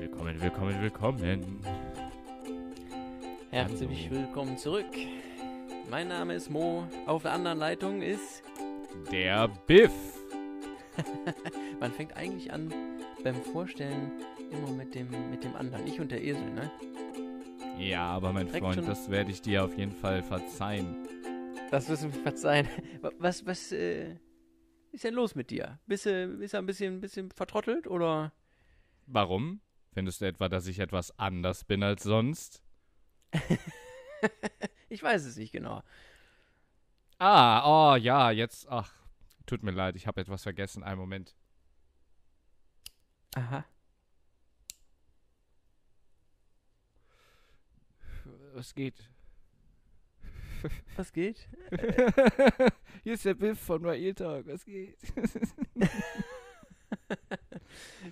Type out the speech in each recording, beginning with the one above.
Willkommen, willkommen, willkommen. Herzlich Hallo. willkommen zurück. Mein Name ist Mo. Auf der anderen Leitung ist. Der Biff. Man fängt eigentlich an beim Vorstellen immer mit dem, mit dem anderen. Ich und der Esel, ne? Ja, aber mein Direkt Freund, das werde ich dir auf jeden Fall verzeihen. Das müssen wir verzeihen. Wa- Was, was, äh, ist denn los mit dir? Bist du, bist du ein bisschen, bisschen vertrottelt oder? Warum? Findest du etwa, dass ich etwas anders bin als sonst? ich weiß es nicht genau. Ah, oh ja, jetzt. Ach, tut mir leid, ich habe etwas vergessen. Einen Moment. Aha. Was geht? Was geht? Hier ist der Biff von Rail Talk. Was geht?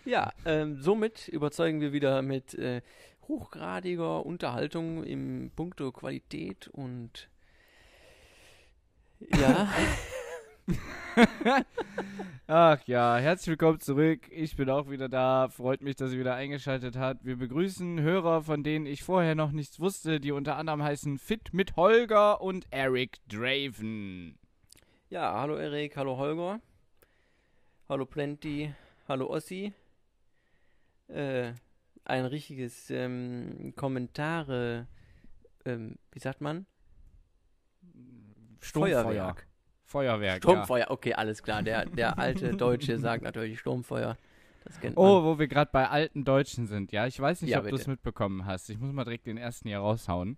Ja, ähm, somit überzeugen wir wieder mit äh, hochgradiger Unterhaltung im Punkto Qualität und ja, Ach ja, herzlich willkommen zurück. Ich bin auch wieder da. Freut mich, dass ihr wieder eingeschaltet habt. Wir begrüßen Hörer, von denen ich vorher noch nichts wusste, die unter anderem heißen Fit mit Holger und Eric Draven. ja, hallo Erik, hallo Holger, hallo Plenty, hallo Ossi. Äh, ein richtiges ähm, Kommentare, ähm, wie sagt man? Feuerwerk. Feuerwerk. Sturmfeuer, okay, alles klar. Der, der alte Deutsche sagt natürlich Sturmfeuer. Das kennt Ja. man. Oh, wo wir gerade bei alten Deutschen sind. Ja, ich weiß nicht, Ja, ob du es mitbekommen hast. Ich muss mal direkt den ersten hier raushauen.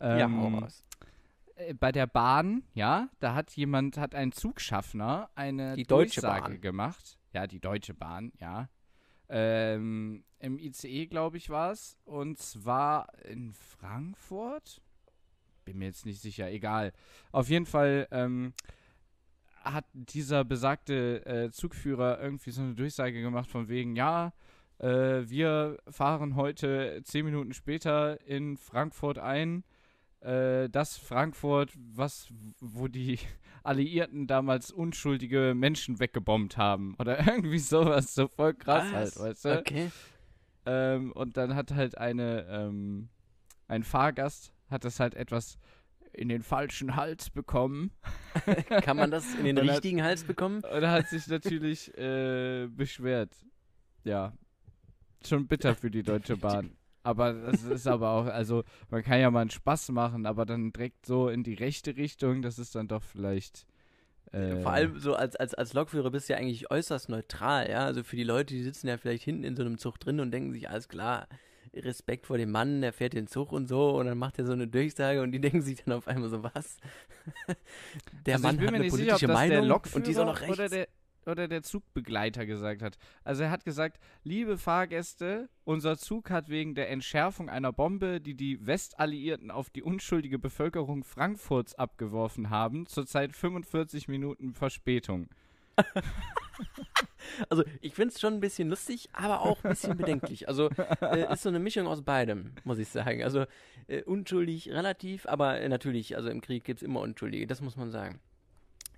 ja, Ähm, hau raus. äh, bei der Bahn, ja, da hat jemand, hat ein Zugschaffner eine Die Deutsche Durchsage Bahn. gemacht. Ja, die Deutsche Bahn, ja. Ähm, Im ICE, glaube ich, war es. Und zwar in Frankfurt. Bin mir jetzt nicht sicher, egal. Auf jeden Fall ähm, hat dieser besagte äh, Zugführer irgendwie so eine Durchsage gemacht von wegen, ja, äh, wir fahren heute zehn Minuten später in Frankfurt ein äh, das Frankfurt, was, wo die Alliierten damals unschuldige Menschen weggebombt haben. Oder irgendwie sowas, so voll krass halt, Was? weißt du? Okay. Ähm, und dann hat halt eine, ähm, ein Fahrgast, hat das halt etwas in den falschen Hals bekommen. Kann man das in den Und hat- richtigen Hals bekommen? Und er hat sich natürlich äh, beschwert. Ja. Schon bitter für die Deutsche Bahn. Aber das ist aber auch, also man kann ja mal einen Spaß machen, aber dann direkt so in die rechte Richtung, das ist dann doch vielleicht. Äh, Vor allem so als, als, als Lokführer bist du ja eigentlich äußerst neutral, ja. Also für die Leute, die sitzen ja vielleicht hinten in so einem Zug drin und denken sich, alles klar, Respekt vor dem Mann, der fährt den Zug und so und dann macht er so eine Durchsage und die denken sich dann auf einmal so, was? Der also Mann hat eine sicher, politische der Meinung und die ist auch noch rechts. Oder der Zugbegleiter gesagt hat. Also er hat gesagt, liebe Fahrgäste, unser Zug hat wegen der Entschärfung einer Bombe, die die Westalliierten auf die unschuldige Bevölkerung Frankfurts abgeworfen haben, zurzeit 45 Minuten Verspätung. Also ich finde es schon ein bisschen lustig, aber auch ein bisschen bedenklich. Also äh, ist so eine Mischung aus beidem, muss ich sagen. Also äh, unschuldig relativ, aber äh, natürlich, also im Krieg gibt es immer Unschuldige, das muss man sagen.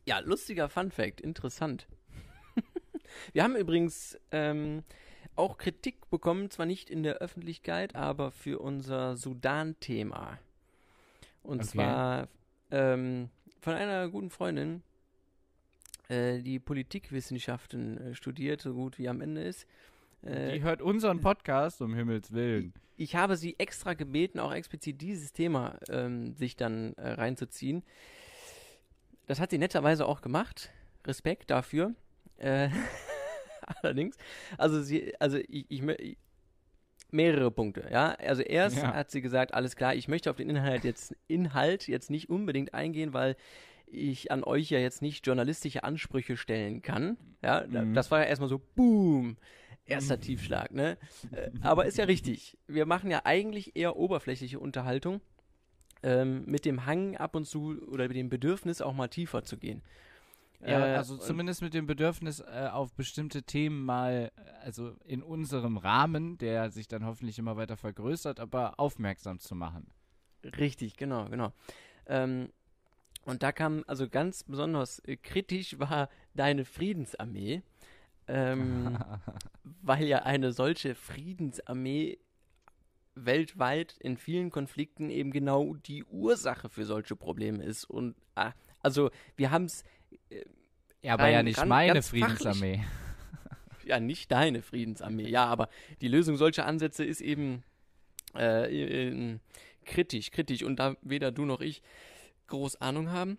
Ja, lustiger Fun Fact, interessant. Wir haben übrigens ähm, auch Kritik bekommen, zwar nicht in der Öffentlichkeit, aber für unser Sudan-Thema. Und Okay. zwar ähm, von einer guten Freundin, äh, die Politikwissenschaften äh, studiert, so gut wie am Ende ist. Äh, Die hört unseren Podcast, um Himmels Willen. ich habe sie extra gebeten, auch explizit dieses Thema ähm, sich dann äh, reinzuziehen. Das hat sie netterweise auch gemacht. Respekt dafür. Äh, allerdings, also sie, also ich, ich, mehrere Punkte, ja. Also erst Ja. hat sie gesagt, alles klar, ich möchte auf den Inhalt jetzt Inhalt jetzt nicht unbedingt eingehen, weil ich an euch ja jetzt nicht journalistische Ansprüche stellen kann. Ja, Mhm. das war ja erstmal so, boom, erster Tiefschlag, ne? Äh, aber ist ja richtig. Wir machen ja eigentlich eher oberflächliche Unterhaltung ähm, mit dem Hang ab und zu oder mit dem Bedürfnis auch mal tiefer zu gehen. Ja, Äh, also zumindest mit dem Bedürfnis, äh, auf bestimmte Themen mal, äh, also in unserem Rahmen, der sich dann hoffentlich immer weiter vergrößert, aber aufmerksam zu machen. Richtig, genau, genau. Ähm, und da kam, also ganz besonders äh, kritisch war deine Friedensarmee. ähm, weil ja eine solche Friedensarmee weltweit in vielen Konflikten eben genau die Ursache für solche Probleme ist. Und ah, also wir haben es. Ja, aber ja nicht meine Friedensarmee. ja, nicht deine Friedensarmee. Ja, aber die Lösung solcher Ansätze ist eben äh, äh, kritisch, kritisch. Und da weder du noch ich groß Ahnung haben,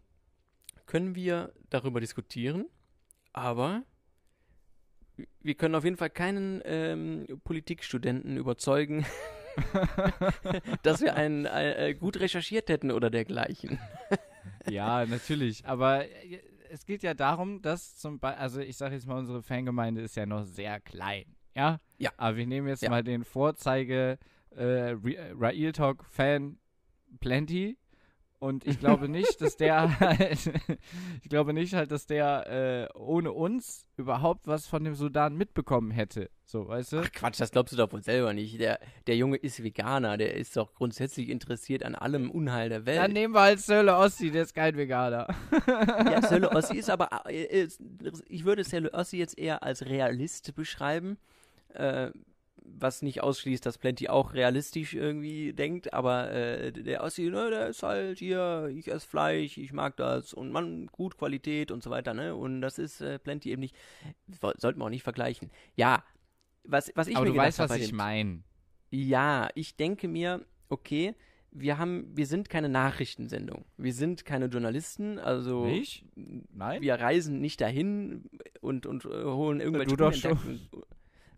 können wir darüber diskutieren. Aber wir können auf jeden Fall keinen ähm, Politikstudenten überzeugen, dass wir einen äh, gut recherchiert hätten oder dergleichen. ja, natürlich. Aber äh, es geht ja darum, dass zum Beispiel, also ich sage jetzt mal, unsere Fangemeinde ist ja noch sehr klein. Ja? Ja. Aber wir nehmen jetzt ja. mal den Vorzeige äh, Real Talk Fan Plenty und ich glaube nicht, dass der halt, ich glaube nicht halt, dass der äh, ohne uns überhaupt was von dem Sudan mitbekommen hätte. So, weißt du? Ach Quatsch, das glaubst du doch wohl selber nicht. Der, der Junge ist Veganer, der ist doch grundsätzlich interessiert an allem Unheil der Welt. Dann nehmen wir halt Sölle Ossi, der ist kein Veganer. ja, Sölle Ossi ist aber, äh, ich würde Sölle Ossi jetzt eher als Realist beschreiben. Äh, was nicht ausschließt, dass Plenty auch realistisch irgendwie denkt, aber äh, der Ossi, ne, der ist halt hier, ich esse Fleisch, ich mag das und man, gut Qualität und so weiter, ne? Und das ist äh, Plenty eben nicht, sollten wir auch nicht vergleichen. Ja, was, was ich aber mir du weißt, was ich meine. Ja, ich denke mir, okay, wir haben, wir sind keine Nachrichtensendung. Wir sind keine Journalisten, also nicht? Nein. Wir reisen nicht dahin und, und uh, holen irgendwelche du doch schon.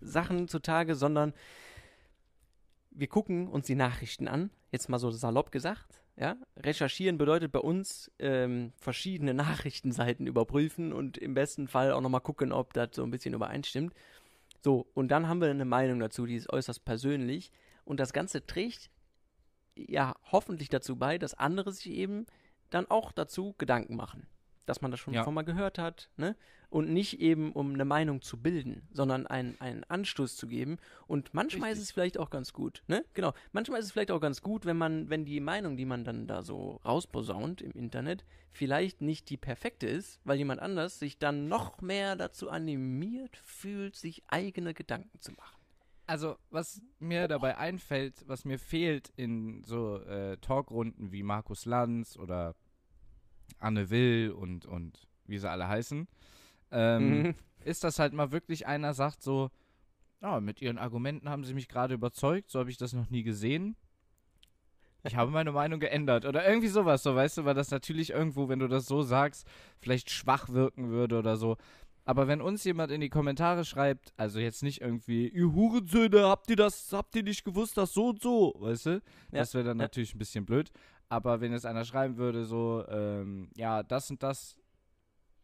Sachen zutage, sondern wir gucken uns die Nachrichten an, jetzt mal so salopp gesagt. Ja? Recherchieren bedeutet bei uns ähm, verschiedene Nachrichtenseiten überprüfen und im besten Fall auch nochmal gucken, ob das so ein bisschen übereinstimmt. So, und dann haben wir eine Meinung dazu, die ist äußerst persönlich. Und das Ganze trägt ja hoffentlich dazu bei, dass andere sich eben dann auch dazu Gedanken machen dass man das schon ja. mal gehört hat, ne? Und nicht eben, um eine Meinung zu bilden, sondern einen, einen Anstoß zu geben. Und manchmal Richtig. ist es vielleicht auch ganz gut, ne? Genau. Manchmal ist es vielleicht auch ganz gut, wenn man, wenn die Meinung, die man dann da so rausposaunt im Internet, vielleicht nicht die perfekte ist, weil jemand anders sich dann noch mehr dazu animiert fühlt, sich eigene Gedanken zu machen. Also, was mir dabei einfällt, was mir fehlt in so äh, Talkrunden wie Markus Lanz oder Anne Will und, und wie sie alle heißen, ähm, mhm. ist das halt mal wirklich einer sagt so, ja, mit ihren Argumenten haben sie mich gerade überzeugt, so habe ich das noch nie gesehen. Ich habe meine Meinung geändert oder irgendwie sowas, so weißt du, weil das natürlich irgendwo, wenn du das so sagst, vielleicht schwach wirken würde oder so. Aber wenn uns jemand in die Kommentare schreibt, also jetzt nicht irgendwie, ihr Hurensöhne, habt ihr das, habt ihr nicht gewusst, das so und so, weißt du? Ja, das wäre dann ja. natürlich ein bisschen blöd. Aber wenn jetzt einer schreiben würde, so, ähm, ja, das und das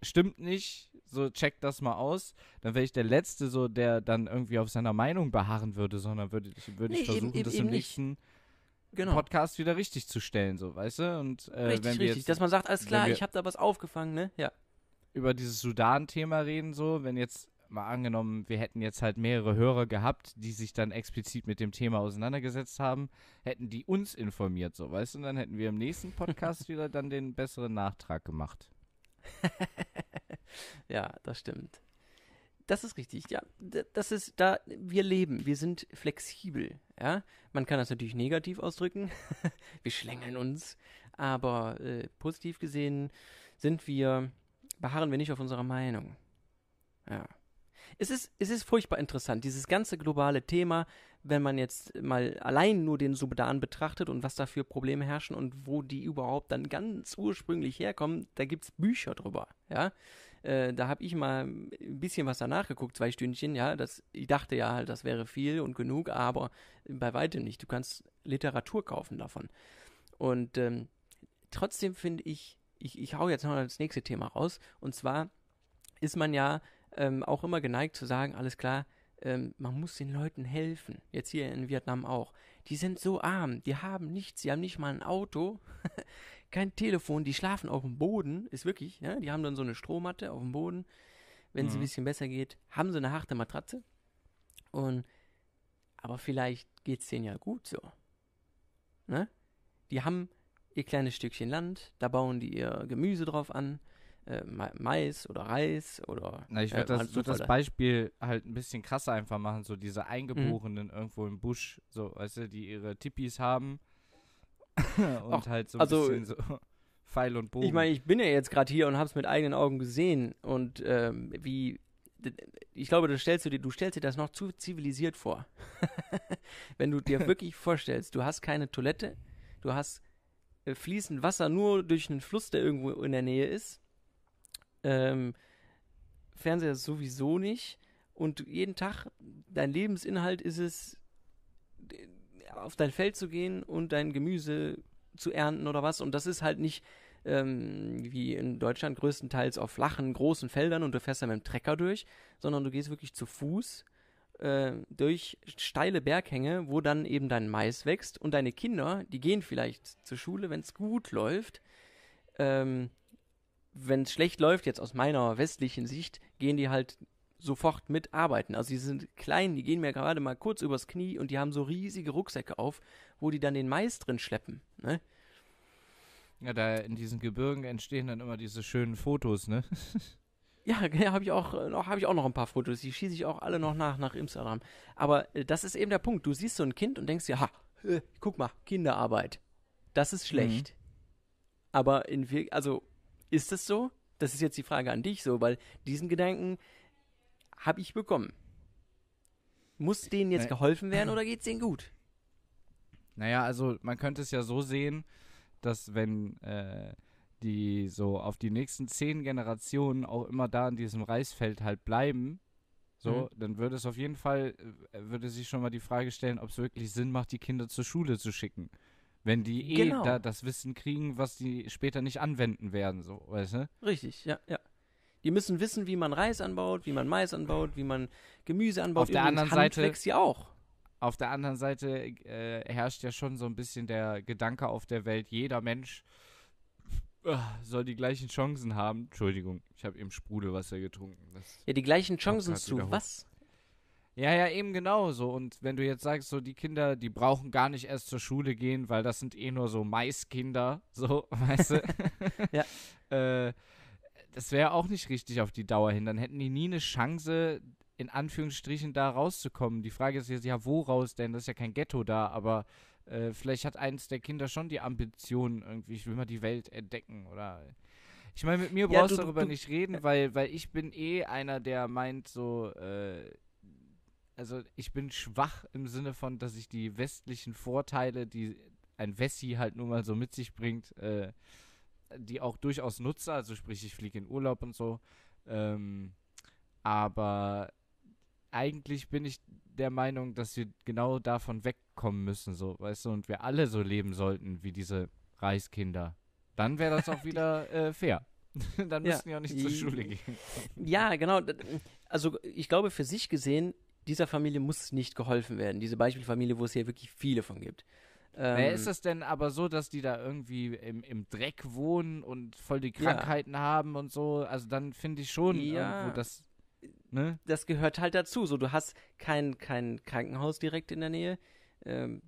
stimmt nicht, so check das mal aus, dann wäre ich der Letzte, so, der dann irgendwie auf seiner Meinung beharren würde, sondern würde ich, würd nee, ich versuchen, eben, das eben im nächsten genau. Podcast wieder richtig zu stellen, so, weißt du? Und, äh, richtig, wenn wir richtig, jetzt, dass man sagt, alles klar, ich habe da was aufgefangen, ne? Ja. Über dieses Sudan-Thema reden, so, wenn jetzt mal angenommen, wir hätten jetzt halt mehrere Hörer gehabt, die sich dann explizit mit dem Thema auseinandergesetzt haben, hätten die uns informiert, so, weißt du, und dann hätten wir im nächsten Podcast wieder dann den besseren Nachtrag gemacht. ja, das stimmt. Das ist richtig, ja. Das ist da, wir leben, wir sind flexibel, ja. Man kann das natürlich negativ ausdrücken. wir schlängeln uns, aber äh, positiv gesehen sind wir, beharren wir nicht auf unserer Meinung. Ja es ist, es ist furchtbar interessant, dieses ganze globale Thema, wenn man jetzt mal allein nur den Sudan betrachtet und was da für Probleme herrschen und wo die überhaupt dann ganz ursprünglich herkommen, da gibt es Bücher drüber, ja. Äh, da habe ich mal ein bisschen was danach geguckt, zwei Stündchen, ja. Das, ich dachte ja halt, das wäre viel und genug, aber bei weitem nicht. Du kannst Literatur kaufen davon. Und ähm, trotzdem finde ich, ich, ich hau jetzt noch das nächste Thema raus, und zwar ist man ja ähm, auch immer geneigt zu sagen, alles klar, ähm, man muss den Leuten helfen. Jetzt hier in Vietnam auch. Die sind so arm, die haben nichts, die haben nicht mal ein Auto, kein Telefon, die schlafen auf dem Boden, ist wirklich, ja, die haben dann so eine Strohmatte auf dem Boden. Wenn es mhm. ein bisschen besser geht, haben sie eine harte Matratze. Und, aber vielleicht geht es denen ja gut so. Ne? Die haben ihr kleines Stückchen Land, da bauen die ihr Gemüse drauf an, äh, Mais oder Reis oder. Na, ich würde äh, das, würd das Beispiel halt ein bisschen krasser einfach machen, so diese Eingeborenen mhm. irgendwo im Busch, so, weißt du, die ihre Tippis haben und Ach, halt so ein also, bisschen so Pfeil und Bogen. Ich meine, ich bin ja jetzt gerade hier und habe es mit eigenen Augen gesehen und ähm, wie ich glaube, du stellst, dir, du stellst dir das noch zu zivilisiert vor. Wenn du dir wirklich vorstellst, du hast keine Toilette, du hast äh, fließend Wasser nur durch einen Fluss, der irgendwo in der Nähe ist. Ähm, Fernseher sowieso nicht. Und jeden Tag, dein Lebensinhalt ist es, auf dein Feld zu gehen und dein Gemüse zu ernten oder was. Und das ist halt nicht ähm, wie in Deutschland größtenteils auf flachen, großen Feldern und du fährst dann mit dem Trecker durch, sondern du gehst wirklich zu Fuß äh, durch steile Berghänge, wo dann eben dein Mais wächst und deine Kinder, die gehen vielleicht zur Schule, wenn es gut läuft. Ähm, wenn es schlecht läuft, jetzt aus meiner westlichen Sicht, gehen die halt sofort mitarbeiten. Also die sind klein, die gehen mir gerade mal kurz übers Knie und die haben so riesige Rucksäcke auf, wo die dann den Mais drin schleppen. Ne? Ja, da in diesen Gebirgen entstehen dann immer diese schönen Fotos, ne? Ja, ja habe ich auch äh, noch, habe ich auch noch ein paar Fotos. Die schieße ich auch alle noch nach nach Instagram. Aber äh, das ist eben der Punkt. Du siehst so ein Kind und denkst dir, ha, äh, guck mal, Kinderarbeit. Das ist schlecht. Mhm. Aber in also ist es so? Das ist jetzt die Frage an dich so, weil diesen Gedanken habe ich bekommen. Muss denen jetzt geholfen werden oder geht's denen gut? Naja, also man könnte es ja so sehen, dass wenn äh, die so auf die nächsten zehn Generationen auch immer da in diesem Reisfeld halt bleiben, so, mhm. dann würde es auf jeden Fall, äh, würde sich schon mal die Frage stellen, ob es wirklich Sinn macht, die Kinder zur Schule zu schicken. Wenn die eh genau. da das Wissen kriegen, was die später nicht anwenden werden, so, weißt du? Richtig, ja, ja. Die müssen wissen, wie man Reis anbaut, wie man Mais anbaut, wie man Gemüse anbaut. Auf der anderen Seite wächst ja auch. Auf der anderen Seite äh, herrscht ja schon so ein bisschen der Gedanke auf der Welt, jeder Mensch uh, soll die gleichen Chancen haben. Entschuldigung, ich habe eben Sprudelwasser getrunken. Das ja, die gleichen Chancen zu was? Ja, ja, eben genau so. Und wenn du jetzt sagst, so die Kinder, die brauchen gar nicht erst zur Schule gehen, weil das sind eh nur so Maiskinder, so, weißt du? ja. äh, das wäre auch nicht richtig auf die Dauer hin. Dann hätten die nie eine Chance, in Anführungsstrichen da rauszukommen. Die Frage ist jetzt ja, wo raus, denn das ist ja kein Ghetto da, aber äh, vielleicht hat eins der Kinder schon die Ambition, irgendwie, ich will mal die Welt entdecken oder. Ich meine, mit mir ja, brauchst du darüber du, nicht reden, weil, weil ich bin eh einer, der meint, so, äh, also ich bin schwach im Sinne von, dass ich die westlichen Vorteile, die ein Wessi halt nun mal so mit sich bringt, äh, die auch durchaus nutze, also sprich, ich fliege in Urlaub und so. Ähm, aber eigentlich bin ich der Meinung, dass wir genau davon wegkommen müssen, so, weißt du, und wir alle so leben sollten wie diese Reichskinder. Dann wäre das auch wieder äh, fair. Dann müssten ja. die auch nicht zur Schule gehen. Ja, genau. Also ich glaube, für sich gesehen, dieser Familie muss nicht geholfen werden. Diese Beispielfamilie, wo es hier wirklich viele von gibt. Ähm, naja, ist das denn aber so, dass die da irgendwie im, im Dreck wohnen und voll die Krankheiten ja. haben und so? Also dann finde ich schon ja. irgendwo, dass Ne? Das gehört halt dazu. So, du hast kein, kein Krankenhaus direkt in der Nähe, ähm,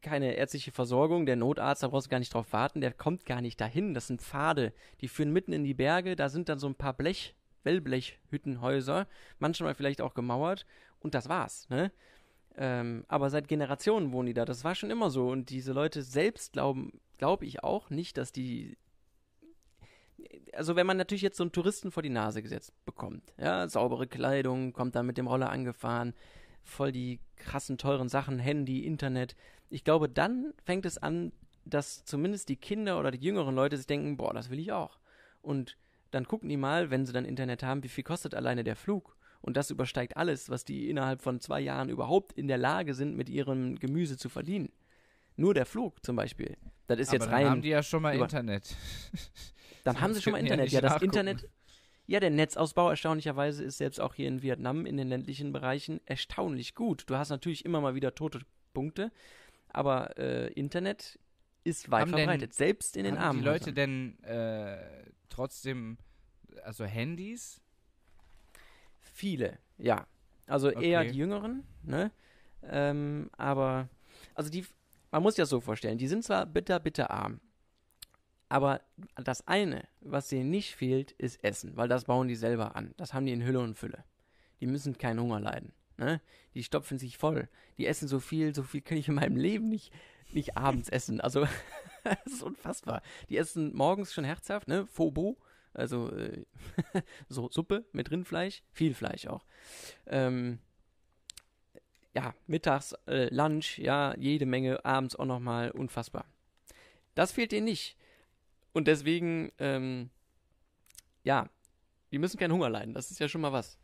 keine ärztliche Versorgung. Der Notarzt, da brauchst du gar nicht drauf warten, der kommt gar nicht dahin. Das sind Pfade, die führen mitten in die Berge. Da sind dann so ein paar Blech, Wellblechhüttenhäuser, manchmal vielleicht auch gemauert. Und das war's. Ne? Ähm, aber seit Generationen wohnen die da. Das war schon immer so. Und diese Leute selbst glauben, glaube ich auch nicht, dass die also wenn man natürlich jetzt so einen Touristen vor die Nase gesetzt bekommt, ja, saubere Kleidung, kommt dann mit dem Roller angefahren, voll die krassen teuren Sachen, Handy, Internet. Ich glaube, dann fängt es an, dass zumindest die Kinder oder die jüngeren Leute sich denken, boah, das will ich auch. Und dann gucken die mal, wenn sie dann Internet haben, wie viel kostet alleine der Flug. Und das übersteigt alles, was die innerhalb von zwei Jahren überhaupt in der Lage sind, mit ihrem Gemüse zu verdienen. Nur der Flug zum Beispiel. Das ist Aber jetzt dann rein. haben die ja schon mal Internet. Dann haben sie schon mal Internet. Ja, das nachgucken. Internet. Ja, der Netzausbau erstaunlicherweise ist selbst auch hier in Vietnam in den ländlichen Bereichen erstaunlich gut. Du hast natürlich immer mal wieder tote Punkte, aber äh, Internet ist weit haben verbreitet, denn, selbst in den haben Armen. die Leute denn äh, trotzdem, also Handys? Viele, ja. Also okay. eher die Jüngeren, ne? Ähm, aber, also die, man muss sich das so vorstellen, die sind zwar bitter, bitter arm, Aber das eine, was denen nicht fehlt, ist Essen, weil das bauen die selber an. Das haben die in Hülle und Fülle. Die müssen keinen Hunger leiden. Ne? Die stopfen sich voll. Die essen so viel, so viel kann ich in meinem Leben nicht, nicht abends essen. Also, das ist unfassbar. Die essen morgens schon herzhaft, ne? Fobo, also äh, so Suppe mit Rindfleisch, viel Fleisch auch. Ähm, ja, mittags äh, Lunch, ja, jede Menge, abends auch nochmal, unfassbar. Das fehlt denen nicht. Und deswegen, ähm, ja, die müssen keinen Hunger leiden, das ist ja schon mal was.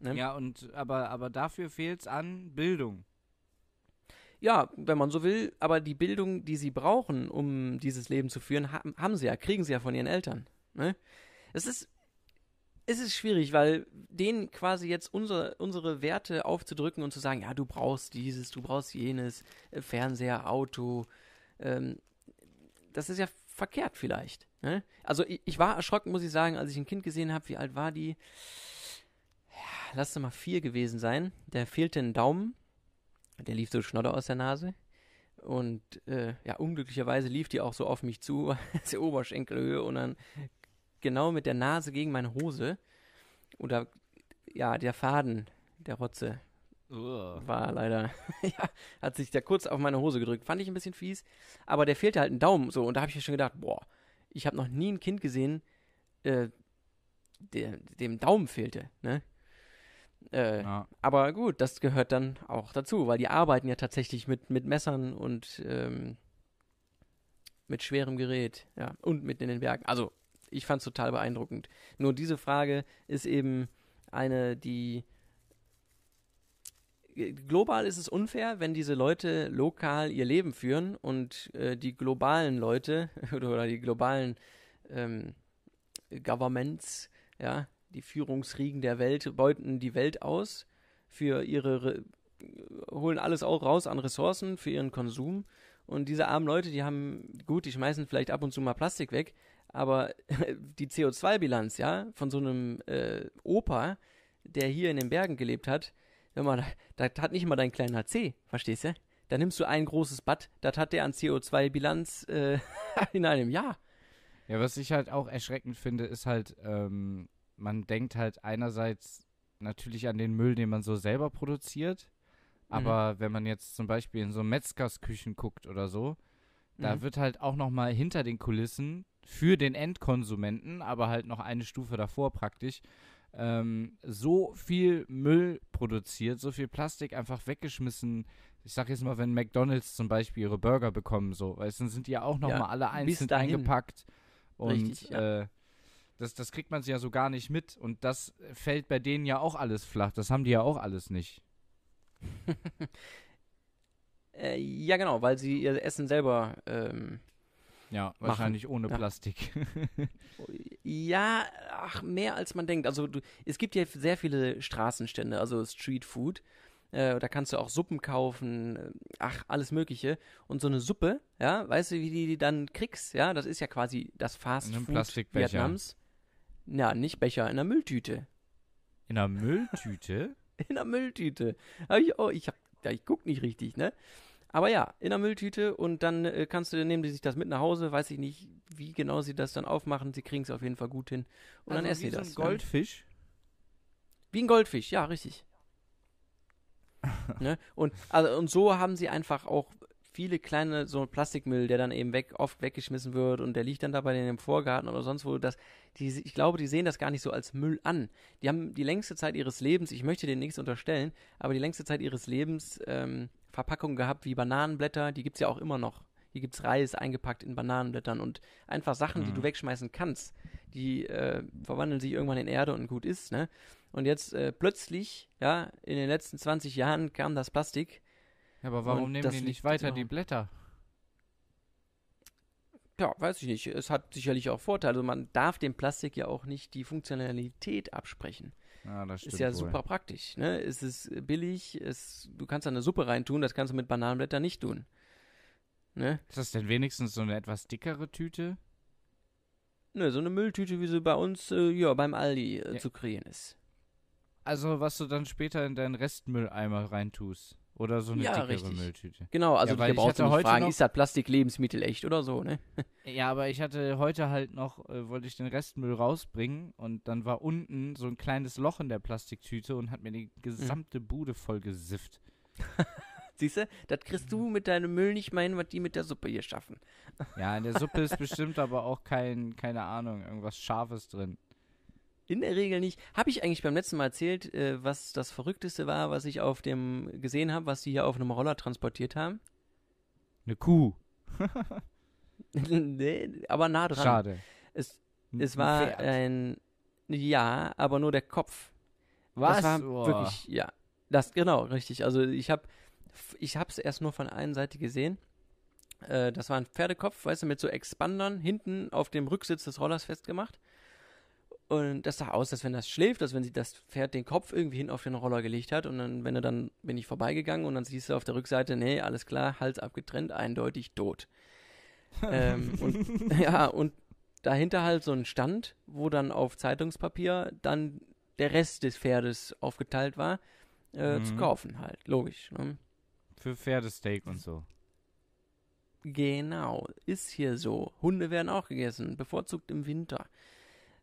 Ne? Ja, und aber, aber dafür fehlt es an Bildung. Ja, wenn man so will, aber die Bildung, die sie brauchen, um dieses Leben zu führen, haben, haben sie ja, kriegen sie ja von ihren Eltern. Ne? Es ist, es ist schwierig, weil denen quasi jetzt unsere, unsere Werte aufzudrücken und zu sagen, ja, du brauchst dieses, du brauchst jenes, äh, Fernseher, Auto, ähm, das ist ja verkehrt vielleicht. Ne? Also ich, ich, war erschrocken, muss ich sagen, als ich ein Kind gesehen habe, wie alt war die? Ja, lass es mal vier gewesen sein. Der fehlte ein Daumen der lief so Schnodder aus der Nase. Und äh, ja, unglücklicherweise lief die auch so auf mich zu, als Oberschenkelhöhe und dann genau mit der Nase gegen meine Hose. Oder ja, der Faden der Rotze Uah. war leider, ja, hat sich da kurz auf meine Hose gedrückt. Fand ich ein bisschen fies. Aber der fehlte halt ein Daumen so. Und da habe ich mir schon gedacht, boah, ich habe noch nie ein Kind gesehen, äh, der, dem Daumen fehlte. Ne? Äh, ja. Aber gut, das gehört dann auch dazu, weil die arbeiten ja tatsächlich mit, mit Messern und ähm, mit schwerem Gerät, ja, und mit in den Bergen. Also, ich fand es total beeindruckend. Nur diese Frage ist eben eine, die global ist es unfair, wenn diese Leute lokal ihr Leben führen und äh, die globalen Leute oder die globalen ähm, Governments, ja, die Führungsriegen der Welt beuten die Welt aus für ihre, holen alles auch raus an Ressourcen für ihren Konsum. Und diese armen Leute, die haben, gut, die schmeißen vielleicht ab und zu mal Plastik weg, aber die CO2-Bilanz, ja, von so einem äh, Opa, der hier in den Bergen gelebt hat, hör mal, das hat nicht mal dein kleiner C, verstehst du? Da nimmst du ein großes Bad, das hat der an CO2-Bilanz äh, in einem Jahr. Ja, was ich halt auch erschreckend finde, ist halt, ähm, man denkt halt einerseits natürlich an den Müll, den man so selber produziert. Mhm. Aber mhm. wenn man jetzt zum Beispiel in so Metzgersküchen guckt oder so, mhm. da wird halt auch noch mal hinter den Kulissen für den Endkonsumenten, aber halt noch eine Stufe davor praktisch, ähm, so viel Müll produziert, so viel Plastik einfach weggeschmissen. Ich sag jetzt mal, wenn McDonalds zum Beispiel ihre Burger bekommen, so, weißt dann sind die ja auch noch ja, mal alle einzeln eingepackt. Und Richtig, ja. äh, das, das kriegt man ja so gar nicht mit. Und das fällt bei denen ja auch alles flach. Das haben die ja auch alles nicht. äh, ja, genau, weil sie ihr Essen selber. Ähm, ja, wahrscheinlich machen. ohne ja. Plastik. ja, ach, mehr als man denkt. Also, du, es gibt ja sehr viele Straßenstände, also Street Food. Äh, da kannst du auch Suppen kaufen, äh, ach, alles Mögliche. Und so eine Suppe, ja, weißt du, wie die, die dann kriegst? Ja, das ist ja quasi das Fast Food Vietnams. Ja, nicht Becher, in einer Mülltüte. In einer Mülltüte? in einer Mülltüte. Hab ich, oh, ich, hab, ja, ich guck nicht richtig, ne? Aber ja, in einer Mülltüte und dann äh, kannst du, nehmen die sich das mit nach Hause, weiß ich nicht, wie genau sie das dann aufmachen, sie kriegen es auf jeden Fall gut hin. Und also dann essen sie das. Wie ein ne? Goldfisch? Ne? Wie ein Goldfisch, ja, richtig. ne? und, also, und so haben sie einfach auch viele kleine, so Plastikmüll, der dann eben weg, oft weggeschmissen wird und der liegt dann dabei in dem Vorgarten oder sonst wo. Das, die, ich glaube, die sehen das gar nicht so als Müll an. Die haben die längste Zeit ihres Lebens, ich möchte denen nichts unterstellen, aber die längste Zeit ihres Lebens ähm, Verpackungen gehabt wie Bananenblätter, die gibt es ja auch immer noch. Hier gibt es Reis eingepackt in Bananenblättern und einfach Sachen, mhm. die du mhm. wegschmeißen kannst. Die äh, verwandeln sich irgendwann in Erde und gut ist, ne? Und jetzt äh, plötzlich, ja, in den letzten 20 Jahren kam das Plastik ja, aber warum und nehmen die nicht weiter die Blätter? Ja, weiß ich nicht. Es hat sicherlich auch Vorteile. Also man darf dem Plastik ja auch nicht die Funktionalität absprechen. Ja, das stimmt ist ja wohl. super praktisch. Ne? Es ist billig, es, du kannst da eine Suppe reintun, das kannst du mit Bananenblättern nicht tun. Ne? Ist das denn wenigstens so eine etwas dickere Tüte? Ne, so eine Mülltüte, wie sie bei uns äh, ja, beim Aldi äh, ja. zu kriegen ist. Also, was du dann später in deinen Restmülleimer reintust. Oder so eine Ja, dickere richtig. Mülltüte. Genau, also Ja, ich brauchst hatte du nicht heute fragen, noch- ist das Plastik Lebensmittel echt oder so, ne? Ja, aber ich hatte heute halt noch, äh, wollte ich den Restmüll rausbringen und dann war unten so ein kleines Loch in der Plastiktüte und hat mir die gesamte Bude voll gesifft. Siehst du, das kriegst du mit deinem Müll nicht mal hin, was die mit der Suppe hier schaffen. Ja, in der Suppe ist bestimmt aber auch kein, keine Ahnung, irgendwas Scharfes drin. In der Regel nicht. Habe ich eigentlich beim letzten Mal erzählt, äh, was das Verrückteste war, was ich auf dem gesehen habe, was sie hier auf einem Roller transportiert haben? Eine Kuh. nee, aber nah dran. Schade. Es, es ein war Pferd. ein ja, aber nur der Kopf. Was? Das war Boah. wirklich, ja. Das, genau, richtig. Also ich habe ich hab's erst nur von einer Seite gesehen. Äh, das war ein Pferdekopf, weißt du, mit so Expandern hinten auf dem Rücksitz des Rollers festgemacht. Und das sah aus, als wenn das schläft, als wenn sie das Pferd den Kopf irgendwie hin auf den Roller gelegt hat. Und dann, wenn er dann, bin ich vorbeigegangen und dann siehst du auf der Rückseite, nee, alles klar, Hals abgetrennt, eindeutig tot. ähm, und, ja, und dahinter halt so ein Stand, wo dann auf Zeitungspapier dann der Rest des Pferdes aufgeteilt war, äh, zu Mhm. kaufen halt. Logisch. Ne? Für Pferdesteak und so. Genau, ist hier so. Hunde werden auch gegessen, bevorzugt im Winter,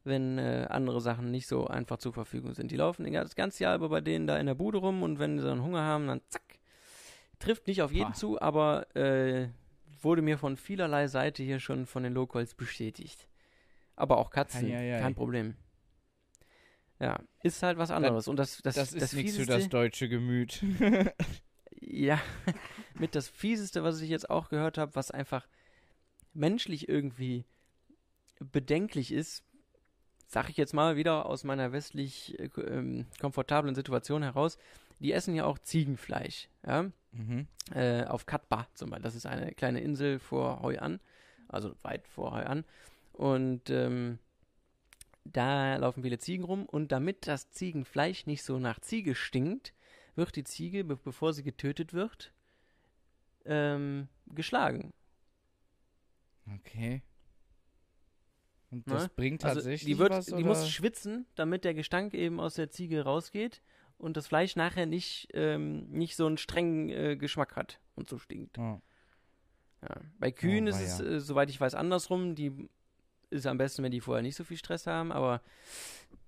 wenn äh, andere Sachen nicht so einfach zur Verfügung sind. Die laufen das ganze Jahr über bei denen da in der Bude rum und wenn sie dann Hunger haben, dann zack. Trifft nicht auf jeden Pah. zu, aber äh, wurde mir von vielerlei Seite hier schon von den Locals bestätigt. Aber auch Katzen, Eieiei. kein Problem. Ja, ist halt was anderes. und das, das, Das, ist nichts für das deutsche Gemüt. ja, mit das Fieseste, was ich jetzt auch gehört habe, was einfach menschlich irgendwie bedenklich ist, sag ich jetzt mal wieder aus meiner westlich äh, ähm, komfortablen Situation heraus, die essen ja auch Ziegenfleisch, ja, mhm. äh, auf Katba zum Beispiel. Das ist eine kleine Insel vor Hoi An, also weit vor Hoi An. Und ähm, da laufen viele Ziegen rum und damit das Ziegenfleisch nicht so nach Ziege stinkt, wird die Ziege, be bevor sie getötet wird, ähm, geschlagen. Okay. Und Ne? das bringt Also tatsächlich die, wird, was, die oder? muss schwitzen, damit der Gestank eben aus der Ziege rausgeht und das Fleisch nachher nicht, ähm, nicht so einen strengen äh, Geschmack hat und so stinkt. Ja. Ja. Bei Kühen Oh, ist es, äh, soweit ich weiß, andersrum. Die ist am besten, wenn die vorher nicht so viel Stress haben, aber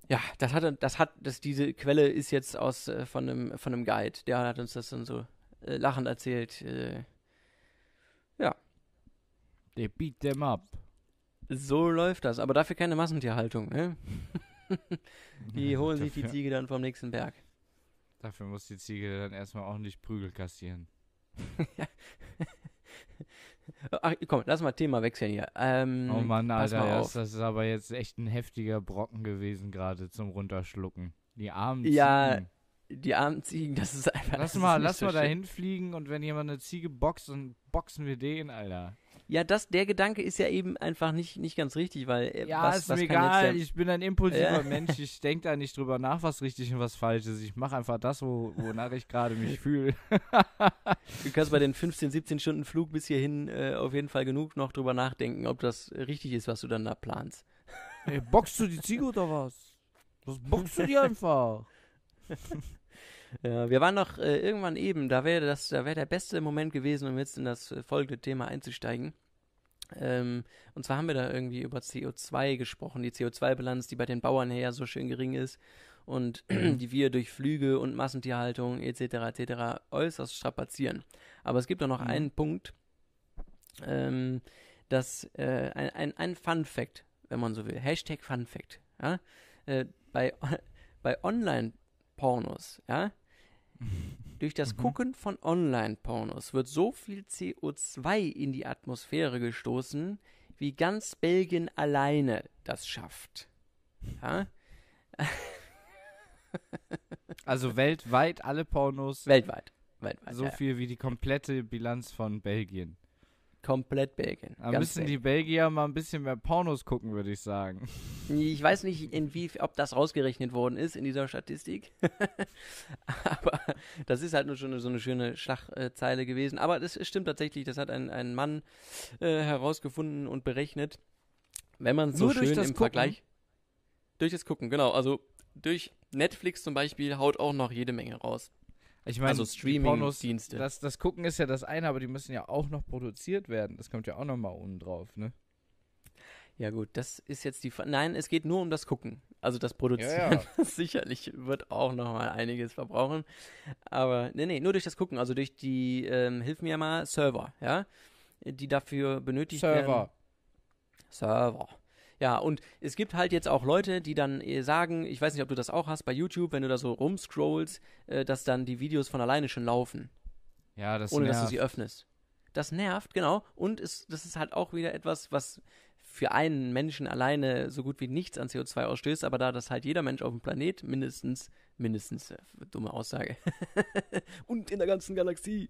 ja, das hat, das hat, das, diese Quelle ist jetzt aus äh, von einem von einem Guide. Der hat uns das dann so äh, lachend erzählt. Äh, They beat them up. So läuft das, aber dafür keine Massentierhaltung. Ne? Die holen sich die Ziege dann vom nächsten Berg. Dafür muss die Ziege dann erstmal ordentlich Prügel kassieren. Ach, komm, lass mal Thema wechseln hier. Ähm, Oh Mann, Alter, mal ja, auf. das ist aber jetzt echt ein heftiger Brocken gewesen gerade zum Runterschlucken. Die armen Ja, Ziegen. Die armen Ziegen, das ist einfach. Lass das mal, lass mal so schön. dahin fliegen und wenn jemand eine Ziege boxt, dann boxen wir den, Alter. Ja, das, der Gedanke ist ja eben einfach nicht, nicht ganz richtig, weil. äh, Ja, was, ist was mir egal. Ich bin ein impulsiver Ja. Mensch. Ich denke da nicht drüber nach, was richtig und was falsch ist. Ich mache einfach das, wo, wonach ich gerade mich fühle. du kannst bei den 15, 17 Stunden Flug bis hierhin äh, auf jeden Fall genug noch drüber nachdenken, ob das richtig ist, was du dann da planst. Ey, boxst du die Ziege oder was? Was boxst du die einfach? Ja, wir waren noch äh, irgendwann eben, da wäre das, da wäre der beste Moment gewesen, um jetzt in das äh, folgende Thema einzusteigen. Ähm, und zwar haben wir da irgendwie über CO2 gesprochen, die CO2-Bilanz, die bei den Bauern her so schön gering ist und die wir durch Flüge und Massentierhaltung etc. etc. äußerst strapazieren. Aber es gibt auch noch Mhm. einen Punkt, ähm, das äh, ein, ein, ein Fun Fact, wenn man so will. Hashtag Fun Fact. Ja? Äh, bei, bei Online-Pornos, ja, durch das Mhm. Gucken von Online-Pornos wird so viel CO2 in die Atmosphäre gestoßen, wie ganz Belgien alleine das schafft. Ja? Also weltweit alle Pornos Weltweit. Weltweit. so ja. viel wie die komplette Bilanz von Belgien. Komplett Belgien. Da ganz müssen die. Belgier mal ein bisschen mehr Pornos gucken, würde ich sagen. Ich weiß nicht, inwie, ob das rausgerechnet worden ist in dieser Statistik. Aber das ist halt nur schon so eine schöne Schlagzeile gewesen. Aber das stimmt tatsächlich, das hat ein, ein Mann äh, herausgefunden und berechnet. Wenn man so Nur durch schön das im Gucken? Vergleich. Durch das Gucken, genau. Also durch Netflix zum Beispiel haut auch noch jede Menge raus. Ich meine, Also Streaming-Dienste. Das, das Gucken ist ja das eine, aber die müssen ja auch noch produziert werden. Das kommt ja auch noch mal oben drauf, ne? Ja gut, das ist jetzt die. Fra Nein, es geht nur um das Gucken. Also das Produzieren. Ja, ja. Sicherlich wird auch noch mal einiges verbrauchen. Aber nee, nee, nur durch das Gucken. Also durch die, ähm, hilf mir mal, Server, ja, die dafür benötigt werden. Server. Server. Ja, und es gibt halt jetzt auch Leute, die dann äh, sagen, ich weiß nicht, ob du das auch hast bei YouTube, wenn du da so rumscrollst, äh, dass dann die Videos von alleine schon laufen, Ja, das ohne dass du nervt. sie öffnest. Das nervt, genau. Und es, das ist halt auch wieder etwas, was für einen Menschen alleine so gut wie nichts an CO2 ausstößt, aber da das halt jeder Mensch auf dem Planet mindestens, mindestens, äh, dumme Aussage, und in der ganzen Galaxie,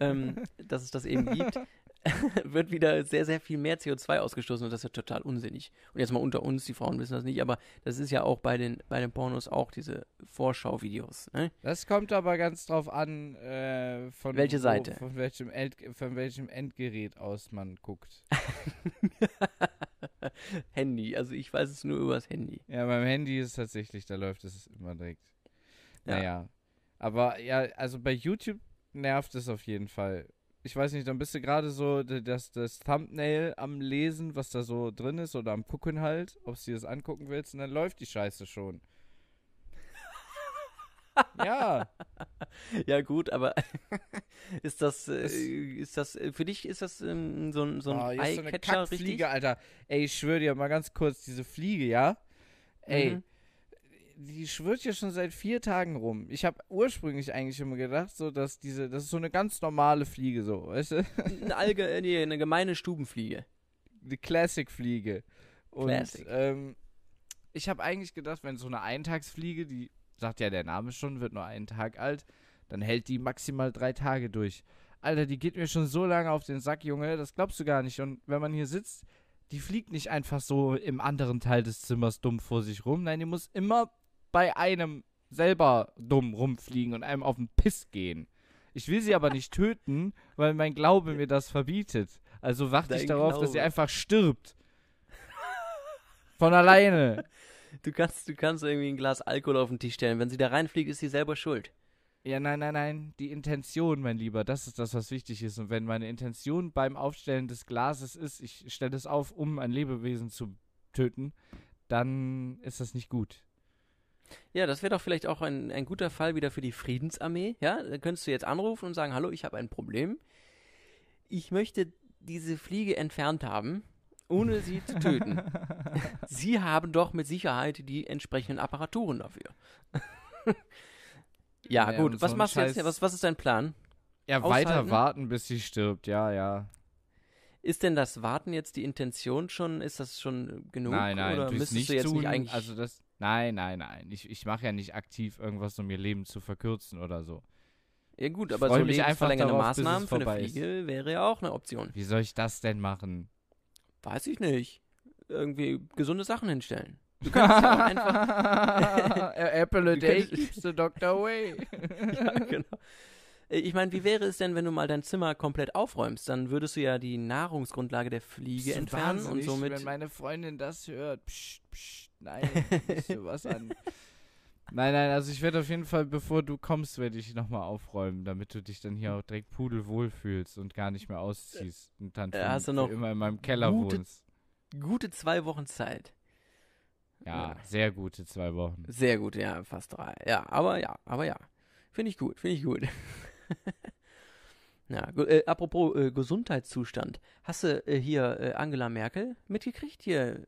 ähm, dass es das eben gibt, wird wieder sehr, sehr viel mehr CO2 ausgestoßen und das ist ja total unsinnig. Und jetzt mal unter uns, die Frauen wissen das nicht, aber das ist ja auch bei den, bei den Pornos auch diese Vorschauvideos. Ne? Das kommt aber ganz drauf an, äh, von Welche wo- Seite? Von welchem, End, von welchem Endgerät aus man guckt. Handy, also ich weiß es nur übers Handy. Ja, beim Handy ist es tatsächlich, da läuft es immer direkt. Ja. Naja. Aber ja, also bei YouTube nervt es auf jeden Fall. Ich weiß nicht, dann bist du gerade so das, das Thumbnail am Lesen, was da so drin ist, oder am Gucken halt, ob du dir das angucken willst, und dann läuft die Scheiße schon. ja, Ja gut, aber ist das, äh, ist das, äh, für dich ist das ähm, so ein, so ein oh, so Eye-Catcher, Kackfliege, richtig? Alter. Ey, ich schwöre dir mal ganz kurz, diese Fliege, ja? Ey, Mhm. Die schwirrt hier schon seit vier Tagen rum. Ich habe ursprünglich eigentlich immer gedacht, so dass diese, das ist so eine ganz normale Fliege, so, weißt du? Eine, Alge, äh, nee, eine gemeine Stubenfliege. Eine Classic-Fliege. Und Classic. ähm, ich habe eigentlich gedacht, wenn so eine Eintagsfliege, die sagt ja der Name schon, wird nur einen Tag alt, dann hält die maximal drei Tage durch. Alter, die geht mir schon so lange auf den Sack, Junge, das glaubst du gar nicht. Und wenn man hier sitzt, die fliegt nicht einfach so im anderen Teil des Zimmers dumm vor sich rum. Nein, die muss immer bei einem selber dumm rumfliegen und einem auf den Piss gehen. Ich will sie aber nicht töten, weil mein Glaube mir das verbietet. Also warte ich darauf, dass sie Glaube. einfach stirbt. Von alleine. Du kannst, du kannst irgendwie ein Glas Alkohol auf den Tisch stellen. Wenn sie da reinfliegt, ist sie selber schuld. Ja, nein, nein, nein. Die Intention, mein Lieber, das ist das, was wichtig ist. Und wenn meine Intention beim Aufstellen des Glases ist, ich stelle es auf, um ein Lebewesen zu töten, dann ist das nicht gut. Ja, das wäre doch vielleicht auch ein, ein guter Fall wieder für die Friedensarmee. Ja, da könntest du jetzt anrufen und sagen, hallo, ich habe ein Problem. Ich möchte diese Fliege entfernt haben, ohne sie zu töten. sie haben doch mit Sicherheit die entsprechenden Apparaturen dafür. ja, Ja, gut. und Was so machst du jetzt? Was, was ist dein Plan? Ja, Aushalten? weiter warten, bis sie stirbt. Ja, ja. Ist denn das Warten jetzt die Intention schon? Ist das schon genug? nein, nein, oder müsstest du jetzt Nichtstun, nicht eigentlich. Also das. Nein, nein, nein. Ich, ich mache ja nicht aktiv irgendwas, um ihr Leben zu verkürzen oder so. ja, gut, aber freu so lebensverlängernde darauf, Maßnahmen für eine vorbei ist. Fliege wäre ja auch eine Option. Wie soll ich das denn machen? Weiß ich nicht. Irgendwie gesunde Sachen hinstellen. Du kannst ja auch einfach. Apple a day könntest- keeps the doctor away. ja, genau. Äh, Ich meine, wie wäre es denn, wenn du mal dein Zimmer komplett aufräumst? Dann würdest du ja die Nahrungsgrundlage der Fliege entfernen und somit. Wenn meine Freundin das hört, psst, psst, nein, nicht so was an. Nein, nein, also ich werde auf jeden Fall, bevor du kommst, werde ich nochmal aufräumen, damit du dich dann hier auch direkt pudelwohl fühlst und gar nicht mehr ausziehst und dann Äh, für, hast du noch immer in meinem Keller gute- wohnst. Gute zwei Wochen Zeit. Ja, Ja. sehr gute zwei Wochen. Sehr gut, ja, fast drei. Ja, aber ja, aber ja. Finde ich gut, finde ich gut. ja, äh, apropos äh, Gesundheitszustand. Hast du äh, hier äh, Angela Merkel mitgekriegt? Hier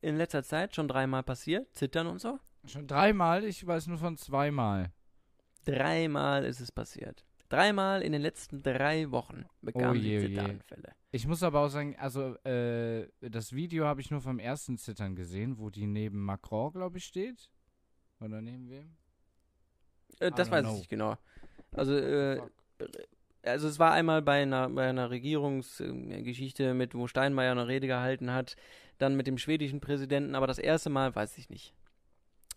in letzter Zeit schon dreimal passiert? Zittern und so? Schon dreimal, ich weiß nur von zweimal. Dreimal ist es passiert. Dreimal in den letzten drei Wochen bekam Oh je, oh sie je. Zitteranfälle. Ich muss aber auch sagen, also äh, das Video habe ich nur vom ersten Zittern gesehen, wo die neben Macron, glaube ich, steht. Oder neben wem? Äh, das weiß know. ich nicht genau. Also, äh, also es war einmal bei einer, bei einer Regierungsgeschichte mit, wo Steinmeier eine Rede gehalten hat, dann mit dem schwedischen Präsidenten, aber das erste Mal weiß ich nicht.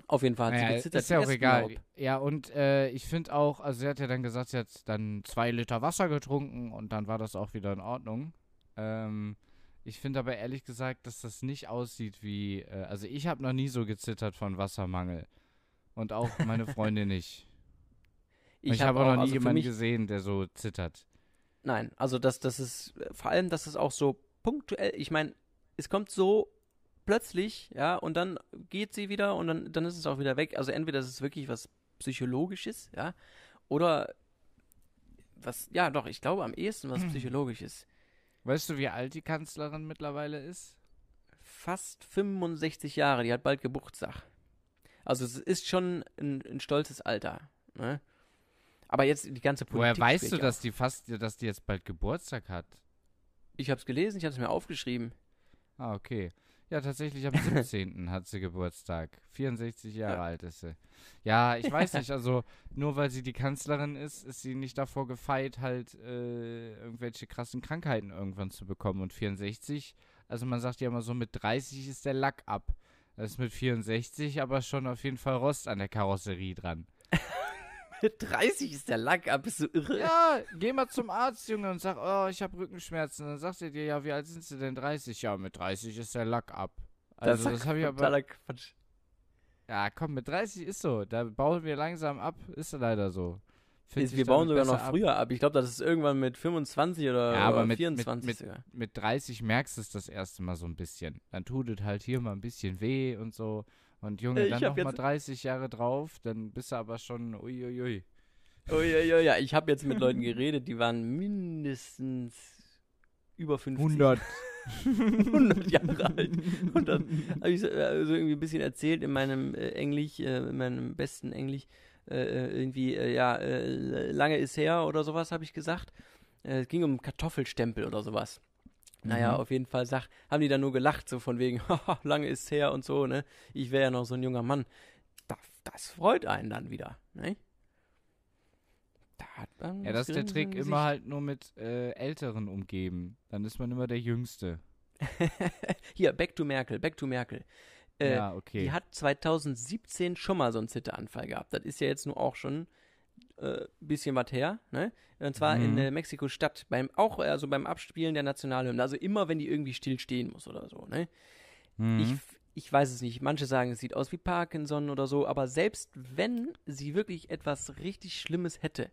Auf jeden Fall hat Naja, sie gezittert. ist ja auch egal. Espenlaub. Ja, und äh, ich finde auch, also sie hat ja dann gesagt, sie hat dann zwei Liter Wasser getrunken und dann war das auch wieder in Ordnung. Ähm, ich finde aber ehrlich gesagt, dass das nicht aussieht wie, äh, also ich habe noch nie so gezittert von Wassermangel. Und auch meine Freundin nicht. Ich, habe auch noch nie also jemanden gesehen, der so zittert. Nein, also das, das ist vor allem, dass es auch so punktuell, ich meine, es kommt so plötzlich, ja, und dann geht sie wieder und dann, dann ist es auch wieder weg. Also entweder ist es wirklich was Psychologisches, ja, oder was, ja doch, ich glaube am ehesten was Psychologisches. Weißt du, wie alt die Kanzlerin mittlerweile ist? Fast 65 Jahre, die hat bald Geburtstag. Also es ist schon ein, ein stolzes Alter, ne? Aber jetzt die ganze Politik. Woher weißt du, dass die fast, dass die jetzt bald Geburtstag hat? Ich habe es gelesen, ich habe es mir aufgeschrieben. Ah, okay. Ja, tatsächlich am 17. hat sie Geburtstag. 64 Jahre ja. alt ist sie. Ja, ich weiß nicht, also nur weil sie die Kanzlerin ist, ist sie nicht davor gefeit, halt äh, irgendwelche krassen Krankheiten irgendwann zu bekommen. Und 64, also man sagt ja immer so, mit 30 ist der Lack ab. Das ist mit 64 aber schon auf jeden Fall Rost an der Karosserie dran. Mit 30 ist der Lack ab, bist du irre? Ja, geh mal zum Arzt, Junge, und sag, oh, ich habe Rückenschmerzen. Dann sagt er dir, ja, wie alt sind sie denn? 30? Ja, mit 30 ist der Lack ab. Also, das, das habe ich aber. Quatsch. Ja, komm, mit 30 ist so. Da bauen wir langsam ab. Ist leider so. Ist, wir bauen sogar noch ab. früher ab. Ich glaube, das ist irgendwann mit 25 oder, ja, aber mit, 24 mit. Mit, mit 30 merkst du es das erste Mal so ein bisschen. Dann tut es halt hier mal ein bisschen weh und so. Und Junge, dann noch mal 30 Jahre drauf, dann bist du aber schon uiuiui. Uiuiui, ja, ich habe jetzt mit Leuten geredet, die waren mindestens über 50. 100. 100 Jahre alt. Und dann habe ich so, also irgendwie ein bisschen erzählt in meinem äh, Englisch, äh, in meinem besten Englisch, äh, äh irgendwie, äh, ja, äh, lange ist her oder sowas, habe ich gesagt. es ging um Kartoffelstempel oder sowas. Naja, mhm. auf jeden Fall sag, haben die dann nur gelacht, so von wegen, lange ist's her und so, ne? Ich wäre ja noch so ein junger Mann. Das, das freut einen dann wieder, ne? Da hat man ja, das ist der Trick, immer halt nur mit äh, Älteren umgeben. Dann ist man immer der Jüngste. Hier, Back to Merkel, Back to Merkel. Äh, ja, okay. Die hat 2017 schon mal so einen Zitteranfall gehabt. Das ist ja jetzt nur auch schon äh, bisschen was her, ne? Und zwar mhm. in äh, Mexiko-Stadt, beim, auch also beim Abspielen der Nationalhymne. Also immer, wenn die irgendwie still stehen muss oder so, ne? Mhm. Ich, ich weiß es nicht. Manche sagen, es sieht aus wie Parkinson oder so, aber selbst wenn sie wirklich etwas richtig Schlimmes hätte,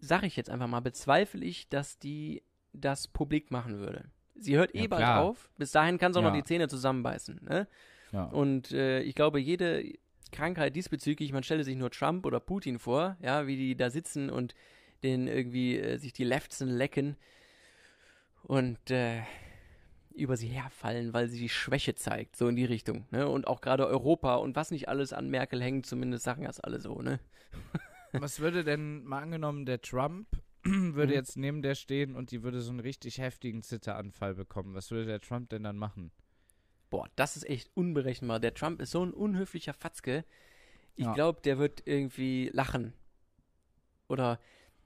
sage ich jetzt einfach mal, bezweifle ich, dass die das publik machen würde. Sie hört eh ja, bald klar. auf. Bis dahin kann sie auch ja. noch die Zähne zusammenbeißen. Ne? Ja. Und äh, ich glaube, jede, Krankheit diesbezüglich, man stelle sich nur Trump oder Putin vor, ja, wie die da sitzen und den irgendwie äh, sich die Lefzen lecken und äh, über sie herfallen, weil sie die Schwäche zeigt, so in die Richtung, ne? Und auch gerade Europa und was nicht alles an Merkel hängt, zumindest sagen das alle so, ne? was würde denn mal angenommen, der Trump würde mhm. jetzt neben der stehen und die würde so einen richtig heftigen Zitteranfall bekommen. Was würde der Trump denn dann machen? Boah, das ist echt unberechenbar. Der Trump ist so ein unhöflicher Fatzke. Ich ja. glaube, der wird irgendwie lachen. Oder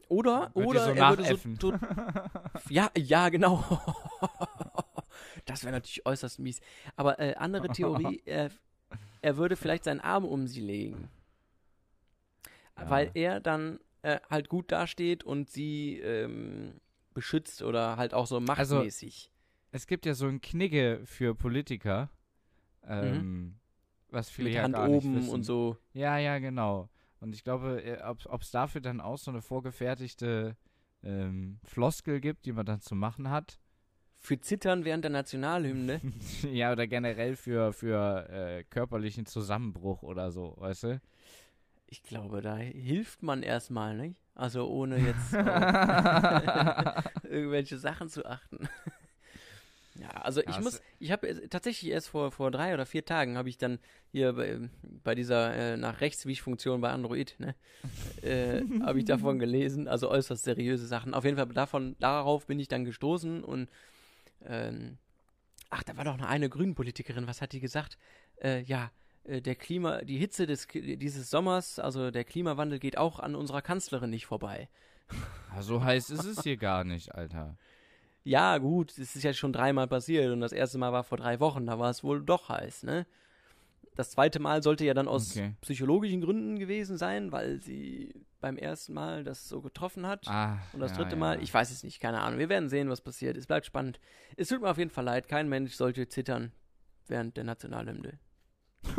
oder oder so er würde so, so Ja, ja, genau. das wäre natürlich äußerst mies. Aber äh, andere Theorie, er, er würde vielleicht seinen Arm um sie legen. Ja. Weil er dann äh, halt gut dasteht und sie ähm, beschützt oder halt auch so also machtmäßig. Es gibt ja so ein Knigge für Politiker. Ähm, mhm. Was viele Mit ja Hand gar oben wissen. und so. Ja, ja, genau. Und ich glaube, äh, ob es dafür dann auch so eine vorgefertigte ähm, Floskel gibt, die man dann zu machen hat. Für Zittern während der Nationalhymne? ja, oder generell für, für äh, körperlichen Zusammenbruch oder so, weißt du? Ich glaube, da hilft man erstmal, nicht? Also ohne jetzt irgendwelche Sachen zu achten. Ja, also ich muss, ich habe tatsächlich erst vor, vor drei oder vier Tagen habe ich dann hier bei, bei dieser äh, nach rechts Wischfunktion bei Android, ne, äh, habe ich davon gelesen, also äußerst seriöse Sachen. Auf jeden Fall davon, darauf bin ich dann gestoßen und ähm, ach, da war doch noch eine Grünenpolitikerin, was hat die gesagt? Äh, ja, äh, der Klima, die Hitze des, dieses Sommers, also der Klimawandel geht auch an unserer Kanzlerin nicht vorbei. so heiß ist es hier gar nicht, Alter ja, gut, es ist ja schon dreimal passiert und das erste Mal war vor drei Wochen, da war es wohl doch heiß, ne? Das zweite Mal sollte ja dann aus okay. psychologischen Gründen gewesen sein, weil sie beim ersten Mal das so getroffen hat. Ah, und das ja, dritte ja. Mal, ich weiß es nicht, keine Ahnung. Wir werden sehen, was passiert. Es bleibt spannend. Es tut mir auf jeden Fall leid, kein Mensch sollte zittern während der Nationalhymne.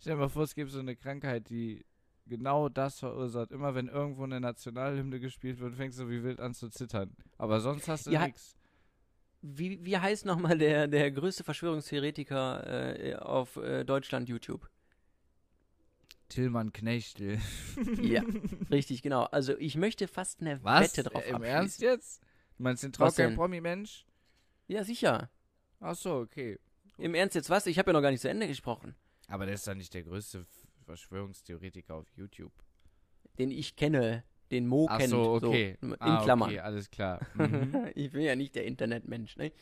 Stell dir mal vor, es gibt so eine Krankheit, die genau das verursacht. Immer wenn irgendwo eine Nationalhymne gespielt wird, fängst du wie wild an zu zittern. Aber sonst hast du Ja. nichts. Wie, wie heißt nochmal der, der größte Verschwörungstheoretiker äh, auf äh, Deutschland YouTube? Tillmann Knechtel. Ja, richtig, genau. Also ich möchte fast eine Was? Wette drauf Im abschließen. Ernst jetzt? Du meinst den trockenen denn? Promi-Mensch? Ja, sicher. Ach so, okay. Im Ernst jetzt was? Ich habe ja noch gar nicht zu Ende gesprochen. Aber der ist doch nicht der größte Verschwörungstheoretiker auf YouTube. Den ich kenne, den Mo Ach kennt. so, okay. in ah, Klammern. Okay, alles klar. Mhm. ich bin ja nicht der Internetmensch, ne?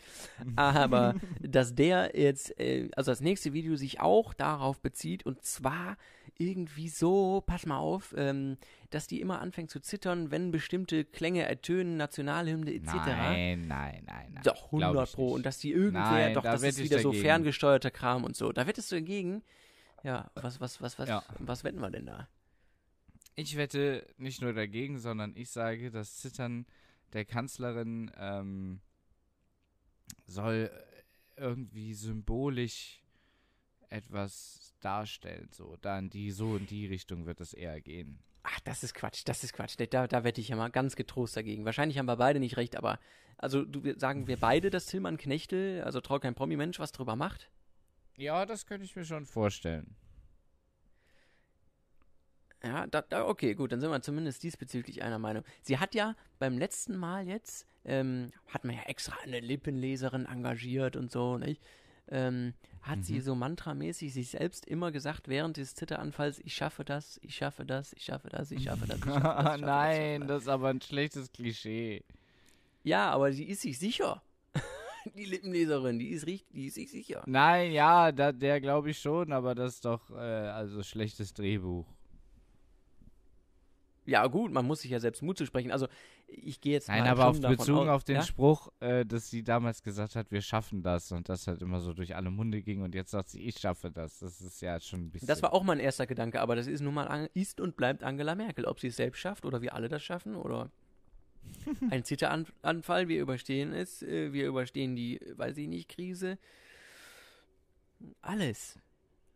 Aber dass der jetzt, äh, also das nächste Video sich auch darauf bezieht und zwar irgendwie so, pass mal auf, ähm, dass die immer anfängt zu zittern, wenn bestimmte Klänge ertönen, Nationalhymne etc. Nein, nein, nein, nein. Doch, Glaub 100 ich Pro. Und dass die irgendwer, Nein, doch, da das ist wieder so dagegen. ferngesteuerter Kram und so. Da wettest du dagegen. Ja, was, was, was, was, Ja. was wetten wir denn da? Ich wette nicht nur dagegen, sondern ich sage, das Zittern der Kanzlerin ähm, soll äh, irgendwie symbolisch etwas darstellen. So, da in die, so in die Richtung wird es eher gehen. Ach, das ist Quatsch, das ist Quatsch. Da, da wette ich ja mal ganz getrost dagegen. Wahrscheinlich haben wir beide nicht recht, aber also du sagen wir beide, dass Tillmann Knechtel, also trau kein Promi-Mensch, was drüber macht? Ja, das könnte ich mir schon vorstellen. Ja, da, da, okay, gut, dann sind wir zumindest diesbezüglich einer Meinung. Sie hat ja beim letzten Mal jetzt, ähm, hat man ja extra eine Lippenleserin engagiert und so, nicht? Ähm, hat sie Mhm. so mantramäßig sich selbst immer gesagt, während des Zitteranfalls, ich schaffe das, ich schaffe das, ich schaffe das, ich schaffe das, ich schaffe das. Ich schaffe das, ich schaffe Nein, das. das ist aber ein schlechtes Klischee. Ja, aber sie ist sich sicher. die Lippenleserin, die ist, richtig, die ist sich sicher. Nein, ja, da, der glaube ich schon, aber das ist doch äh, also schlechtes Drehbuch. Ja, gut, man muss sich ja selbst Mut zu sprechen. Also, ich gehe jetzt Nein, mal aber auf bezogen aus, auf den ja? Spruch, äh, dass sie damals gesagt hat, wir schaffen das und das halt immer so durch alle Munde ging und jetzt sagt sie, ich schaffe das. Das ist ja schon ein bisschen. Das war auch mein erster Gedanke, aber das ist nun mal, ist und bleibt Angela Merkel. Ob sie es selbst schafft oder wir alle das schaffen oder ein Zitteranfall, wir überstehen es, äh, wir überstehen die, weiß ich nicht, Krise. Alles.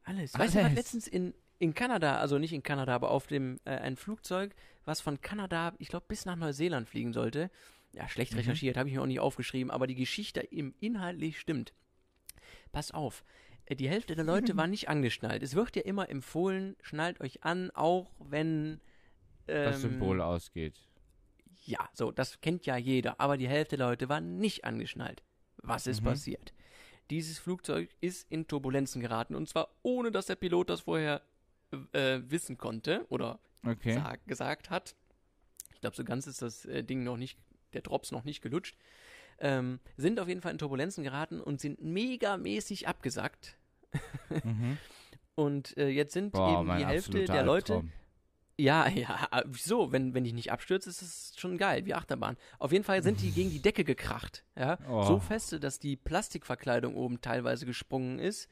Alles. Weißt du, was letztens in, in Kanada, also nicht in Kanada, aber auf dem, äh, ein Flugzeug, was von Kanada, ich glaube, bis nach Neuseeland fliegen sollte. Ja, schlecht Mhm. recherchiert, habe ich mir auch nicht aufgeschrieben, aber die Geschichte im inhaltlich stimmt. Pass auf. äh, Die Hälfte der Leute war nicht angeschnallt. Es wird ja immer empfohlen, schnallt euch an, auch wenn das ähm, Symbol ausgeht. Ja, so, das kennt ja jeder, aber die Hälfte der Leute war nicht angeschnallt. Was ist Mhm. passiert? Dieses Flugzeug ist in Turbulenzen geraten und zwar ohne, dass der Pilot das vorher äh, wissen konnte oder Okay. sag, gesagt hat. Ich glaube, so ganz ist das äh, Ding noch nicht, der Drops noch nicht gelutscht. Ähm, sind auf jeden Fall in Turbulenzen geraten und sind megamäßig abgesackt. Mhm. Und äh, jetzt sind Boah, eben die Hälfte der Leute Albtraum. Ja, ja, äh, wieso? Wenn, wenn ich nicht abstürze, ist es schon geil, wie Achterbahn. Auf jeden Fall sind die gegen die Decke gekracht, ja. Oh. So feste, dass die Plastikverkleidung oben teilweise gesprungen ist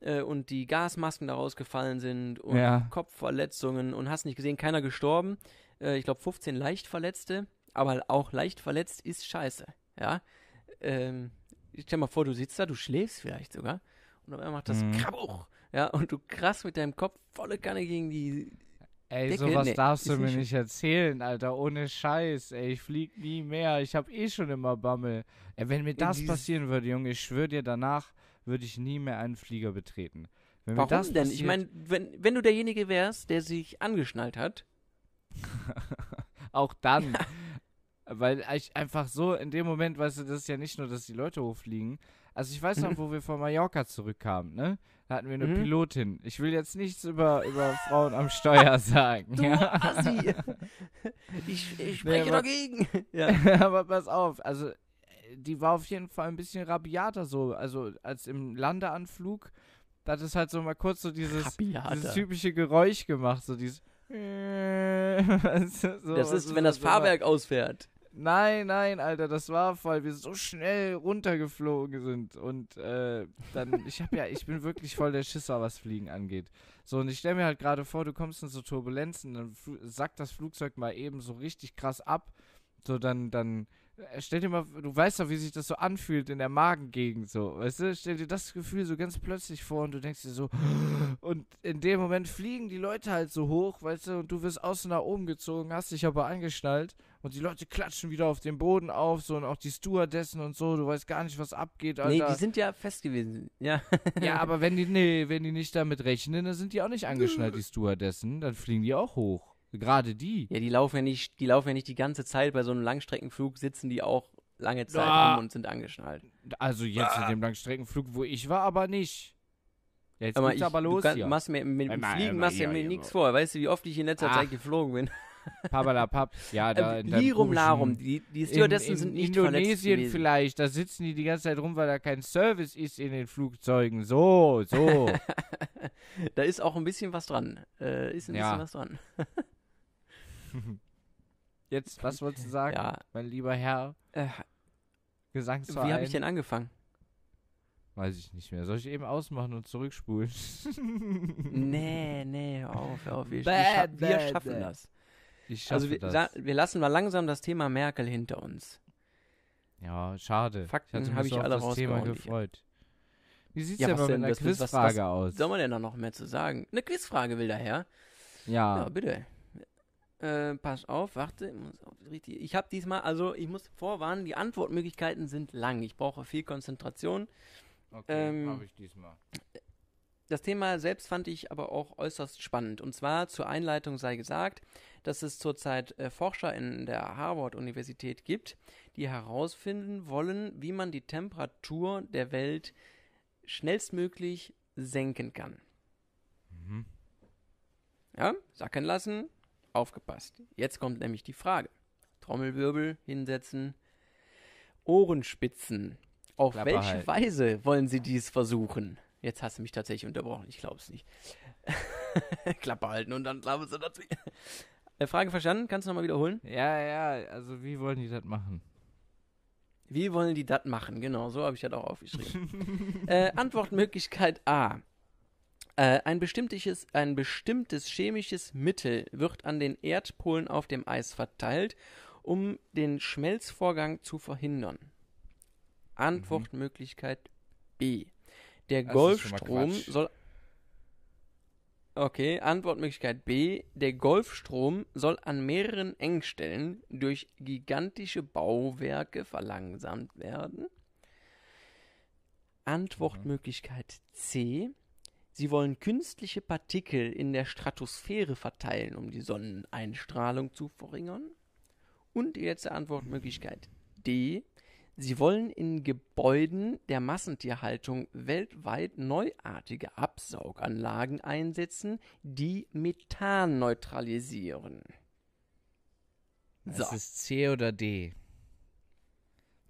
äh, und die Gasmasken daraus gefallen sind und Ja. Kopfverletzungen und hast nicht gesehen, keiner gestorben. Äh, ich glaube 15 leicht Verletzte, aber auch leicht verletzt ist scheiße, ja. Ähm, ich stell mal vor, du sitzt da, du schläfst vielleicht sogar und auf einmal macht das Mhm. Krabuch, ja, und du krass mit deinem Kopf volle Kanne gegen die Ey, Decke? sowas Nee, darfst du mir nicht nicht erzählen, Alter. Ohne Scheiß. Ey, ich flieg nie mehr. Ich hab eh schon immer Bammel. Ey, wenn mir das passieren würde, Junge, ich schwöre dir, danach würde ich nie mehr einen Flieger betreten. Wenn Warum das denn? Passiert, Ich meine, wenn, wenn du derjenige wärst, der sich angeschnallt hat, auch dann. Weil ich einfach so, in dem Moment, weißt du, das ist ja nicht nur, dass die Leute hochfliegen. Also ich weiß noch, wo wir von Mallorca zurückkamen, ne? Da hatten wir eine Mhm. Pilotin. Ich will jetzt nichts über, über Frauen am Steuer sagen. du ja. Assi, ich, ich spreche aber- dagegen. Ja. Aber pass auf, also äh, die war auf jeden Fall ein bisschen rabiater so. Also als im Landeanflug, da hat es halt so mal kurz so dieses, dieses typische Geräusch gemacht, so dieses. So, Das ist, wenn das immer- Fahrwerk ausfährt. Nein, nein, Alter, das war, weil wir so schnell runtergeflogen sind. Und äh, dann, ich hab ja, ich bin wirklich voll der Schisser, was Fliegen angeht. So, und ich stelle mir halt gerade vor, du kommst in so Turbulenzen, dann sackt das Flugzeug mal eben so richtig krass ab. So, dann, dann Stell dir mal, du weißt doch, wie sich das so anfühlt in der Magengegend, so, weißt du? Stell dir das Gefühl so ganz plötzlich vor und du denkst dir so, und in dem Moment fliegen die Leute halt so hoch, weißt du, und du wirst außen nach oben gezogen, hast dich aber angeschnallt und die Leute klatschen wieder auf den Boden auf, so, und auch die Stewardessen und so, du weißt gar nicht, was abgeht, Alter. Nee, die sind ja fest gewesen. Ja. ja, aber wenn die, nee, wenn die nicht damit rechnen, dann sind die auch nicht angeschnallt, die Stewardessen, dann fliegen die auch hoch. Gerade die. Ja, die laufen ja nicht, die laufen ja nicht die ganze Zeit. Bei so einem Langstreckenflug sitzen die auch lange Zeit Ah. rum und sind angeschnallt. Also jetzt in dem Langstreckenflug, wo ich war, aber nicht. Ja, Jetzt Aber geht's ich, aber los du kann, hier. machst mir mit dem Fliegen machst du hier, mir nichts vor. Weißt du, wie oft ich in letzter Ach. Zeit geflogen bin? Pabalapap. Ja, da Äh, in Lirum Larum. Die, die in, Stewardessen in sind nicht verletzt Indonesien gewesen. vielleicht, da sitzen die die ganze Zeit rum, weil da kein Service ist in den Flugzeugen. So, so. Da ist auch ein bisschen was dran. Äh, ist ein Ja. bisschen was dran. Jetzt, was wolltest du sagen, Ja. mein lieber Herr Äh, Gesangsverein? wie habe ich denn angefangen? Weiß ich nicht mehr. Soll ich eben ausmachen und zurückspulen? Nee, nee, auf, auf. Wir, wir, Bäh, scha wir bäh, schaffen bäh. das. Ich schaffe Also wir, das. wir lassen mal langsam das Thema Merkel hinter uns. Ja, schade. Fakten ich hatte hab mich ich alle das Thema gefreut. Wie sieht's Ja, denn mal mit einer Was- was- was- Quizfrage aus? Soll man denn da noch mehr zu sagen? Eine Quizfrage will daher. Ja, Ja, bitte. Äh, pass auf, warte. Ich, richtig. habe diesmal, also ich muss vorwarnen, die Antwortmöglichkeiten sind lang. Ich brauche viel Konzentration. okay, ähm, habe ich diesmal. Das Thema selbst fand ich aber auch äußerst spannend. Und zwar zur Einleitung sei gesagt, dass es zurzeit äh, Forscher in der Harvard-Universität gibt, die herausfinden wollen, wie man die Temperatur der Welt schnellstmöglich senken kann. Mhm. Ja, sacken lassen, aufgepasst. Jetzt kommt nämlich die Frage. Trommelwirbel hinsetzen, Ohrenspitzen. Auf Klappe welche halten. Weise wollen Sie dies versuchen? Jetzt hast du mich tatsächlich unterbrochen, ich glaube es nicht. Klappe halten und dann glauben Sie dazu. Äh, Frage verstanden? Kannst du nochmal wiederholen? Ja, ja, also wie wollen die das machen? Wie wollen die das machen? Genau, so habe ich das auch aufgeschrieben. äh, Antwortmöglichkeit A. Äh, ein, bestimmtes, ein bestimmtes chemisches Mittel wird an den Erdpolen auf dem Eis verteilt, um den Schmelzvorgang zu verhindern. Antwortmöglichkeit B. Der Das Golfstrom soll. Okay, Antwortmöglichkeit B. Der Golfstrom soll an mehreren Engstellen durch gigantische Bauwerke verlangsamt werden. Antwortmöglichkeit C. Sie wollen künstliche Partikel in der Stratosphäre verteilen, um die Sonneneinstrahlung zu verringern. Und die letzte Antwortmöglichkeit D. Sie wollen in Gebäuden der Massentierhaltung weltweit neuartige Absauganlagen einsetzen, die Methan neutralisieren. So. Es ist C oder D.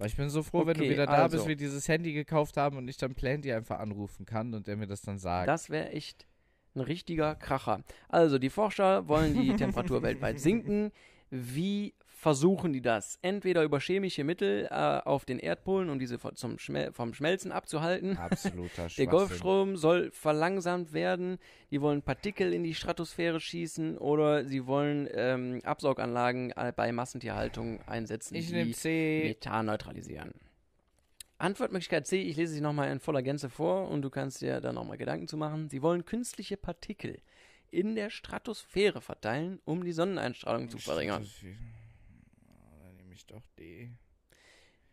Weil ich bin so froh, wenn du Okay, wieder da also. bist, wir dieses Handy gekauft haben und ich dann Planty einfach anrufen kann und der mir das dann sagt. Das wäre echt ein richtiger Kracher. Also, die Forscher wollen die Temperatur weltweit sinken. Wie versuchen die das? Entweder über chemische Mittel äh, auf den Erdpolen, um diese von- zum Schmel vom Schmelzen abzuhalten. Absoluter Der. Golfstrom soll verlangsamt werden. Die wollen Partikel in die Stratosphäre schießen oder sie wollen ähm, Absauganlagen äh, bei Massentierhaltung einsetzen, Ich die C. Methan neutralisieren. Antwortmöglichkeit C, ich lese sie nochmal in voller Gänze vor und du kannst dir da nochmal Gedanken zu machen. Sie wollen künstliche Partikel in der Stratosphäre verteilen, um die Sonneneinstrahlung zu verringern. Ich doch D.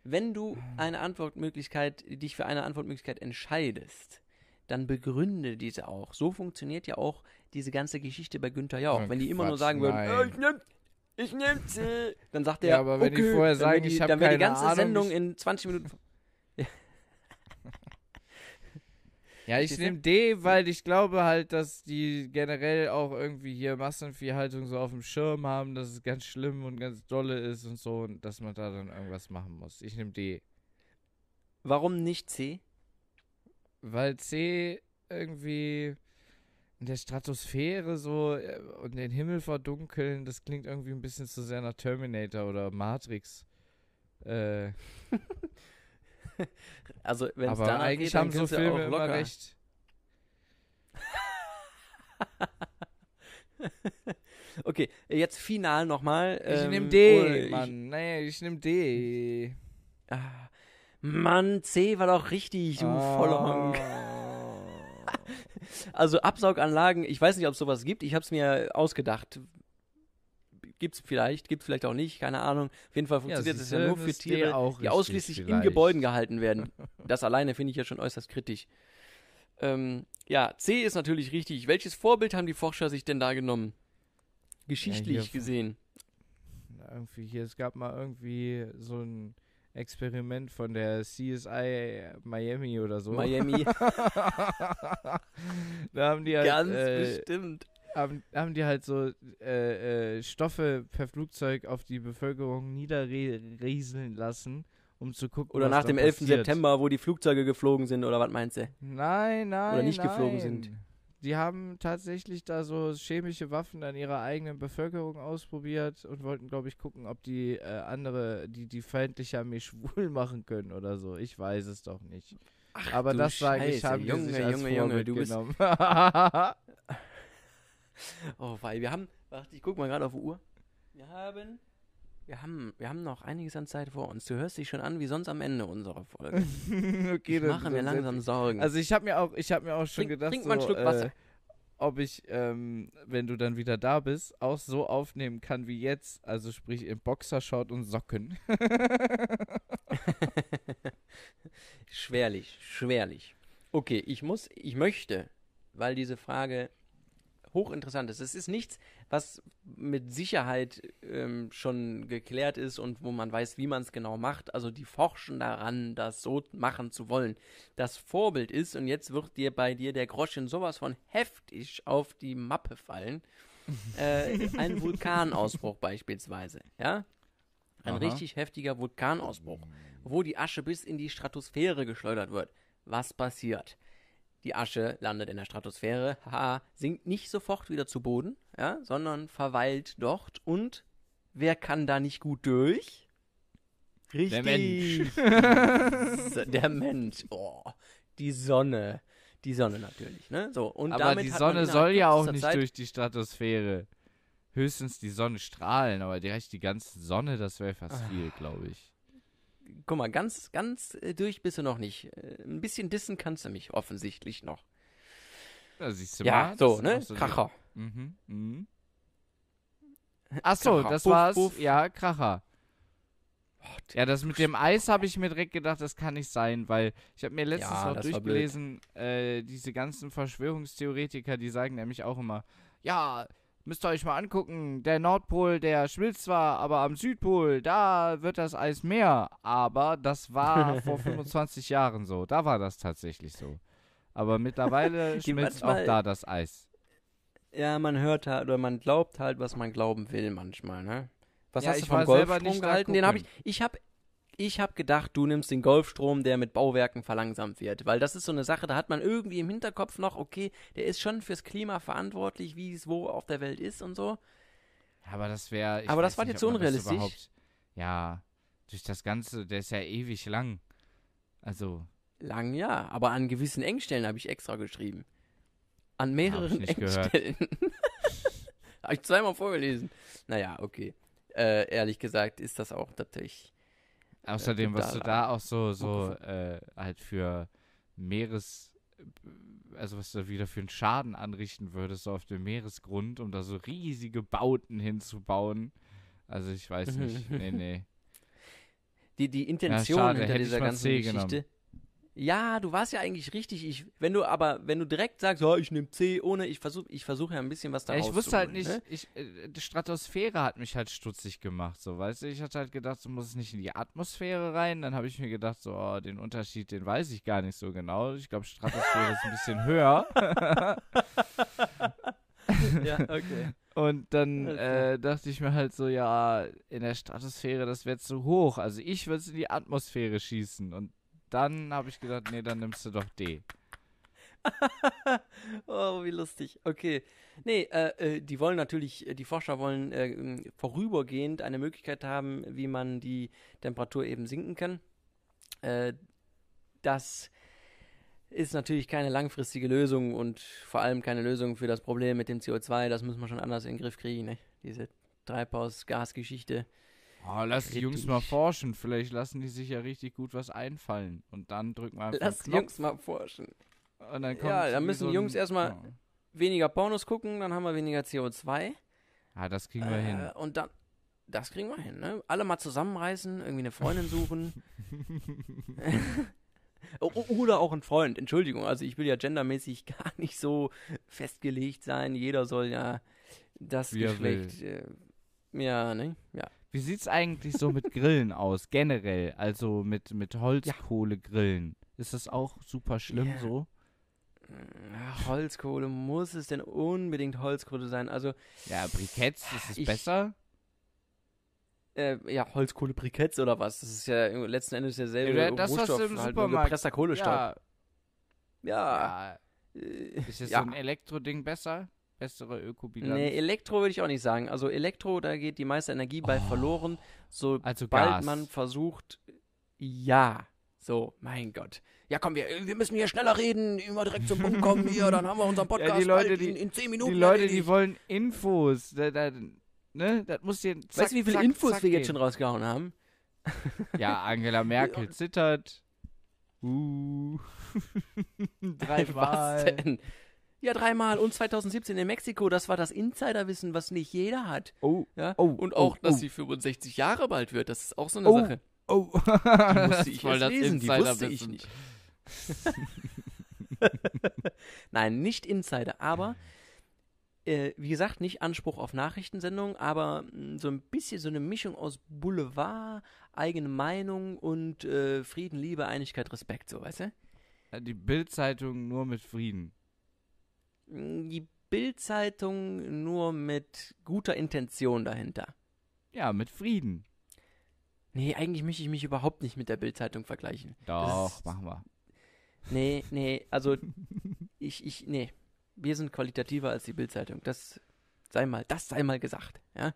Wenn du eine Antwortmöglichkeit, dich für eine Antwortmöglichkeit entscheidest, dann begründe diese auch. So funktioniert ja auch diese ganze Geschichte bei Günther Jauch. Oh, Wenn die immer nur Quatsch, sagen würden. "Äh, ich nehm, ich nehm C, dann sagt er, Ja, aber wenn die okay. vorher Dann sagen, wär die, ich hab dann wäre die keine ganze Ahnung, Sendung ich- in 20 Minuten. Ja, ich nehme D, weil ich glaube halt, dass die generell auch irgendwie hier Massenviehhaltung so auf dem Schirm haben, dass es ganz schlimm und ganz dolle ist und so und dass man da dann irgendwas machen muss. Ich nehme D. Warum nicht C? Weil C irgendwie in der Stratosphäre so äh, und den Himmel verdunkeln, das klingt irgendwie ein bisschen zu sehr nach Terminator oder Matrix. Äh, Also, wenn es danach eigentlich geht, dann haben so Filme auch immer recht. okay, jetzt final nochmal. Ich ähm, nehm D, ich- Mann. Nee, ich nehm D. Ah, Mann, C war doch richtig, du Ah. Vollhonk. Also Absauganlagen, ich weiß nicht, ob es sowas gibt. Ich habe es mir ausgedacht. Gibt's vielleicht, gibt's vielleicht auch nicht, keine Ahnung. Auf jeden Fall funktioniert es siehste, ja nur für Tiere, auch die ausschließlich in vielleicht. Gebäuden gehalten werden. Das alleine finde ich ja schon äußerst kritisch. Ähm, ja, C ist natürlich richtig. Welches Vorbild haben die Forscher sich denn da genommen? Geschichtlich hier- gesehen. Irgendwie hier, es gab mal irgendwie so ein Experiment von der CSI Miami oder so. Miami. da haben die halt, Ganz äh, bestimmt. Haben, haben die halt so äh, äh, Stoffe per Flugzeug auf die Bevölkerung niederrieseln lassen, um zu gucken, Oder nach dem 11. passiert. September, wo die Flugzeuge geflogen sind, oder was meinst du? Nein, nein. nicht nein. geflogen sind. Die haben tatsächlich da so chemische Waffen an ihrer eigenen Bevölkerung ausprobiert und wollten, glaube ich, gucken, ob die äh, andere, die, die feindliche Armee schwul machen können oder so. Ich weiß es doch nicht. Aber du das sage ich, haben die Junge, sich als Junge, Junge, Vorbild du bist- genommen. Oh, weil wir haben, warte, ich guck mal gerade auf die Uhr. Wir haben, wir haben, wir haben noch einiges an Zeit vor uns. Du hörst dich schon an wie sonst am Ende unserer Folge. okay, ich dann- mache mir langsam Sorgen. Also ich habe mir auch, ich habe mir auch schon Trink- gedacht, trink mal einen Schluck Wasser. Äh, ob ich, ähm, wenn du dann wieder da bist, auch so aufnehmen kann wie jetzt, also sprich im Boxershort und Socken. schwerlich, schwerlich. Okay, ich muss, ich möchte, weil diese Frage hochinteressant ist. Es ist nichts, was mit Sicherheit ähm, schon geklärt ist und wo man weiß, wie man es genau macht. Also die forschen daran, das so machen zu wollen. Das Vorbild ist, und jetzt wird dir bei dir der Groschen sowas von heftig auf die Mappe fallen, äh, ein Vulkanausbruch beispielsweise, ja? Ein Aha. richtig heftiger Vulkanausbruch, wo die Asche bis in die Stratosphäre geschleudert wird. Was passiert? Die Asche landet in der Stratosphäre, haha, sinkt nicht sofort wieder zu Boden, ja, sondern verweilt dort. Und wer kann da nicht gut durch? Richtig. Mensch. der Mensch. Oh, die Sonne. Die Sonne natürlich, ne? So, und aber damit die Sonne soll ja auch nicht Zeit- durch die Stratosphäre. Höchstens die Sonne strahlen, aber direkt die ganze Sonne, das wäre fast Ah. viel, glaube ich. Guck mal, ganz, ganz äh, durch bist du noch nicht. Äh, ein bisschen dissen kannst du mich offensichtlich noch. Ja, siehst du Ja, mal. so, ne? so Kracher. Mhm, mhm. Ach so, Kracher. das Puff, war's. puff. Ja, Kracher. Ja, das mit dem Eis habe ich mir direkt gedacht, das kann nicht sein, weil ich habe mir letztens Ja, auch durchgelesen, äh, diese ganzen Verschwörungstheoretiker, die sagen nämlich auch immer, ja, müsst ihr euch mal angucken, der Nordpol, der schmilzt zwar, aber am Südpol, da wird das Eis mehr. Aber das war vor 25 Jahren so, da war das tatsächlich so. Aber mittlerweile schmilzt auch da das Eis. Ja, man hört halt oder man glaubt halt, was man glauben will manchmal, ne? Was Ja, hast du vom Golfstrom gehalten? Den habe ich. Ich habe ich hab gedacht, du nimmst den Golfstrom, der mit Bauwerken verlangsamt wird. Weil das ist so eine Sache, da hat man irgendwie im Hinterkopf noch, okay, der ist schon fürs Klima verantwortlich, wie es wo auf der Welt ist und so. Aber das wäre. Aber das war dir zu unrealistisch? Ja, durch das Ganze, der ist ja ewig lang. Also, Lang ja, aber an gewissen Engstellen habe ich extra geschrieben. An mehreren. Engstellen. habe ich zweimal vorgelesen. Naja, okay. Äh, ehrlich gesagt ist das auch natürlich. Außerdem, was du da auch so, so, äh, halt für Meeres. Also, was du wieder für einen Schaden anrichten würdest, so auf dem Meeresgrund, um da so riesige Bauten hinzubauen. Also, ich weiß nicht. nee, nee. Die, die Intention schade, hinter dieser ganzen Geschichte. genommen. Ja, du warst ja eigentlich richtig. Ich, wenn du aber, wenn du direkt sagst, ja, ich nehme C ohne, ich versuche ich versuche ja ein bisschen was da Ja, ich wusste halt nicht, Ne? ich, äh, die Stratosphäre hat mich halt stutzig gemacht, so, weißt du? Ich hatte halt gedacht, so muss es nicht in die Atmosphäre rein. Dann habe ich mir gedacht, so, oh, den Unterschied, den weiß ich gar nicht so genau. Ich glaube, Stratosphäre ist ein bisschen höher. ja, okay. Und dann äh, dachte ich mir halt so, ja, in der Stratosphäre, das wäre zu hoch. Also ich würde es in die Atmosphäre schießen. Und dann habe ich gedacht, nee, dann nimmst du doch D. oh, wie lustig. Okay. Nee, äh, äh, die wollen natürlich, äh, die Forscher wollen äh, vorübergehend eine Möglichkeit haben, wie man die Temperatur eben sinken kann. Äh, das ist natürlich keine langfristige Lösung und vor allem keine Lösung für das Problem mit dem CO2. Das müssen wir schon anders in den Griff kriegen, ne? Diese Treibhausgasgeschichte. Oh, lass die Jungs mal forschen. Vielleicht lassen die sich ja richtig gut was einfallen. Und dann drücken wir einfach Lass die Jungs mal forschen. Und dann kommt Ja, dann müssen so die Jungs erstmal- Ja. Weniger Pornos gucken, dann haben wir weniger CO2. Ah, das kriegen wir hin. Äh, und dann, das kriegen wir hin, ne? Alle mal zusammenreißen, irgendwie eine Freundin suchen. Oder auch ein Freund, Entschuldigung. Also ich will ja gendermäßig gar nicht so festgelegt sein. Jeder soll ja das Wie Geschlecht. Äh, ja, ne? Ja. Wie sieht's eigentlich so mit Grillen aus, generell? Also mit, mit Holzkohlegrillen. Ist das auch super schlimm Ja. so? Ach, Holzkohle, muss es denn unbedingt Holzkohle sein? Also, Ja, Briketts, ist es Ich- besser? äh, ja, Holzkohle-Briketts oder was? Das ist ja letzten Endes derselbe Ja, das, was Rohstoff, im halt Supermarkt- gepresster Kohlenstoff. Ja, Ja. ja. äh, Ist jetzt ja. so ein Elektroding besser? Bessere Ökobilanz? Nee, Elektro würde ich auch nicht sagen. Also Elektro, da geht die meiste Energie bei Oh. verloren, sobald also man versucht. Ja. So, mein Gott. Ja, komm, wir, wir müssen hier schneller reden, immer direkt zum Punkt kommen hier, dann haben wir unseren Podcast die Leute, bald die- in, in 10 Minuten. die Leute, die wollen Infos. Da, da, ne? Das muss dir zack, Weißt du, wie viele zack, Infos zack wir jetzt gehen. schon rausgehauen haben? Ja, Angela Merkel zittert. Uh. Was Dreimal. denn? Ja, dreimal. Und 2017 in Mexiko, das war das Insiderwissen, was nicht jeder hat. Oh, Ja? Oh, Und oh, auch, dass oh. sie 65 Jahre bald wird, das ist auch so eine Oh. Sache. oh. Die musste ich Voll erst lesen, die wusste ich nicht. Nein, nicht Insider, aber äh, wie gesagt, nicht Anspruch auf Nachrichtensendung, aber mh, so ein bisschen so eine Mischung aus Boulevard, eigene Meinung und äh, Frieden, Liebe, Einigkeit, Respekt, so, weißt du? Die Bildzeitung nur mit Frieden. Die Bildzeitung nur mit guter Intention dahinter. Ja, mit Frieden. Nee, eigentlich möchte ich mich überhaupt nicht mit der Bildzeitung vergleichen. Doch, ist- machen wir. Nee, nee, also ich, ich, nee. Wir sind qualitativer als die Bildzeitung. Das sei mal, das sei mal gesagt, ja?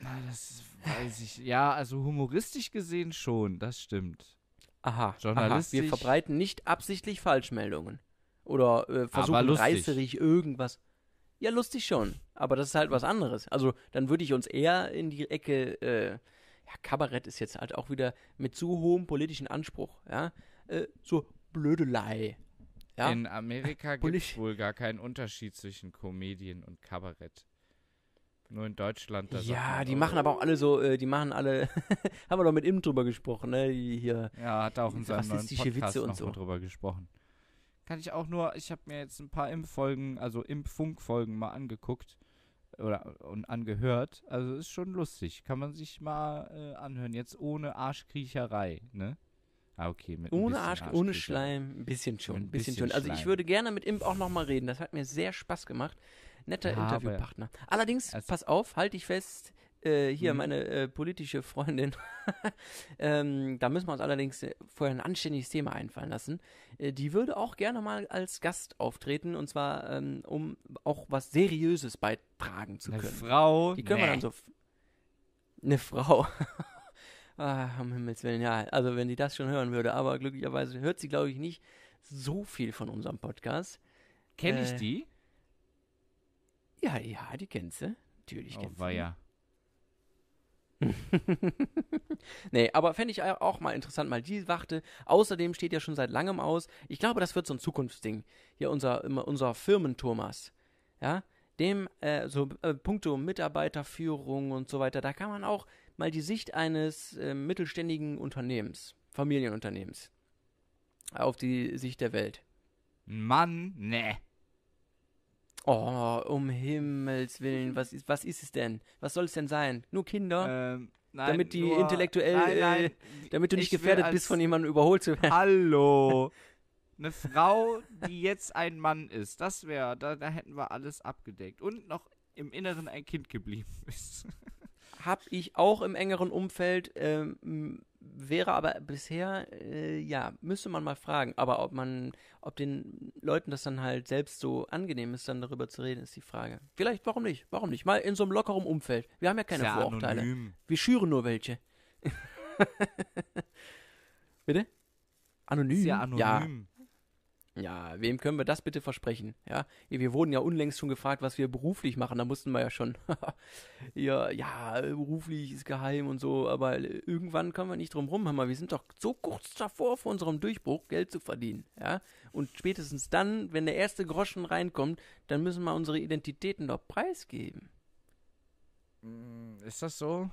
Na, das weiß ich. Ja, also humoristisch gesehen schon, das stimmt. Aha, aha. Journalistisch- Wir verbreiten nicht absichtlich Falschmeldungen. Oder äh, versuchen reißerig irgendwas. Ja, lustig schon. Aber das ist halt was anderes. Also, dann würde ich uns eher in die Ecke, äh, ja, Kabarett ist jetzt halt auch wieder mit zu hohem politischen Anspruch, ja? Äh, so Blödelei. Ja? In Amerika gibt es wohl gar keinen Unterschied zwischen Comedian und Kabarett. Nur in Deutschland. Ja, die machen aber auch alle so, äh, die machen alle, haben wir doch mit ihm drüber gesprochen, ne? Die Hier. Ja, hat auch in seinem neuen Podcast Witze und noch so. drüber gesprochen. Kann ich auch nur, ich habe mir jetzt ein paar Impffolgen, also Impffunkfolgen mal angeguckt oder und angehört. Also ist schon lustig. Kann man sich mal äh, anhören. Jetzt ohne Arschkriecherei, ne? Ah, okay. Mit Ohne Arsch, ohne Arschkriecherei. Schleim, ein bisschen schon, Ein bisschen, bisschen schon. Also ich würde gerne mit Imp auch nochmal reden. Das hat mir sehr Spaß gemacht. Netter Ja, Interviewpartner. Allerdings, Also- pass auf, halte ich fest, äh, hier Mhm. meine äh, politische Freundin. ähm, da müssen wir uns allerdings äh, vorher ein anständiges Thema einfallen lassen. Äh, die würde auch gerne mal als Gast auftreten und zwar, ähm, um auch was Seriöses beitragen zu Eine können. Frau. Die können wir nee. dann so. Eine Frau. ah, um Himmels Willen, ja. Also, wenn die das schon hören würde. Aber glücklicherweise hört sie, glaube ich, nicht so viel von unserem Podcast. Kenn ich äh, die? Ja, ja, die kennt sie. Natürlich Oh, kennt war sie. ja. nee, aber fände ich auch mal interessant, mal die Wachte. Außerdem steht ja schon seit langem aus. Ich glaube, das wird so ein Zukunftsding. Hier unser, unser Firmen-Thomas. Ja, dem, äh, so äh, puncto Mitarbeiterführung und so weiter, da kann man auch mal die Sicht eines äh, mittelständigen Unternehmens, Familienunternehmens, auf die Sicht der Welt. Mann, nee. Oh, um Himmels Willen, was ist, was ist es denn? Was soll es denn sein? Nur Kinder? Ähm, nein, Damit die nur, intellektuell, Nein, nein, äh, damit du nicht gefährdet bist, von jemandem überholt zu werden. Hallo. Eine Frau, die jetzt ein Mann ist, das wäre, da, da hätten wir alles abgedeckt. Und noch im Inneren ein Kind geblieben ist. Hab ich auch im engeren Umfeld, ähm, wäre aber bisher, äh, ja, müsste man mal fragen. Aber ob man, ob den Leuten das dann halt selbst so angenehm ist, dann darüber zu reden, ist die Frage. Vielleicht, warum nicht? Warum nicht? Mal in so einem lockeren Umfeld. Wir haben ja keine ja Vorurteile. anonym. Wir schüren nur welche. Bitte? Anonym? Ja anonym. Ja, wem können wir das bitte versprechen? Ja, wir wurden ja unlängst schon gefragt, was wir beruflich machen. Da mussten wir ja schon, ja, ja, beruflich ist geheim und so, aber irgendwann kommen wir nicht drum rum. Wir sind doch so kurz davor, vor unserem Durchbruch Geld zu verdienen. Ja, und spätestens dann, wenn der erste Groschen reinkommt, dann müssen wir unsere Identitäten doch preisgeben. Mm, ist das so?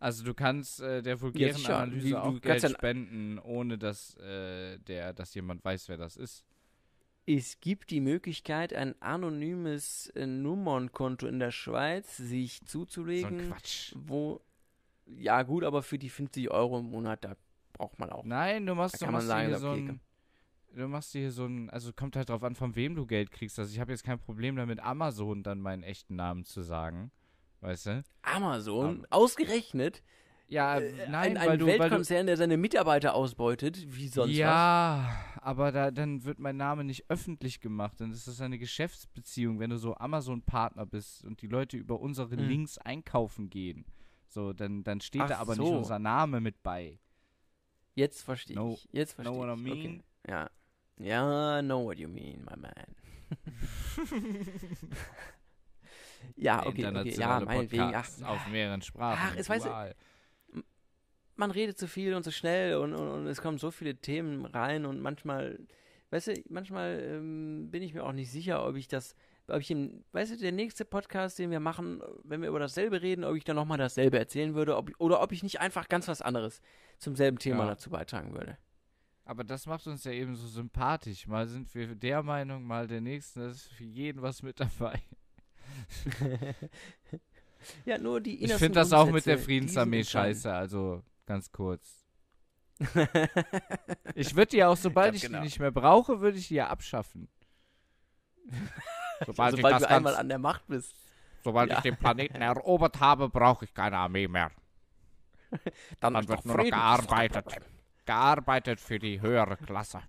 Also du kannst äh, der vulgären Ja, Analyse du auch kannst Geld spenden, ohne dass äh, der, dass jemand weiß, wer das ist. Es gibt die Möglichkeit, ein anonymes äh, Nummernkonto in der Schweiz sich So zuzulegen, ein Quatsch. wo, ja gut, aber für die 50 Euro im Monat, da braucht man auch. Nein, du Da machst, du kann man machst sagen, hier so ein, du machst hier so ein, also kommt halt drauf an, von wem du Geld kriegst. Also ich habe jetzt kein Problem damit, Amazon dann meinen echten Namen zu sagen, weißt du? Amazon, ausgerechnet, Ja, äh, nein, ein, weil ein weil du, Weltkonzern, der seine Mitarbeiter ausbeutet, wie sonst was. ja, aber da, dann wird mein Name nicht öffentlich gemacht. Dann ist das eine Geschäftsbeziehung, wenn du so Amazon-Partner bist und die Leute über unsere Hm. Links einkaufen gehen. So, dann, dann steht da Ach aber nicht so. unser Name mit bei. Jetzt verstehe No- ich. Jetzt verstehe know what I ich. mean? Okay. Ja. Ja, know what you mean, my man. ja, okay, okay. Ja, meinetwegen. Ach, auf mehreren Sprachen. Ach, es weiß- dual. man redet zu viel und zu schnell und, und, und es kommen so viele Themen rein und manchmal, weißt du, manchmal ähm, bin ich mir auch nicht sicher, ob ich das, ob ich im, weißt du, der nächste Podcast, den wir machen, wenn wir über dasselbe reden, ob ich dann nochmal dasselbe erzählen würde ob, oder ob ich nicht einfach ganz was anderes zum selben Thema Ja. dazu beitragen würde. Aber das macht uns ja eben so sympathisch. Mal sind wir der Meinung, mal der nächsten. Da ist für jeden was mit dabei. ja, nur die Ich finde das auch mit der Friedensarmee scheiße. Also ganz kurz. Ich würde die auch, sobald Ganz ich genau. die nicht mehr brauche, würde ich die ja abschaffen. Sobald, ich, Sobald du einmal an der Macht bist. sobald Ja. ich den Planeten erobert habe, brauche ich keine Armee mehr. Dann, Dann wird nur noch gearbeitet. Gearbeitet für die höhere Klasse.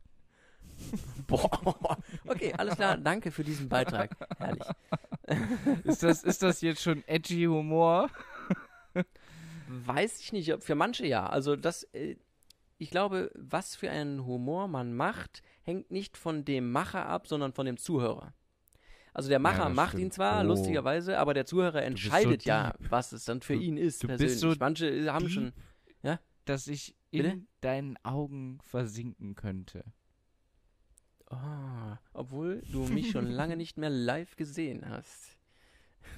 Boah. Okay, alles klar. Danke für diesen Beitrag. Herrlich. Ist das, ist das jetzt schon edgy Humor? Weiß ich nicht, ob für manche ja. Also das, äh, ich glaube, was für einen Humor man macht, hängt nicht von dem Macher ab, sondern von dem Zuhörer. Also der Macher das macht stimmt. ihn zwar, Oh. lustigerweise, aber der Zuhörer bist so entscheidet ja, was es dann für Du- ihn ist du bist persönlich. so manche äh, haben schon. Dass ich in Bitte? deinen Augen versinken könnte. Oh, obwohl du mich schon lange nicht mehr live gesehen hast.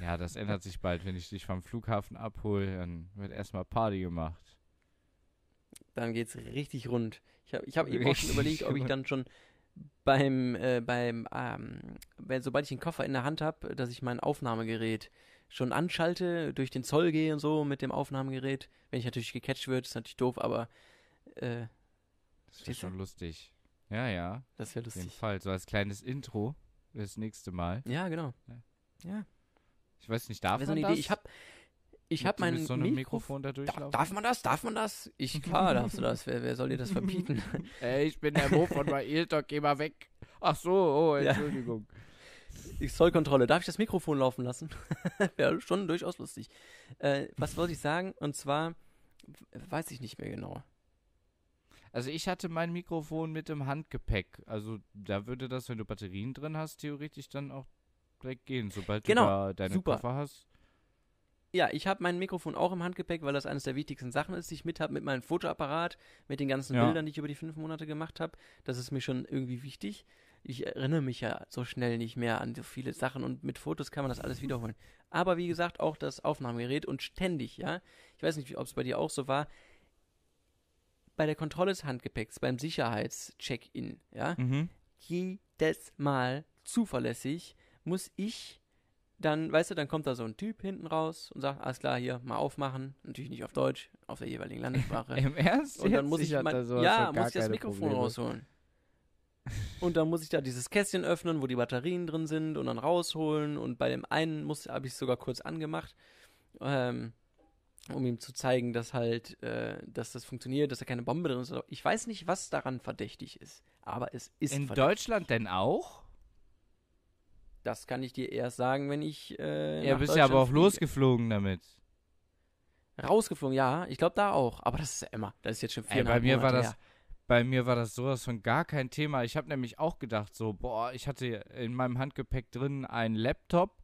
Ja, das ändert sich bald. Wenn ich dich vom Flughafen abhole, dann wird erstmal Party gemacht. Dann geht's richtig rund. Ich habe ich hab eben auch schon überlegt, ob ich dann schon beim, äh, beim, ähm, wenn, sobald ich den Koffer in der Hand habe, dass ich mein Aufnahmegerät schon anschalte, durch den Zoll gehe und so mit dem Aufnahmegerät. Wenn ich natürlich gecatcht wird, ist natürlich doof, aber äh, Das wäre du? schon lustig. Ja, ja, das wäre auf jeden lustig. Fall. So als kleines Intro das nächste Mal. Ja, genau. Ja. Ja, Ich weiß nicht, darf wäre man das? Idee. Ich habe ich Mit- hab mein so einem Mikro- Mikrofon da durchlaufen? darf man das? Darf man das? Ich, klar darfst du das. Wer, wer soll dir das verbieten? Ey, ich bin der Mo von Mailtalk, geh mal weg. Ach so, oh, Ja. Entschuldigung. Die Zollkontrolle. Darf ich das Mikrofon laufen lassen? Wäre schon durchaus lustig. Äh, was wollte ich sagen? Und zwar, weiß ich nicht mehr genau. Also ich hatte mein Mikrofon mit im Handgepäck. Also da würde das, wenn du Batterien drin hast, theoretisch dann auch direkt gehen, sobald Genau, du da deine super. Koffer hast. Ja, ich habe mein Mikrofon auch im Handgepäck, weil das eines der wichtigsten Sachen ist, die ich mit habe, mit meinem Fotoapparat, mit den ganzen Ja. Bildern, die ich über die fünf Monate gemacht habe. Das ist mir schon irgendwie wichtig. Ich erinnere mich ja so schnell nicht mehr an so viele Sachen und mit Fotos kann man das alles wiederholen. Aber wie gesagt, auch das Aufnahmegerät und ständig, ja. Ich weiß nicht, ob es bei dir auch so war. Bei der Kontrolle des Handgepäcks, beim Sicherheitscheck-In, ja, Mhm. jedes Mal zuverlässig muss ich dann, weißt du, dann kommt da so ein Typ hinten raus und sagt, alles klar, hier, mal aufmachen. Natürlich nicht auf Deutsch, auf der jeweiligen Landessprache. Im Ernst? und dann muss ich, hatte mein, sowas ja, muss ich das Mikrofon Probleme. rausholen. Und dann muss ich da dieses Kästchen öffnen, wo die Batterien drin sind und dann rausholen. Und bei dem einen muss habe ich es sogar kurz angemacht, ähm, um ihm zu zeigen, dass halt, äh, dass das funktioniert, dass da keine Bombe drin ist. Ich weiß nicht, was daran verdächtig ist, aber es ist In verdächtig. Deutschland denn auch? Das kann ich dir erst sagen, wenn ich. Äh, Ja, bist ja aber auch fliege. losgeflogen damit. Rausgeflogen, ja. Ich glaube da auch. Aber das ist ja immer. Das ist jetzt schon Ey, bei mir war Monate das, her. bei mir war das sowas von gar kein Thema. Ich habe nämlich auch gedacht, so, boah, ich hatte in meinem Handgepäck drin einen Laptop,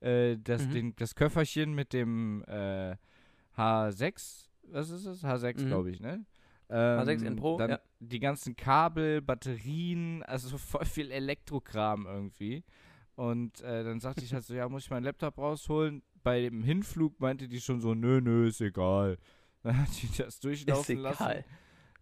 äh, das, Mhm. den, das Köfferchen mit dem äh, H6, was ist es? H6, Mhm. glaube ich, ne? H6N Pro, dann ja. Die ganzen Kabel, Batterien, also voll viel Elektrokram irgendwie. Und äh, dann sagte ich halt so, ja, muss ich meinen Laptop rausholen? Bei dem Hinflug meinte die schon so, nö, nö, ist egal. Dann hat die das durchlaufen lassen.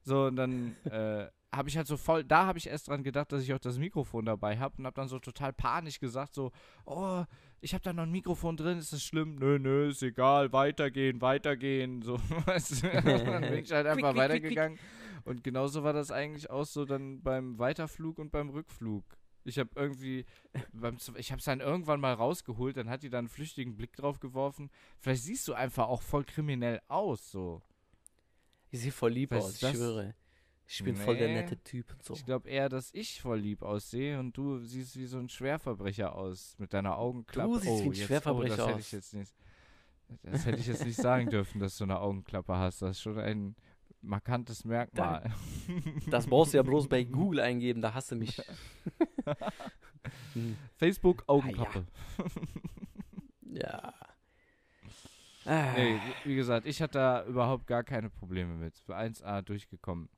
So, und dann äh, habe ich halt so voll, da habe ich erst dran gedacht, dass ich auch das Mikrofon dabei habe und habe dann so total panisch gesagt, so, oh, ich habe da noch ein Mikrofon drin, ist das schlimm? Nö, nö, ist egal, weitergehen, weitergehen, so, weißt du? Dann bin ich halt einfach quick, quick, weitergegangen und genauso war das eigentlich auch so dann beim Weiterflug und beim Rückflug. Ich habe irgendwie, beim, ich habe es dann irgendwann mal rausgeholt, dann hat die da einen flüchtigen Blick drauf geworfen. Vielleicht siehst du einfach auch voll kriminell aus, so. Ich sehe voll lieb Was aus, ich schwöre. Ich bin voll der Nee. nette Typ und so. Ich glaube eher, dass ich voll lieb aussehe und du siehst wie so ein Schwerverbrecher aus mit deiner Augenklappe. Du siehst oh, wie ein jetzt, Schwerverbrecher oh, das hätte aus. ich jetzt nicht. Das hätte ich jetzt nicht sagen dürfen, dass du eine Augenklappe hast. Das ist schon ein markantes Merkmal. Das brauchst du ja bloß bei Google eingeben, da hast du mich. Facebook Augenklappe. ja. Ah, Nee, wie gesagt, ich hatte da überhaupt gar keine Probleme mit. Für 1A durchgekommen.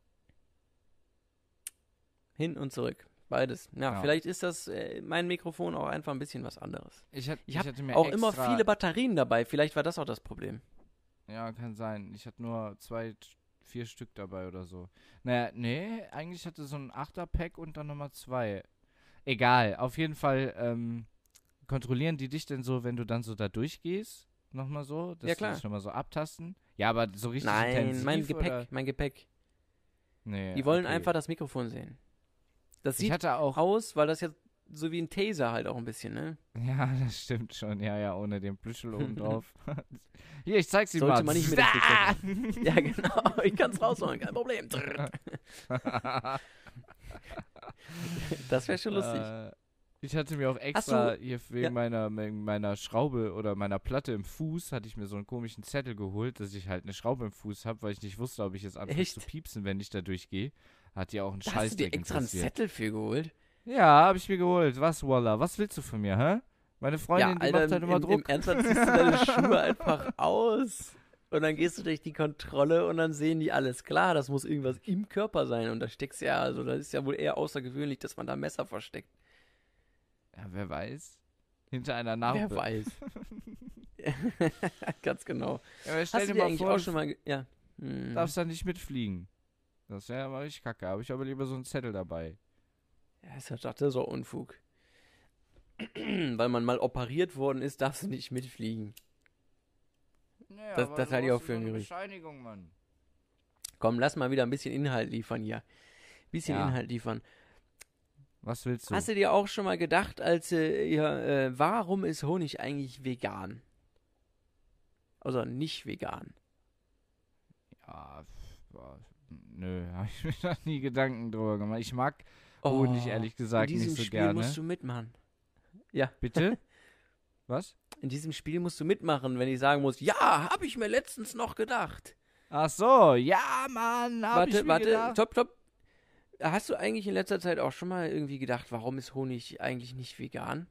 Hin und zurück. Beides. Ja, Ja. vielleicht ist das äh, mein Mikrofon auch einfach ein bisschen was anderes. Ich, hat, Ich ich hatte mir Auch immer viele Batterien dabei. Vielleicht war das auch das Problem. Ja, kann sein. Ich hatte nur zwei, vier Stück dabei oder so. Naja, nee, eigentlich hatte so ein 8er-Pack und dann nochmal zwei. Egal, auf jeden Fall ähm, kontrollieren die dich denn so, wenn du dann so da durchgehst? Nochmal so? Dass Ja, klar. dich nochmal so abtasten? Ja, aber so richtig Nein, mein Gepäck, Oder? mein Gepäck. Nee, Die wollen okay. einfach das Mikrofon sehen. Das Ich sieht hatte auch. aus, weil das ja so wie ein Taser halt auch ein bisschen, ne? Ja, das stimmt schon. Ja, ja, ohne den Plüschel oben drauf. Hier, ich zeig's dir mal. Sollte man nicht mit Ah! Ja, genau. Ich kann's rausholen, kein Problem. Das wäre schon lustig. Äh, ich hatte mir auch extra hier wegen ja. meiner, meiner Schraube oder meiner Platte im Fuß, hatte ich mir so einen komischen Zettel geholt, dass ich halt eine Schraube im Fuß habe, weil ich nicht wusste, ob ich jetzt anfange zu piepsen, wenn ich da durchgehe. Hat ja auch einen da hast du dir extra einen. Zettel für geholt? Ja, habe ich mir geholt. Was, Walla? Was willst du von mir, hä? Meine Freundin, die macht halt immer im, Druck. im Ernsthaft ziehst du deine Schuhe einfach aus und dann gehst du durch die Kontrolle und dann sehen die alles klar, das muss irgendwas im Körper sein und da steckst ja, also das ist ja wohl eher außergewöhnlich, dass man da Messer versteckt. ja, wer weiß. Hinter einer Narbe. Wer weiß. Ganz genau. Ja, aber stell Hast dir du dir mal eigentlich vor, auch schon mal, ja. Hm. du darfst da nicht mitfliegen. Das wäre aber richtig kacke. Habe ich aber lieber so einen Zettel dabei. Ja, ist ja doch das ist auch Unfug. Weil man mal operiert worden ist, darfst du nicht mitfliegen. Ja, Das- das halte ich auch für so ein eine Gerücht. Bescheinigung, Mann. Komm, lass mal wieder ein bisschen Inhalt liefern hier. Bisschen Ja. Inhalt liefern. Was willst du? Hast du dir auch schon mal gedacht, als äh, ja, äh, warum ist Honig eigentlich vegan? Also nicht vegan. Ja, nö, habe ich mir noch nie Gedanken drüber gemacht. Ich mag Honig ehrlich gesagt Oh, in diesem nicht so Spiel gerne. musst du mitmachen. Ja, Bitte? Was? in diesem Spiel musst du mitmachen, wenn ich sagen muss, ja, habe ich mir letztens noch gedacht. Ach so, ja, Mann, hab warte, ich mir warte, gedacht. stopp, stopp. Hast du eigentlich in letzter Zeit auch schon mal irgendwie gedacht, warum ist Honig eigentlich nicht vegan?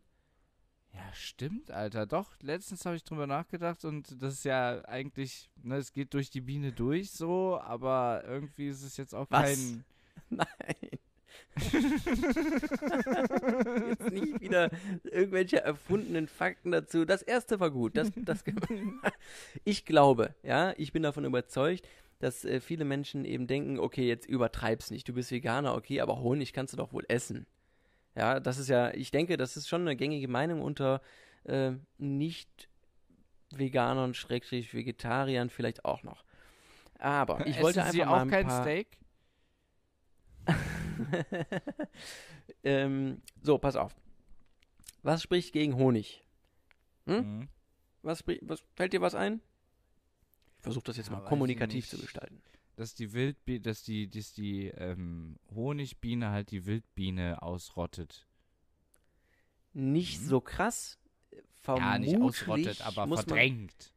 Ja, stimmt, Alter. Doch, letztens habe ich drüber nachgedacht und das ist ja eigentlich, ne, es geht durch die Biene durch so, aber irgendwie ist es jetzt auch Was? kein. Nein. Jetzt nicht wieder irgendwelche erfundenen Fakten dazu. Das erste war gut. Das, das ich glaube, ja, ich bin davon überzeugt, dass äh, viele Menschen eben denken, okay, jetzt übertreib's nicht. Du bist Veganer, okay, aber Honig kannst du doch wohl essen. Ja, das ist ja, ich denke, das ist schon eine gängige Meinung unter äh, nicht Veganern, Schrägstrich Vegetariern vielleicht auch noch. Aber ich wollte Essen einfach Sie mal auch ein kein paar Steak? ähm, so, pass auf. Was spricht gegen Honig? Hm? Mhm. Was, was fällt dir was ein? Ich versuche das jetzt Ja, mal ich kommunikativ zu gestalten. Dass die Wildbiene, dass die, dass die ähm, Honigbiene halt die Wildbiene ausrottet. Nicht Mhm. so krass. ja, nicht Vermutlich ausrottet, aber verdrängt.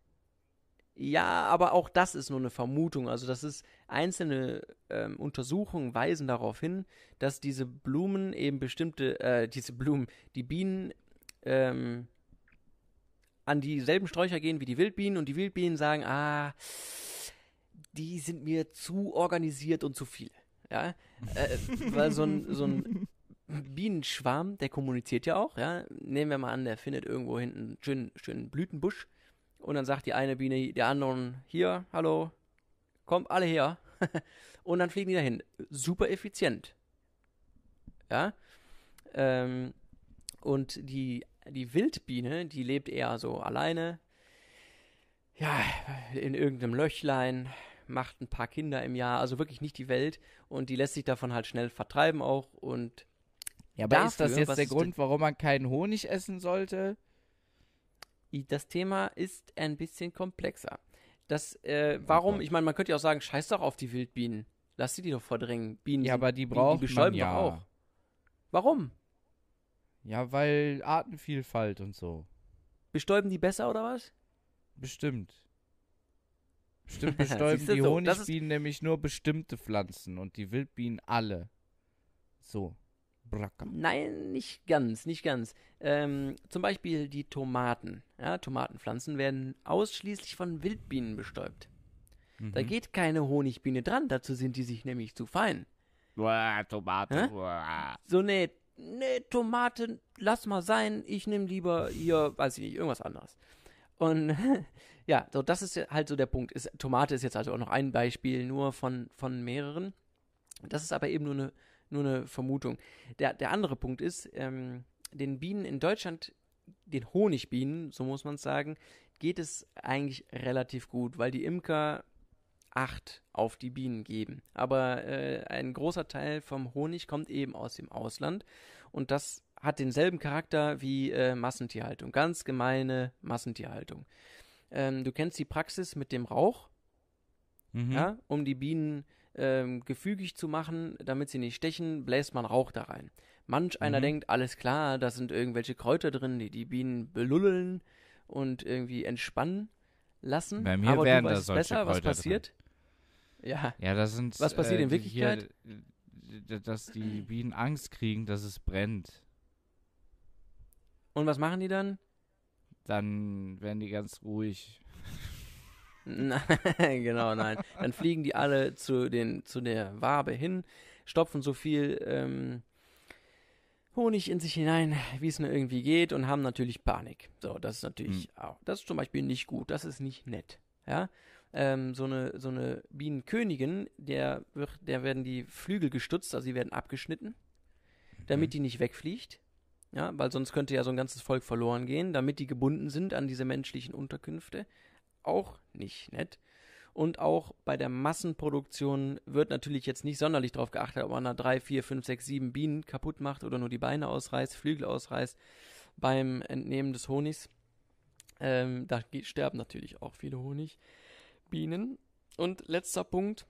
Ja, aber auch das ist nur eine Vermutung. Also das ist einzelne ähm, Untersuchungen weisen darauf hin, dass diese Blumen eben bestimmte, äh, diese Blumen, die Bienen ähm, an dieselben Sträucher gehen wie die Wildbienen und die Wildbienen sagen, ah, die sind mir zu organisiert und zu viel. Ja, äh, weil so ein, so ein Bienenschwarm, der kommuniziert ja auch, ja. Nehmen wir mal an, der findet irgendwo hinten einen schönen, schönen Blütenbusch und dann sagt die eine Biene der anderen, hier, hallo, kommt alle her. und dann fliegen die dahin. Super effizient. Ja. Ähm, und die, die Wildbiene, die lebt eher so alleine. Ja, in irgendeinem Löchlein, macht ein paar Kinder im Jahr, also wirklich nicht die Welt. Und die lässt sich davon halt schnell vertreiben auch. Und ja, aber dafür, ist das jetzt der Grund, warum man keinen Honig essen sollte? Das Thema ist ein bisschen komplexer. Das, äh, warum, okay. ich meine, man könnte ja auch sagen, scheiß doch auf die Wildbienen. Lass sie die doch verdrängen. Bienen ja, aber die brauchen die, die man ja. auch. Warum? Ja, weil Artenvielfalt und so. Bestäuben die besser oder was? Bestimmt. Bestimmt bestäuben die so, Honigbienen nämlich nur bestimmte Pflanzen und die Wildbienen alle. So. Bracker. Nein, nicht ganz, nicht ganz. Ähm, zum Beispiel die Tomaten. Ja, Tomatenpflanzen werden ausschließlich von Wildbienen bestäubt. Mhm. Da geht keine Honigbiene dran, dazu sind die sich nämlich zu fein. Uah, Tomate. Uah. So, nee, nee, Tomate, lass mal sein, ich nehme lieber hier, weiß ich nicht, irgendwas anderes. Und ja, so, das ist halt so der Punkt. Ist, Tomate ist jetzt also auch noch ein Beispiel nur von, von mehreren. Das ist aber eben nur eine nur eine Vermutung. Der, der andere Punkt ist, ähm, den Bienen in Deutschland, den Honigbienen, so muss man es sagen, geht es eigentlich relativ gut, weil die Imker Acht auf die Bienen geben. Aber äh, ein großer Teil vom Honig kommt eben aus dem Ausland und das hat denselben Charakter wie äh, Massentierhaltung, ganz gemeine Massentierhaltung. Ähm, du kennst die Praxis mit dem Rauch, mhm. ja, um die Bienen ähm, gefügig zu machen, damit sie nicht stechen, bläst man Rauch da rein. Manch mhm. einer denkt, alles klar, da sind irgendwelche Kräuter drin, die die Bienen belullen und irgendwie entspannen lassen. Bei mir Aber werden du weißt da besser, was passiert. Drin. Ja. Ja, das sind. Was passiert äh, in Wirklichkeit? Hier, dass die Bienen Angst kriegen, dass es brennt. Und was machen die dann? Dann werden die ganz ruhig. Nein, genau, nein. Dann fliegen die alle zu, den, zu der Wabe hin, stopfen so viel ähm, Honig in sich hinein, wie es nur irgendwie geht und haben natürlich Panik. So, das ist natürlich mhm. auch, das ist zum Beispiel nicht gut, das ist nicht nett. Ja, ähm, so eine, so eine Bienenkönigin, der, wird, der werden die Flügel gestutzt, also sie werden abgeschnitten, damit mhm. die nicht wegfliegt. Ja, weil sonst könnte ja so ein ganzes Volk verloren gehen, damit die gebunden sind an diese menschlichen Unterkünfte auch nicht nett. Und auch bei der Massenproduktion wird natürlich jetzt nicht sonderlich darauf geachtet, ob man da drei, vier, fünf, sechs, sieben Bienen kaputt macht oder nur die Beine ausreißt, Flügel ausreißt beim Entnehmen des Honigs. Ähm, da sterben natürlich auch viele Honigbienen. Und letzter Punkt,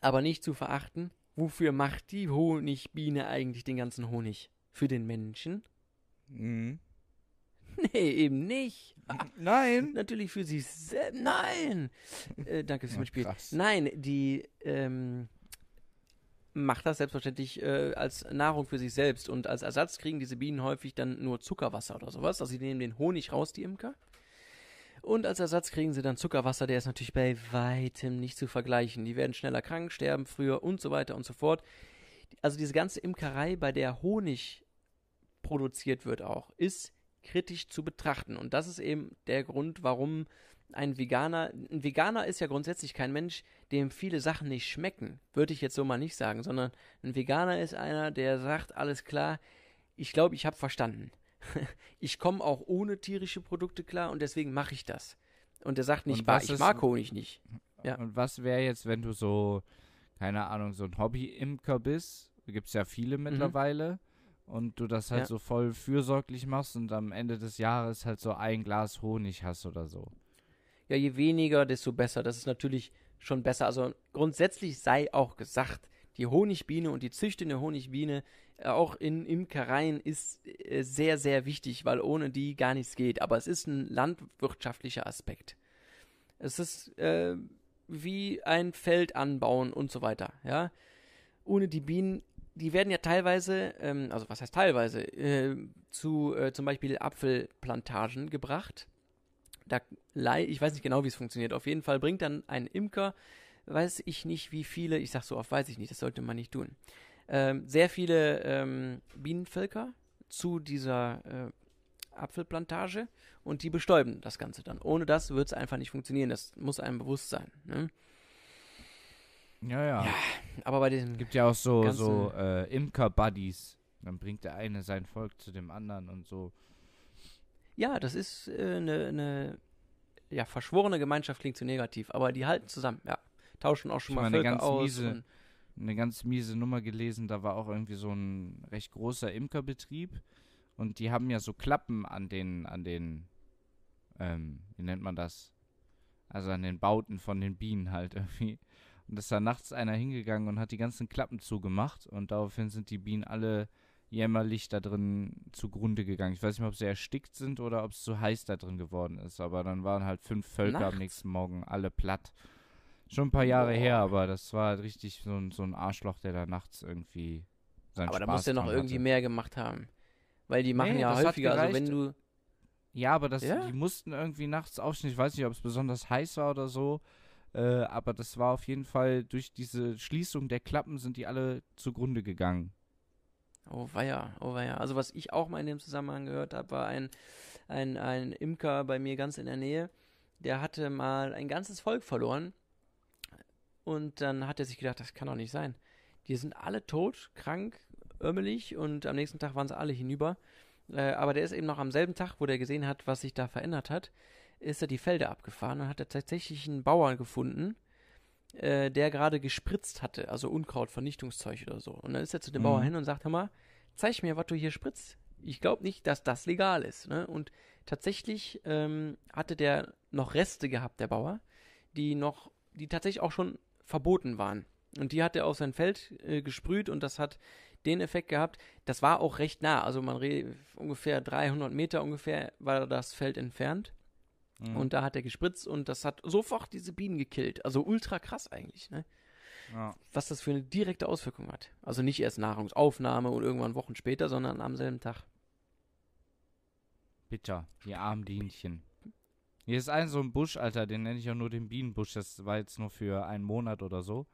aber nicht zu verachten, wofür macht die Honigbiene eigentlich den ganzen Honig? Für den Menschen? Mhm. Nee, eben nicht. Nein. Natürlich für sich selbst. Nein. Äh, danke fürs Mitspiel. Nein, die ähm, macht das selbstverständlich äh, als Nahrung für sich selbst. Und als Ersatz kriegen diese Bienen häufig dann nur Zuckerwasser oder sowas. Also sie nehmen den Honig raus, die Imker. Und als Ersatz kriegen sie dann Zuckerwasser, der ist natürlich bei weitem nicht zu vergleichen. Die werden schneller krank, sterben früher und so weiter und so fort. Also diese ganze Imkerei, bei der Honig produziert wird auch, ist kritisch zu betrachten. Und das ist eben der Grund, warum ein Veganer, ein Veganer ist ja grundsätzlich kein Mensch, dem viele Sachen nicht schmecken, würde ich jetzt so mal nicht sagen, sondern ein Veganer ist einer, der sagt, alles klar, ich glaube, ich habe verstanden. ich komme auch ohne tierische Produkte klar und deswegen mache ich das. Und der sagt nicht, bah, ich mag Honig nicht. Ja. Und was wäre jetzt, wenn du so, keine Ahnung, so ein Hobby-Imker bist? Gibt es ja viele mhm. mittlerweile. Mhm und du das halt ja. so voll fürsorglich machst und am Ende des Jahres halt so ein Glas Honig hast oder so. Ja, je weniger, desto besser. Das ist natürlich schon besser. Also grundsätzlich sei auch gesagt, die Honigbiene und die züchtende Honigbiene äh, auch in Imkereien ist äh, sehr, sehr wichtig, weil ohne die gar nichts geht. Aber es ist ein landwirtschaftlicher Aspekt. Es ist äh, wie ein Feld anbauen und so weiter, ja. Ohne die Bienen, die werden ja teilweise, ähm, also was heißt teilweise, äh, zu äh, zum Beispiel Apfelplantagen gebracht. Da, ich weiß nicht genau, wie es funktioniert. Auf jeden Fall bringt dann ein Imker, weiß ich nicht, wie viele, ich sag so oft, weiß ich nicht, das sollte man nicht tun. Ähm, sehr viele ähm, Bienenvölker zu dieser äh, Apfelplantage und die bestäuben das Ganze dann. Ohne das wird es einfach nicht funktionieren. Das muss einem bewusst sein. Ne? Ja, ja, Ja, aber bei diesem. Gibt ja auch so, so äh, Imker-Buddies. Dann bringt der eine sein Volk zu dem anderen und so. Ja, das ist eine äh, ne, ja, verschworene Gemeinschaft klingt zu negativ, aber die halten zusammen, ja. Tauschen auch schon Ich mal Völker ganz aus. miese- Eine ganz miese Nummer gelesen, da war auch irgendwie so ein recht großer Imkerbetrieb. Und die haben ja so Klappen an den, an den, ähm, wie nennt man das? Also an den Bauten von den Bienen halt irgendwie. Und ist da nachts einer hingegangen und hat die ganzen Klappen zugemacht und daraufhin sind die Bienen alle jämmerlich da drin zugrunde gegangen. Ich weiß nicht mehr, ob sie erstickt sind oder ob es zu heiß da drin geworden ist, aber dann waren halt fünf Völker Nachts? am nächsten Morgen alle platt. Schon ein paar Jahre Boah. her, aber das war halt richtig so ein, so ein Arschloch, der da nachts irgendwie seinen aber da Spaß muss der noch irgendwie mehr gemacht haben. Weil die machen Nee, ja häufiger, also wenn du. Ja, aber das, Ja? die mussten irgendwie nachts aufstehen. Ich weiß nicht, ob es besonders heiß war oder so. Äh, aber das war auf jeden Fall durch diese Schließung der Klappen sind die alle zugrunde gegangen. Oh weia, oh weia. Also was ich auch mal in dem Zusammenhang gehört habe, war ein, ein, ein Imker bei mir ganz in der Nähe, der hatte mal ein ganzes Volk verloren. Und dann hat er sich gedacht, das kann doch nicht sein. Die sind alle tot, krank, ömmelig und am nächsten Tag waren sie alle hinüber. Äh, aber der ist eben noch am selben Tag, wo der gesehen hat, was sich da verändert hat, ist er die Felder abgefahren und hat er tatsächlich einen Bauern gefunden, äh, der gerade gespritzt hatte, also Unkrautvernichtungszeug oder so. Und dann ist er zu dem Mhm. Bauer hin und sagt, hör mal, zeig mir, was du hier spritzt. Ich glaube nicht, dass das legal ist. Ne? Und tatsächlich ähm, hatte der noch Reste gehabt, der Bauer, die noch, die tatsächlich auch schon verboten waren. Und die hat er auf sein Feld äh, gesprüht und das hat den Effekt gehabt. Das war auch recht nah, also man redet ungefähr 300 Meter ungefähr war das Feld entfernt. Mhm. Und da hat er gespritzt und das hat sofort diese Bienen gekillt. Also ultra krass eigentlich, ne? ja. Was das für eine direkte Auswirkung hat. Also nicht erst Nahrungsaufnahme und irgendwann Wochen später, sondern am selben Tag. Bitter, die armen Bienchen. Hier ist ein so ein Busch, Alter, den nenne ich auch nur den Bienenbusch. Das war jetzt nur für einen Monat oder so.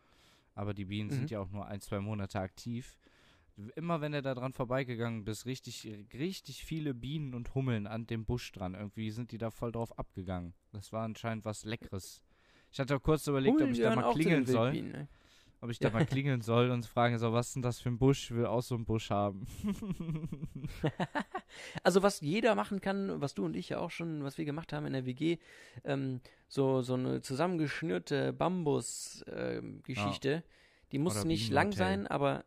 Aber die Bienen Mhm. sind ja auch nur ein, zwei Monate aktiv. Immer wenn du da dran vorbeigegangen bist, richtig, richtig viele Bienen und Hummeln an dem Busch dran. Irgendwie sind die da voll drauf abgegangen. Das war anscheinend was Leckeres. Ich hatte auch kurz überlegt, ob Hummeln ich da mal klingeln soll. Ne? Ob ich da Ja. mal klingeln soll und fragen soll, was ist denn das für ein Busch? Ich will auch so einen Busch haben. Also was jeder machen kann, was du und ich ja auch schon, was wir gemacht haben in der WG, ähm, so, so eine zusammengeschnürte Bambus-Geschichte, die muss Oder nicht lang sein, aber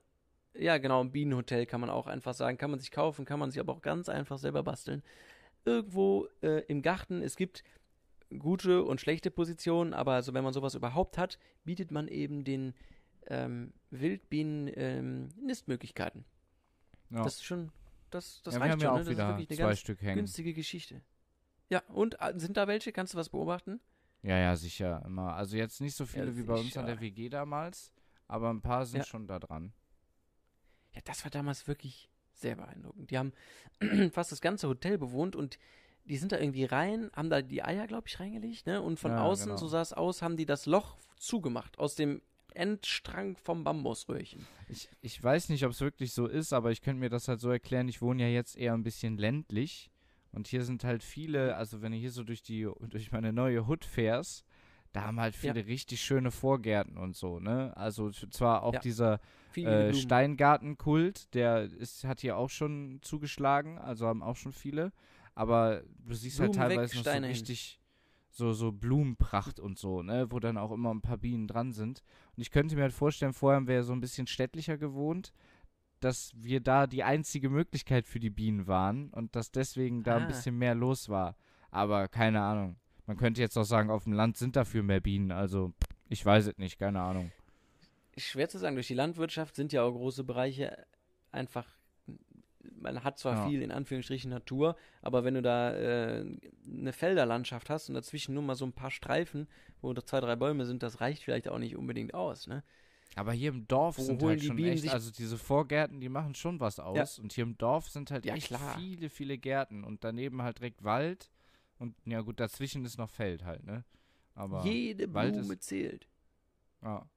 ja genau, ein Bienenhotel kann man auch einfach sagen, kann man sich kaufen, kann man sich aber auch ganz einfach selber basteln. Irgendwo äh, im Garten, es gibt gute und schlechte Positionen, aber also wenn man sowas überhaupt hat, bietet man eben den ähm, Wildbienen ähm, Nistmöglichkeiten. Ja. Das ist schon, das, das ja, reicht schon, ja ne? Das ist wirklich eine ganz Stück hängen. günstige Geschichte. Ja, und äh, sind da welche? Kannst du was beobachten? Ja, ja, sicher, immer. Also jetzt nicht so viele wie bei uns an der. WG damals, aber ein paar sind Ja. schon da dran. Ja, das war damals wirklich sehr beeindruckend. Die haben fast das ganze Hotel bewohnt und die sind da irgendwie rein, haben da die Eier, glaube ich, reingelegt, ne? Und von Ja, außen, genau. so sah es aus, haben die das Loch zugemacht aus dem Endstrang vom Bambusröhrchen. Ich, ich weiß nicht, ob es wirklich so ist, aber ich könnte mir das halt so erklären. Ich wohne ja jetzt eher ein bisschen ländlich und hier sind halt viele, also wenn du hier so durch die durch meine neue Hood fährst, da haben halt Ja. viele richtig schöne Vorgärten und so, ne? Also zwar auch Ja. dieser äh. Steingartenkult, der ist, hat hier auch schon zugeschlagen, also haben auch schon viele. Aber du siehst halt Blumen weg, teilweise noch so richtig so, so Blumenpracht und so, ne, wo dann auch immer ein paar Bienen dran sind. Und ich könnte mir halt vorstellen, vorher haben wir ja so ein bisschen städtlicher gewohnt, dass wir da die einzige Möglichkeit für die Bienen waren und dass deswegen da ein Ah. bisschen mehr los war. Aber keine Ahnung. Man könnte jetzt auch sagen, auf dem Land sind dafür mehr Bienen, also ich weiß es nicht, keine Ahnung. Schwer zu sagen, durch die Landwirtschaft sind ja auch große Bereiche einfach man hat zwar Ja. viel in Anführungsstrichen Natur, aber wenn du da äh, eine Felderlandschaft hast und dazwischen nur mal so ein paar Streifen, wo zwei, drei Bäume sind, das reicht vielleicht auch nicht unbedingt aus, ne? Aber hier im Dorf Wo sind halt die schon Bienen echt, also diese Vorgärten, die machen schon was aus. Und hier im Dorf sind halt Ja, echt klar. viele, viele Gärten. Und daneben halt direkt Wald. Und ja gut, dazwischen ist noch Feld halt, ne? Aber Jede Wald Blume zählt. ja.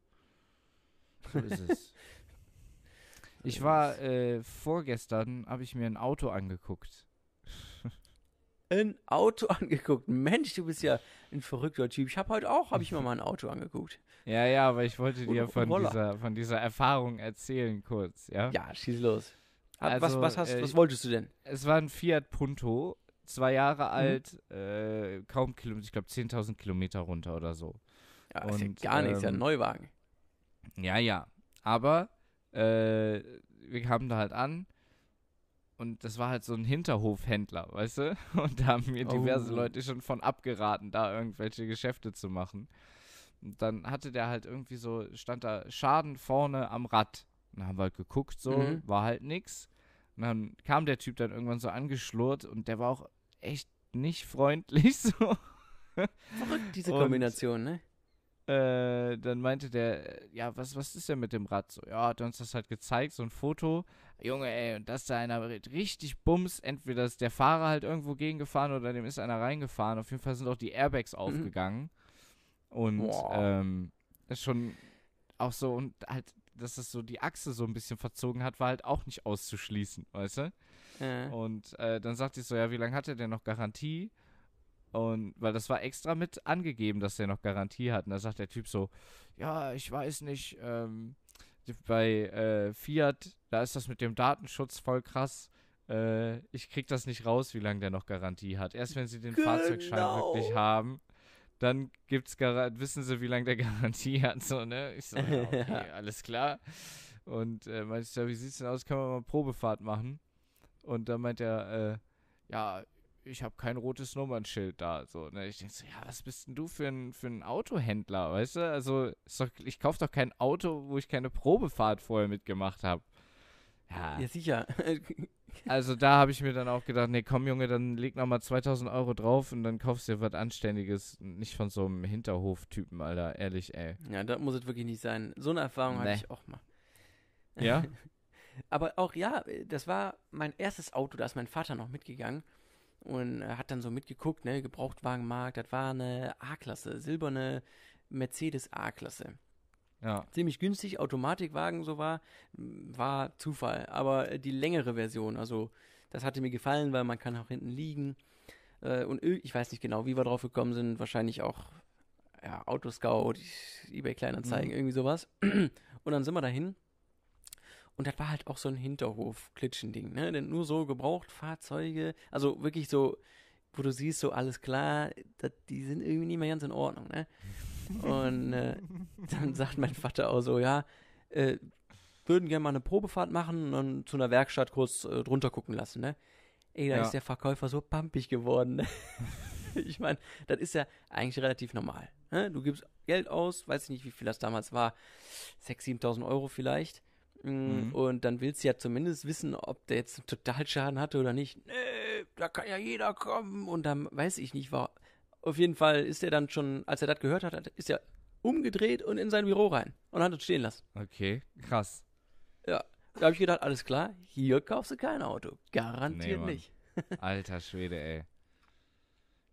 So ist es. Ich war äh, vorgestern, habe ich mir ein Auto angeguckt. Ein Auto angeguckt. Mensch, du bist ja ein verrückter Typ. Ich habe heute auch, habe ich mir mal ein Auto angeguckt. Ja, ja, aber ich wollte Und- dir und von dieser, von dieser Erfahrung erzählen kurz, ja? Ja, schieß los. Also, was, was, hast, äh, was wolltest du denn? Es war ein Fiat Punto, zwei Mhm. Jahre alt, äh, kaum Kilometer, ich glaube 10.000 Kilometer runter oder so. Ja, ist ja und, gar nichts, ja ein ähm, Neuwagen. Ja, ja. Aber äh, wir kamen da halt an und das war halt so ein Hinterhofhändler, weißt du? Und da haben mir diverse Oh. Leute schon von abgeraten, da irgendwelche Geschäfte zu machen. Und dann hatte der halt irgendwie so, stand da Schaden vorne am Rad. Und dann haben wir halt geguckt, so, Mhm. war halt nix. Und dann kam der Typ dann irgendwann so angeschlurrt und der war auch echt nicht freundlich so. Verrückt, diese und- Kombination, ne? Äh, dann meinte der, ja, was, was ist denn mit dem Rad? So, ja, hat uns das halt gezeigt, so ein Foto. Junge, ey, und das da einer ri- richtig bums, entweder ist der Fahrer halt irgendwo gegengefahren oder dem ist einer reingefahren. Auf jeden Fall sind auch die Airbags aufgegangen. Und ähm, ist schon auch so, und halt, dass das so die Achse so ein bisschen verzogen hat, war halt auch nicht auszuschließen, weißt du? Ja. Und äh, dann sagte ich so, ja, wie lange hat er denn noch Garantie? Und weil das war extra mit angegeben, dass er noch Garantie hat. Und da sagt der Typ so, ja, ich weiß nicht, ähm, bei äh, Fiat, da ist das mit dem Datenschutz voll krass. Äh, ich krieg das nicht raus, wie lange der noch Garantie hat. Erst wenn sie den Fahrzeugschein Genau. wirklich haben, dann gibt's Gar wissen sie, wie lange der Garantie hat. So, ne? Ich so, ja, okay, alles klar. Und äh, meinte ich, ja, wie sieht's denn aus? Können wir mal Probefahrt machen? Und dann meint er, äh, ja, ich habe kein rotes Nummernschild da. So, ne? Ich denke so, ja, was bist denn du für ein, für ein Autohändler, weißt du? Also, doch, ich kaufe doch kein Auto, wo ich keine Probefahrt vorher mitgemacht habe. Ja, ja, sicher. also da habe ich mir dann auch gedacht, nee, komm Junge, dann leg nochmal 2000 Euro drauf und dann kaufst du dir was Anständiges. Nicht von so einem Hinterhof-Typen, Alter, ehrlich, ey. ja, das muss es wirklich nicht sein. So eine Erfahrung hatte Nee. ich auch mal. Ja? Aber auch, ja, das war mein erstes Auto, da ist mein Vater noch mitgegangen und er hat dann so mitgeguckt, ne, Gebrauchtwagenmarkt, das war eine A-Klasse, silberne Mercedes A-Klasse. Ja. Ziemlich günstig, Automatikwagen so war, war Zufall, aber äh, die längere Version, also das hatte mir gefallen, weil man kann auch hinten liegen äh, und ich weiß nicht genau, wie wir drauf gekommen sind, wahrscheinlich auch ja, Autoscout, eBay Kleinanzeigen, Mhm. irgendwie sowas. Und dann sind wir dahin und das war halt auch so ein Hinterhof-Klitschending, ne? Denn nur so Gebrauchtfahrzeuge, also wirklich so, wo du siehst, so alles klar, dat, die sind irgendwie nicht mehr ganz in Ordnung, ne? Und äh, dann sagt mein Vater auch so, ja, äh, würden gerne mal eine Probefahrt machen und zu einer Werkstatt kurz äh, drunter gucken lassen, ne? Ey, da Ja. ist der Verkäufer so pampig geworden. Ne? ich meine, das ist ja eigentlich relativ normal. Ne? Du gibst Geld aus, weiß ich nicht, wie viel das damals war, 6.000, 7.000 Euro vielleicht. Mm, Mhm. Und dann willst du ja zumindest wissen, ob der jetzt einen Totalschaden hatte oder nicht. Nee, da kann ja jeder kommen. Und dann weiß ich nicht, war. Auf jeden Fall ist er dann schon, als er das gehört hat, ist er umgedreht und in sein Büro rein und hat es stehen lassen. Okay, krass. Da habe ich gedacht, alles klar, hier kaufst du kein Auto. Garantiert Mann. nicht. Alter Schwede, ey.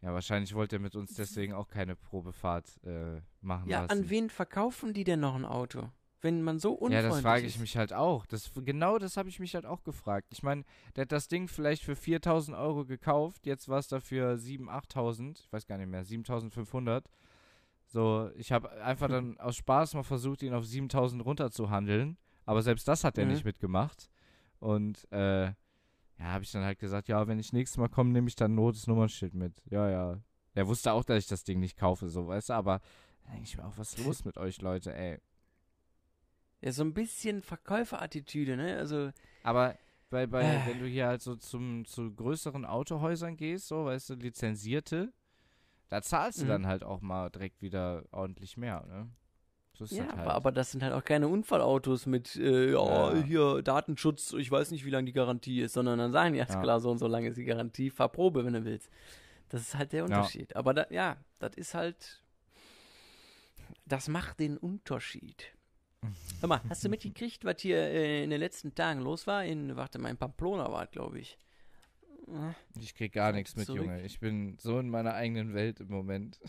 Ja, wahrscheinlich wollte er mit uns deswegen auch keine Probefahrt äh, machen Ja, lassen. an wen verkaufen die denn noch ein Auto? Wenn man so Ja, unfreundlich das frage ich ist. mich halt auch. Das, genau das habe ich mich halt auch gefragt. Ich meine, der hat das Ding vielleicht für 4000 Euro gekauft, jetzt war es dafür 7.000, 8.000, ich weiß gar nicht mehr, 7.500. So, ich habe einfach dann aus Spaß mal versucht, ihn auf 7.000 runterzuhandeln, aber selbst das hat er Mhm. nicht mitgemacht. Und, äh, ja, habe ich dann halt gesagt, ja, wenn ich nächstes Mal komme, nehme ich dann ein rotes Nummernschild mit. Ja, ja. Er wusste auch, dass ich das Ding nicht kaufe, so, weißt du, aber da denke ich mir auch, was ist los mit euch, Leute, ey. Ja, so ein bisschen Verkäuferattitüde, ne? Also, Aber bei, bei, Äh. wenn du hier halt so zum, zu größeren Autohäusern gehst, so, weißt du, lizenzierte, da zahlst du Mhm. dann halt auch mal direkt wieder ordentlich mehr, ne? So ist Ja, das halt. aber, aber das sind halt auch keine Unfallautos mit, äh, ja, Ja. hier Datenschutz, ich weiß nicht, wie lange die Garantie ist, sondern dann sagen die Ja. klar, so und so lange ist die Garantie, fahr Probe, wenn du willst. Das ist halt der Unterschied. Aber da, ja, das ist halt, das macht den Unterschied. Hör mal, hast du mitgekriegt, was hier äh, in den letzten Tagen los war? In, warte mal, in Pamplona war glaube ich. ich krieg gar nichts mit, zurück. Junge. Ich bin so in meiner eigenen Welt im Moment.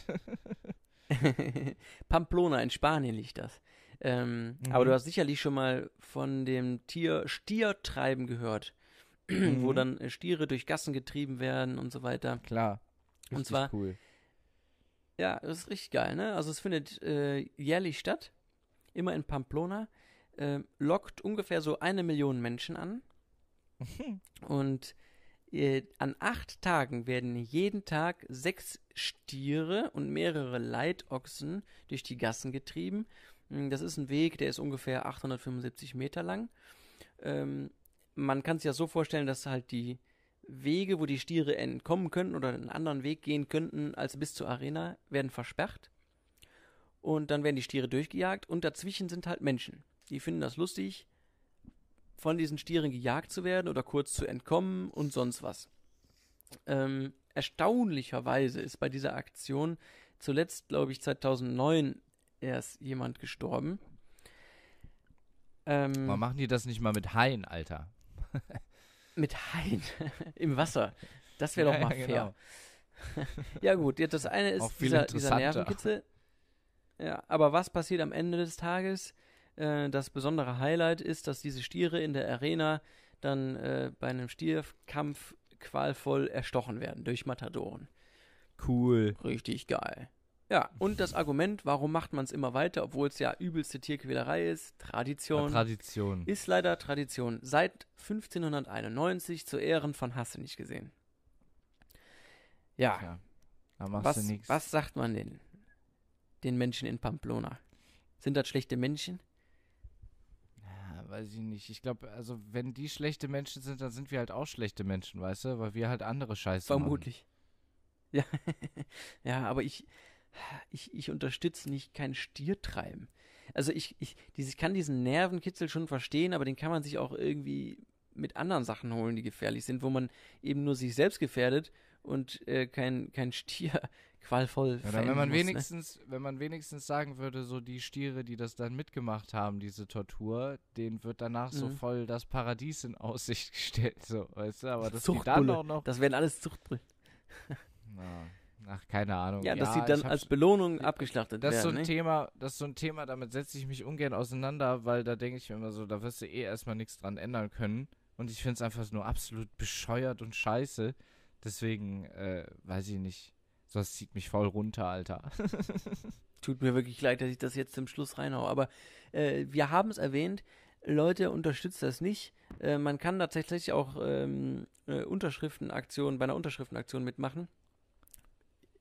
Pamplona in Spanien liegt das. Ähm, Aber Mhm. du hast sicherlich schon mal von dem Tier Stiertreiben gehört, wo Mhm. dann äh, Stiere durch Gassen getrieben werden und so weiter. Klar. Und Richtig zwar- cool. Ja, das ist richtig geil, ne? Also es findet äh, jährlich statt, immer in Pamplona, äh, lockt ungefähr so eine Million Menschen an und äh, an acht Tagen werden jeden Tag sechs Stiere und mehrere Leitochsen durch die Gassen getrieben. Mm, Das ist ein Weg, der ist ungefähr 875 Meter lang. Ähm, man kann sich ja so vorstellen, dass halt die Wege, wo die Stiere entkommen könnten oder einen anderen Weg gehen könnten als bis zur Arena, werden versperrt. Und dann werden die Stiere durchgejagt und dazwischen sind halt Menschen. Die finden das lustig, von diesen Stieren gejagt zu werden oder kurz zu entkommen und sonst was. Ähm, erstaunlicherweise ist bei dieser Aktion zuletzt, glaube ich, 2009 erst jemand gestorben. Ähm, Warum machen die das nicht mal mit Haien, Alter? mit Haien im Wasser. Das wäre doch Ja, mal fair. genau. Ja gut, jetzt das eine ist dieser, dieser. Nervenkitzel. Ja, aber was passiert am Ende des Tages? Äh, das besondere Highlight ist, dass diese Stiere in der Arena dann äh, bei einem Stierkampf qualvoll erstochen werden durch Matadoren. Cool. Richtig geil. Ja, und das Argument, warum macht man es immer weiter, obwohl es ja übelste Tierquälerei ist, Tradition. Tradition. Ist leider Tradition. Seit 1591 zu Ehren von Hasse nicht gesehen. Ja, Ja. Da machst was, du nichts. was sagt man denn den Menschen in Pamplona? Sind das schlechte Menschen? Ja, weiß ich nicht. Ich glaube, also wenn die schlechte Menschen sind, dann sind wir halt auch schlechte Menschen, weißt du? Weil wir halt andere Scheiße machen. Vermutlich. Ja, ja aber ich, ich, ich unterstütze nicht kein Stiertreiben. Also ich, ich, dieses, ich kann diesen Nervenkitzel schon verstehen, aber den kann man sich auch irgendwie mit anderen Sachen holen, die gefährlich sind, wo man eben nur sich selbst gefährdet und äh, kein, kein Stier qualvoll Ja, wenn man muss, ne? wenigstens, wenn man wenigstens sagen würde, so die Stiere, die das dann mitgemacht haben, diese Tortur, denen wird danach so Mhm. voll das Paradies in Aussicht gestellt, so, weißt du? Aber dass die dann auch noch. Das wären alles Zuchtbrillen. Na, ach, keine Ahnung. Ja, dass sie dann als Belohnung abgeschlachtet das ist so werden. ein ne? Thema, das ist so ein Thema, damit setze ich mich ungern auseinander, weil da denke ich mir immer so, da wirst du eh erstmal nichts dran ändern können. Und ich finde es einfach nur absolut bescheuert und scheiße. Deswegen, äh, weiß ich nicht. Das zieht mich voll runter, Alter. Tut mir wirklich leid, dass ich das jetzt zum Schluss reinhaue. Aber äh, wir haben es erwähnt, Leute, unterstützt das nicht. Äh, man kann tatsächlich auch ähm, äh, Unterschriftenaktionen, bei einer Unterschriftenaktion mitmachen.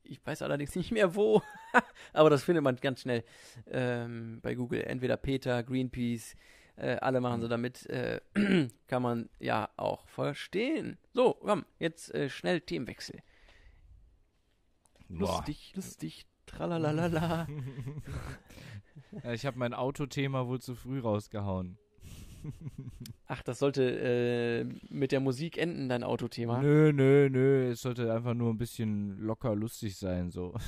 Ich weiß allerdings nicht mehr wo, aber das findet man ganz schnell ähm, bei Google. Entweder Peter, Greenpeace, äh, alle machen so damit. Äh, kann man ja auch verstehen. So, komm, jetzt äh, schnell Themenwechsel. Boah. Lustig, lustig, tralalala. Ja, ich habe mein Autothema wohl zu früh rausgehauen. Ach, das sollte äh, mit der Musik enden, dein Autothema. Nö, nö, nö. Es sollte einfach nur ein bisschen locker lustig sein, so.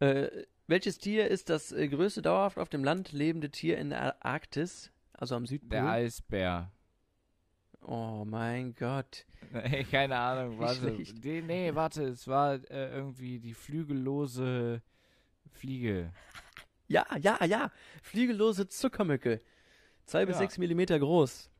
Äh, welches Tier ist das äh, größte dauerhaft auf dem Land lebende Tier in der Arktis, also am Südpol? Der Eisbär. Oh mein Gott. Ey, keine Ahnung, warte. schlecht. Nee, nee, warte, es war äh, irgendwie die flügellose Fliege. Ja, ja, ja. Fliegellose Zuckermücke. Zwei bis Ja. sechs Millimeter groß.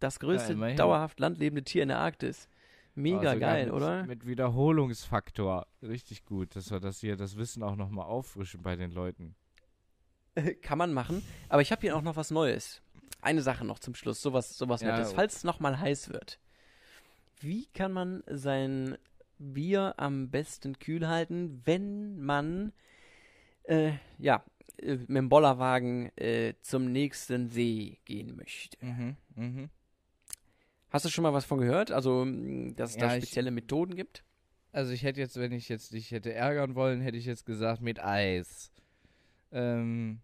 Das größte immerhin. dauerhaft landlebende Tier in der Arktis. Mega sogar geil, mit, oder? Mit Wiederholungsfaktor. Richtig gut, dass wir das hier, das Wissen auch nochmal auffrischen bei den Leuten. Kann man machen. Aber ich habe hier auch noch was Neues. Eine Sache noch zum Schluss, sowas, sowas Ja, Nettes, oh. falls es nochmal heiß wird. Wie kann man sein Bier am besten kühl halten, wenn man äh, ja, äh, mit dem Bollerwagen äh, zum nächsten See gehen möchte? Mhm, mhm. Hast du schon mal was von gehört? Also, mh, dass es da Ja, ich- spezielle Methoden gibt? Also ich hätte jetzt, wenn ich jetzt dich hätte ärgern wollen, hätte ich jetzt gesagt mit Eis. Ähm,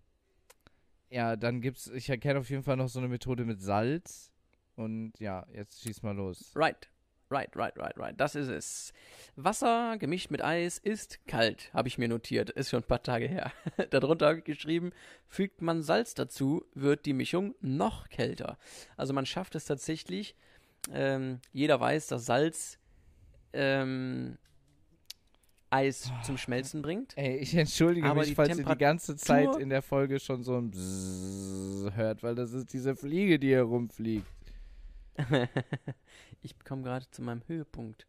ja, dann gibt's, ich erkenne auf jeden Fall noch so eine Methode mit Salz. Und ja, jetzt schieß mal los. Right. Right, right, right, right. Das ist es. Wasser gemischt mit Eis ist kalt, habe ich mir notiert. Ist schon ein paar Tage her. Darunter habe ich geschrieben, fügt man Salz dazu, wird die Mischung noch kälter. Also man schafft es tatsächlich. Ähm, jeder weiß, dass Salz ähm, Eis zum Schmelzen bringt. Ey, ich entschuldige Aber mich, falls ihr die Temperatur- ganze Zeit in der Folge schon so ein Bzzz hört, weil das ist diese Fliege, die hier rumfliegt. ich komme gerade zu meinem Höhepunkt.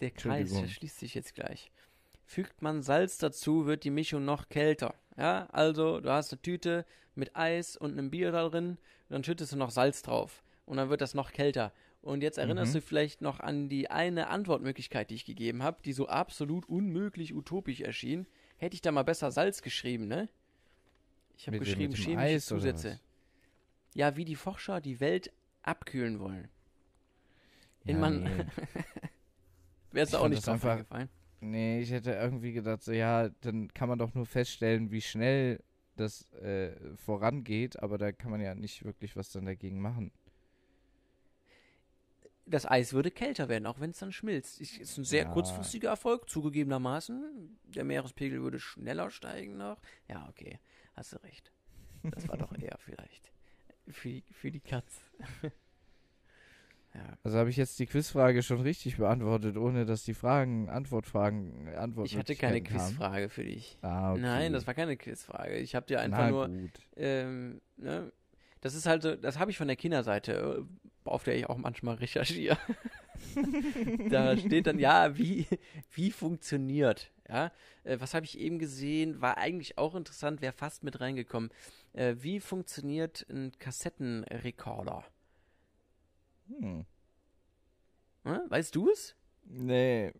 Der Kreis verschließt sich jetzt gleich. Fügt man Salz dazu, wird die Mischung noch kälter. Ja, also du hast eine Tüte mit Eis und einem Bier da drin, dann schüttest du noch Salz drauf und dann wird das noch kälter. Und jetzt erinnerst Mhm. du vielleicht noch an die eine Antwortmöglichkeit, die ich gegeben habe, die so absolut unmöglich utopisch erschien. Hätte ich da mal besser Salz geschrieben, ne? Ich habe geschrieben chemische Eis Zusätze. Ja, wie die Forscher die Welt abkühlen wollen. In Ja, man- nee. Wäre es auch nicht drauf einfach- eingefallen. nee, ich hätte irgendwie gedacht, so ja, dann kann man doch nur feststellen, wie schnell das äh, vorangeht, aber da kann man ja nicht wirklich was dann dagegen machen. Das Eis würde kälter werden, auch wenn es dann schmilzt. Ich, ist ein sehr Ja. kurzfristiger Erfolg, zugegebenermaßen. Der Meerespegel würde schneller steigen noch. Ja, okay, hast du recht. Das war doch eher vielleicht für die, für die Katz. ja. Also habe ich jetzt die Quizfrage schon richtig beantwortet, ohne dass die Fragen, Antwortfragen, Antwort Ich hatte keine Quizfrage für dich. Ah, okay. Nein, das war keine Quizfrage. Ich habe dir einfach Na nur gut. ähm, ne, das ist halt so, das habe ich von der Kinderseite, äh, auf der ich auch manchmal recherchiere. da steht dann, ja, wie, wie funktioniert, ja. Äh, was habe ich eben gesehen, war eigentlich auch interessant, wäre fast mit reingekommen. Äh, wie funktioniert ein Kassettenrekorder? Hm. Hm? Weißt du es? Nee.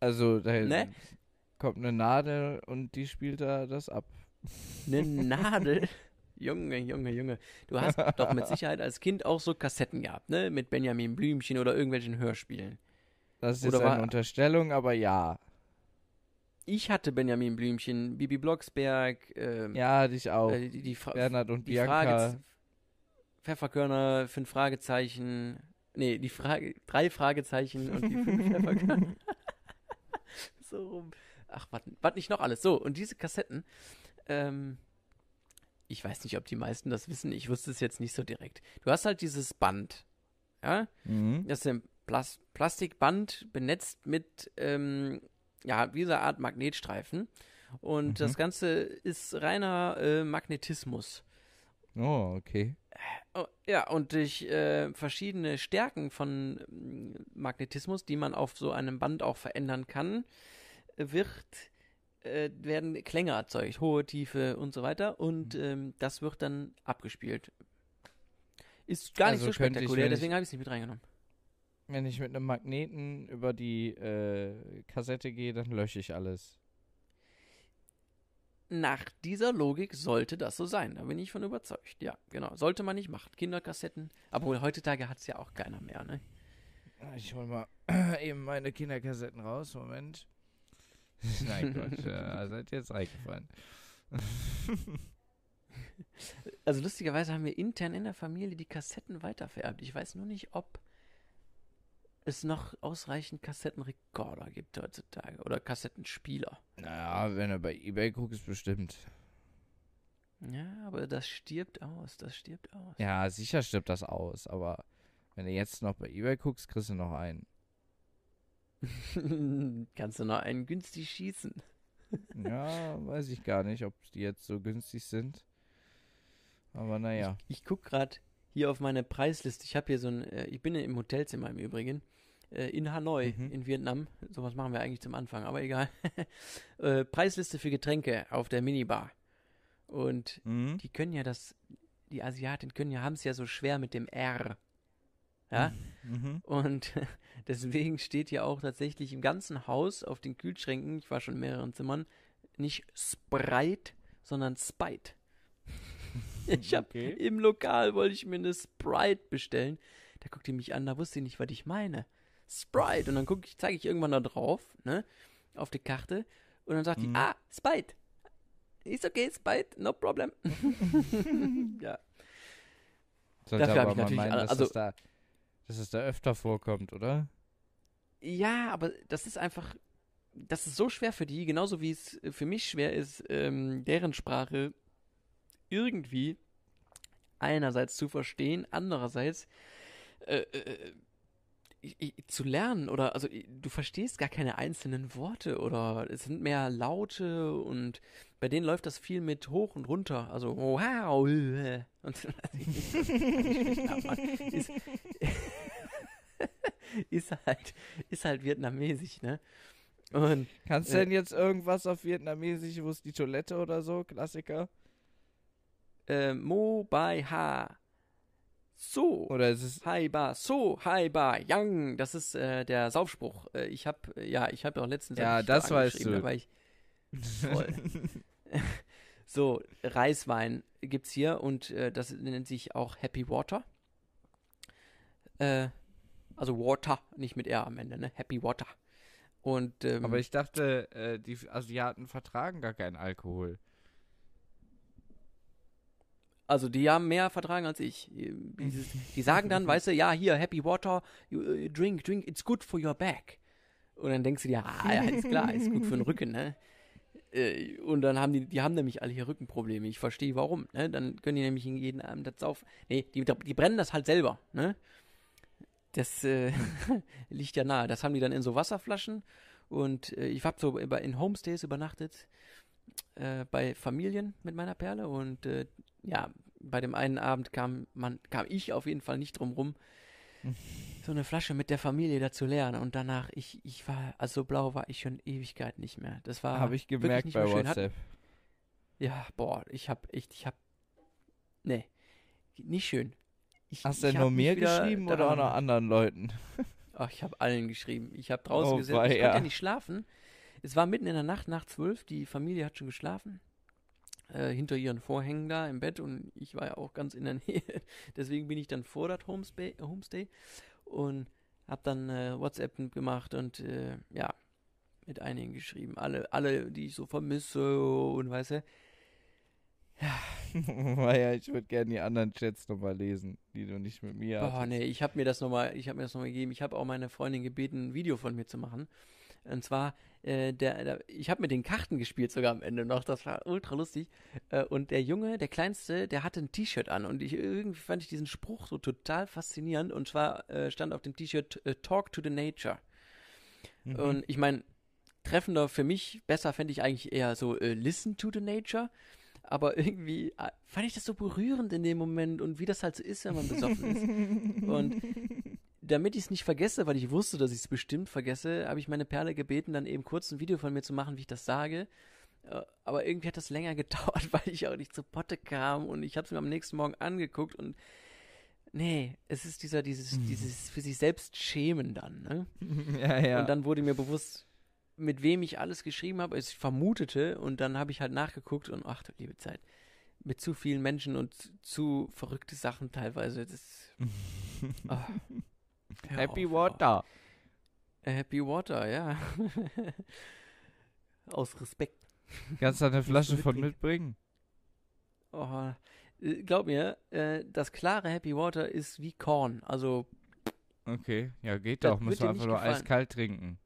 Also, da Ne? kommt eine Nadel und die spielt da das ab. Eine Nadel. Junge, Junge, Junge. Du hast doch mit Sicherheit als Kind auch so Kassetten gehabt, ne? Mit Benjamin Blümchen oder irgendwelchen Hörspielen. Das ist Oder eine war- Unterstellung, aber ja. Ich hatte Benjamin Blümchen, Bibi Blocksberg, ähm, Ja, hatte ich auch. äh, die, die, Fra Bernhard und die Bianca. Frage Pfefferkörner, fünf Fragezeichen. Nee, die Frage, drei Fragezeichen und die fünf Pfefferkörner. so rum. Ach, was nicht noch alles? So, und diese Kassetten, ähm, ich weiß nicht, ob die meisten das wissen, ich wusste es jetzt nicht so direkt. Du hast halt dieses Band, ja, Mhm. das ist ein Plas Plastikband benetzt mit, ähm, ja, dieser Art Magnetstreifen. Und Mhm. das Ganze ist reiner äh, Magnetismus. Oh, okay. Oh, ja, und durch äh, verschiedene Stärken von mm, Magnetismus, die man auf so einem Band auch verändern kann, äh, wird, äh, werden Klänge erzeugt, hohe, tiefe und so weiter. Und Mhm. ähm, das wird dann abgespielt. Ist gar Also nicht so spektakulär, ich- deswegen habe ich es nicht mit reingenommen. Wenn ich mit einem Magneten über die äh, Kassette gehe, dann lösche ich alles. Nach dieser Logik sollte das so sein. Da bin ich von überzeugt. Ja, genau. Sollte man nicht machen. Kinderkassetten. Aber heutzutage hat es ja auch keiner mehr, ne? Ich hol mal eben meine Kinderkassetten raus. Moment. Nein, Gott. äh, seid jetzt reingefallen. Also lustigerweise haben wir intern in der Familie die Kassetten weitervererbt. Ich weiß nur nicht, ob es noch ausreichend Kassettenrekorder gibt heutzutage oder Kassettenspieler. naja, wenn du bei Ebay guckst, bestimmt. Ja, aber das stirbt aus, das stirbt aus. Ja, sicher stirbt das aus, aber wenn du jetzt noch bei Ebay guckst, kriegst du noch einen. Kannst du noch einen günstig schießen? Ja, weiß ich gar nicht, ob die jetzt so günstig sind. Aber naja. Ich guck gerade hier auf meine Preisliste. Ich habe hier so ein, äh, ich bin im Hotelzimmer im Übrigen. Äh, in Hanoi, Mhm. in Vietnam. Sowas machen wir eigentlich zum Anfang, aber egal. äh, Preisliste für Getränke auf der Minibar. Und Mhm. die können ja das, die Asiaten können ja, haben es ja so schwer mit dem R. Ja? Mhm. Und deswegen steht ja auch tatsächlich im ganzen Haus auf den Kühlschränken, ich war schon in mehreren Zimmern, nicht Sprite, sondern Spite. Ich habe Okay. im Lokal wollte ich mir eine Sprite bestellen. Da guckt die mich an, da wusste ich nicht, was ich meine. Sprite. Und dann guck ich, zeige ich irgendwann da drauf, ne, auf die Karte. Und dann sagt die, Mhm. ah, Spite. Ist okay, Spite, no problem. ja. Sollte Dafür hab aber ich natürlich meinen, also- da, dass es da öfter vorkommt, oder? Ja, aber das ist einfach, das ist so schwer für die, genauso wie es für mich schwer ist, ähm, deren Sprache irgendwie einerseits zu verstehen, andererseits äh, äh, i- i- zu lernen oder also du verstehst gar keine einzelnen Worte oder es sind mehr Laute und bei denen läuft das viel mit hoch und runter, also wow äh, und ist, ist halt ist halt vietnamesisch, ne? Und Kannst du Äh. denn jetzt irgendwas auf Vietnamesisch, wo ist die Toilette oder so? Klassiker? äh, Mo Bai Ha So Oder ist es. Hai Ba So Hai Ba Yang das ist äh, der Saufspruch. Äh, ich habe ja, ich habe auch letztens Ja, das da weißt du. da war ich voll. So, Reiswein gibt's hier und äh, das nennt sich auch Happy Water. Äh, also Water, nicht mit R am Ende, ne? Happy Water. Und ähm, Aber ich dachte, äh, die Asiaten vertragen gar keinen Alkohol. Also die haben mehr vertragen als ich. Die sagen dann, weißt du, ja, hier, Happy Water, uh, drink, drink, it's good for your back. Und dann denkst du dir, ah, ja, ist klar, ist gut für den Rücken, ne? Äh, Und dann haben die, die haben nämlich alle hier Rückenprobleme. Ich verstehe warum, ne? Dann können die nämlich jeden Abend das auf. Nee, die, die brennen das halt selber, ne? Das äh, liegt ja nahe. Das haben die dann in so Wasserflaschen. Und äh, ich habe so in Homestays übernachtet äh, bei Familien mit meiner Perle und äh, ja, bei dem einen Abend kam man, kam ich auf jeden Fall nicht drum rum, so eine Flasche mit der Familie da zu leeren und danach, ich, ich war, also so blau war ich schon Ewigkeit nicht mehr. Das war Habe ich gemerkt nicht bei. Hat- WhatsApp. Ja, boah, ich hab echt, ich hab, nee, nicht schön. Ich, Hast du denn nur mir geschrieben oder auch noch anderen Leuten? Ach, ich habe allen geschrieben. Ich habe draußen Oh, gesessen. Ich konnte ja nicht schlafen. Es war mitten in der Nacht, nach zwölf. Die Familie hat schon geschlafen. Äh, hinter ihren Vorhängen da im Bett. Und ich war ja auch ganz in der Nähe. Deswegen bin ich dann vor das Homestay, Homestay und habe dann äh, WhatsApp gemacht und äh, ja, mit einigen geschrieben. Alle, alle, die ich so vermisse und weißt du. ja, ich würde gerne die anderen Chats nochmal lesen, die du nicht mit mir Boah, hattest. nee, ich habe mir das nochmal, ich habe mir das nochmal gegeben. Ich habe auch meine Freundin gebeten, ein Video von mir zu machen. Und zwar, äh, der, der, ich habe mit den Karten gespielt sogar am Ende noch. Das war ultra lustig. Äh, und der Junge, der Kleinste, der hatte ein T-Shirt an. Und ich, irgendwie fand ich diesen Spruch so total faszinierend. Und zwar äh, stand auf dem T-Shirt äh, Talk to the Nature. Mhm. Und ich meine, treffender für mich, besser fände ich eigentlich eher so äh, Listen to the Nature. Aber irgendwie äh, fand ich das so berührend in dem Moment und wie das halt so ist, wenn man besoffen ist. Und damit ich es nicht vergesse, weil ich wusste, dass ich es bestimmt vergesse, habe ich meine Perle gebeten, dann eben kurz ein Video von mir zu machen, wie ich das sage. Äh, Aber irgendwie hat das länger gedauert, weil ich auch nicht zur Potte kam und ich habe es mir am nächsten Morgen angeguckt und nee, es ist dieser, dieses, dieses für sich selbst schämen dann, ne? ja, ja. Und dann wurde mir bewusst, mit wem ich alles geschrieben habe. Ich vermutete und dann habe ich halt nachgeguckt und ach du liebe Zeit. Mit zu vielen Menschen und zu verrückte Sachen teilweise. Das, ah. Hör Happy auf, Water. ah. Happy Water, ja. Aus Respekt. Kannst du eine Flasche von mitbringen? Oh, äh, glaub mir, äh, das klare Happy Water ist wie Korn. Also Okay, ja, geht doch. Dir man einfach nur gefallen. eiskalt trinken.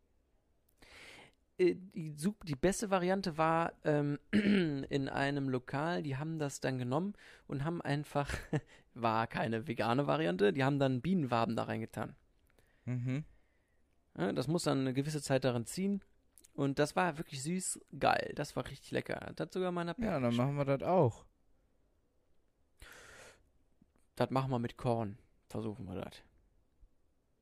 äh, die, die beste Variante war ähm, in einem Lokal, die haben das dann genommen und haben einfach, war keine vegane Variante, die haben dann Bienenwaben da reingetan. Mhm. Ja, das muss dann eine gewisse Zeit darin ziehen. Und das war wirklich süß, geil. Das war richtig lecker. Das hat sogar meiner Ja, dann machen wir das auch. Das machen wir mit Korn. Versuchen wir das.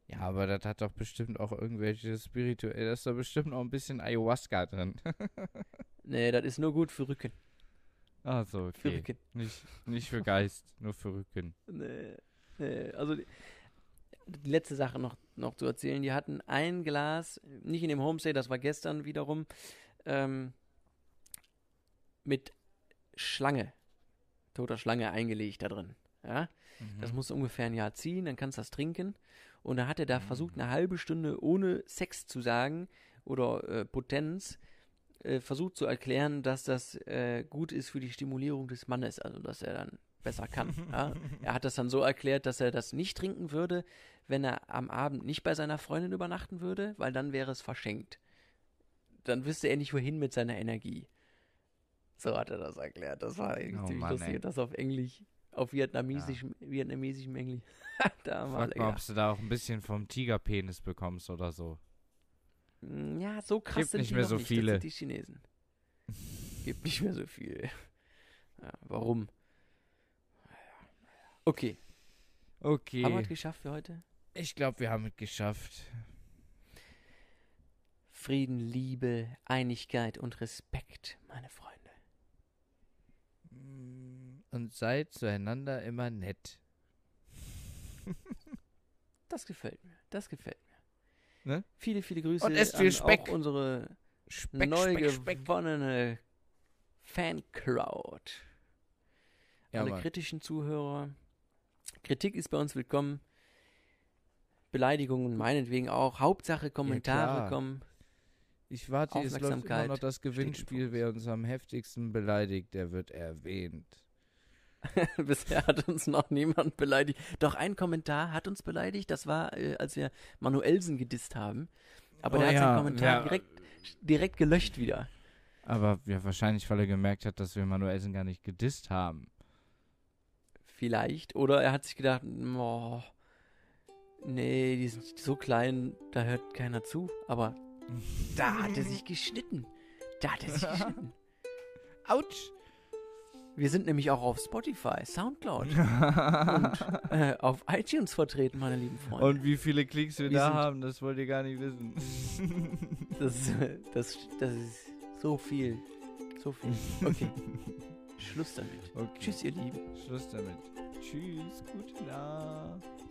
Ja, aber das hat doch bestimmt auch irgendwelche spirituell. Da ist doch bestimmt noch ein bisschen Ayahuasca drin. Nee, das ist nur gut für Rücken. Ach so, Für okay. Rücken. Nicht, nicht für Geist, nur für Rücken. Nee, nee, also die, die letzte Sache noch, noch zu erzählen. Die hatten ein Glas, nicht in dem Homestay, das war gestern wiederum, ähm, mit Schlange, toter Schlange eingelegt da drin. Ja, das Mhm. muss ungefähr ein Jahr ziehen, dann kannst du das trinken. Und da hat er da Mhm. versucht, eine halbe Stunde ohne Sex zu sagen oder äh, Potenz, äh, versucht zu erklären, dass das äh, gut ist für die Stimulierung des Mannes, also dass er dann besser kann. ja? Er hat das dann so erklärt, dass er das nicht trinken würde, wenn er am Abend nicht bei seiner Freundin übernachten würde, weil dann wäre es verschenkt. Dann wüsste er nicht, wohin mit seiner Energie. So hat er das erklärt. Das war irgendwie Oh ziemlich Mann, lustig. ey. Das auf Englisch, auf vietnamesischem, vietnamesischem Englisch. da Frag mal, ob du da auch ein bisschen vom Tigerpenis bekommst oder so. Mm, Ja, so krass Gibt sind nicht die mehr so nicht. viele. Das sind die Chinesen. Gibt nicht mehr so viel. Ja, warum? Okay. Okay. Haben wir es geschafft für heute? ich glaube, wir haben es geschafft. Frieden, Liebe, Einigkeit und Respekt, meine Freunde. Und seid zueinander immer nett. Das gefällt mir. Das gefällt mir. Ne? Viele, viele Grüße Und esst viel an Speck. auch unsere Speck, neu Speck, gewonnene Fancrowd. Ja, Alle Mann. kritischen Zuhörer. Kritik ist bei uns willkommen. Beleidigungen meinetwegen auch. Hauptsache Kommentare klar. kommen. Ich warte, es läuft immer noch das Gewinnspiel, wer uns am heftigsten beleidigt, der wird erwähnt. Bisher hat uns noch niemand beleidigt. Doch ein Kommentar hat uns beleidigt. Das war, äh, als wir Manuelsen gedisst haben. Aber Oh der hat ja, seinen Kommentar ja. direkt, direkt gelöscht wieder. Aber ja, wahrscheinlich, weil er gemerkt hat, dass wir Manuelsen gar nicht gedisst haben. Vielleicht. Oder er hat sich gedacht, boah, nee, die sind so klein, da hört keiner zu. Aber da hat er sich geschnitten. Da hat er sich geschnitten. Autsch! Wir sind nämlich auch auf Spotify, Soundcloud und äh, auf iTunes vertreten, meine lieben Freunde. Und wie viele Klicks wir, Wir da haben, das wollt ihr gar nicht wissen. Das, das, das ist so viel. So viel. Okay. Schluss damit. Okay. Tschüss, ihr Lieben. Schluss damit. Tschüss, gute Nacht.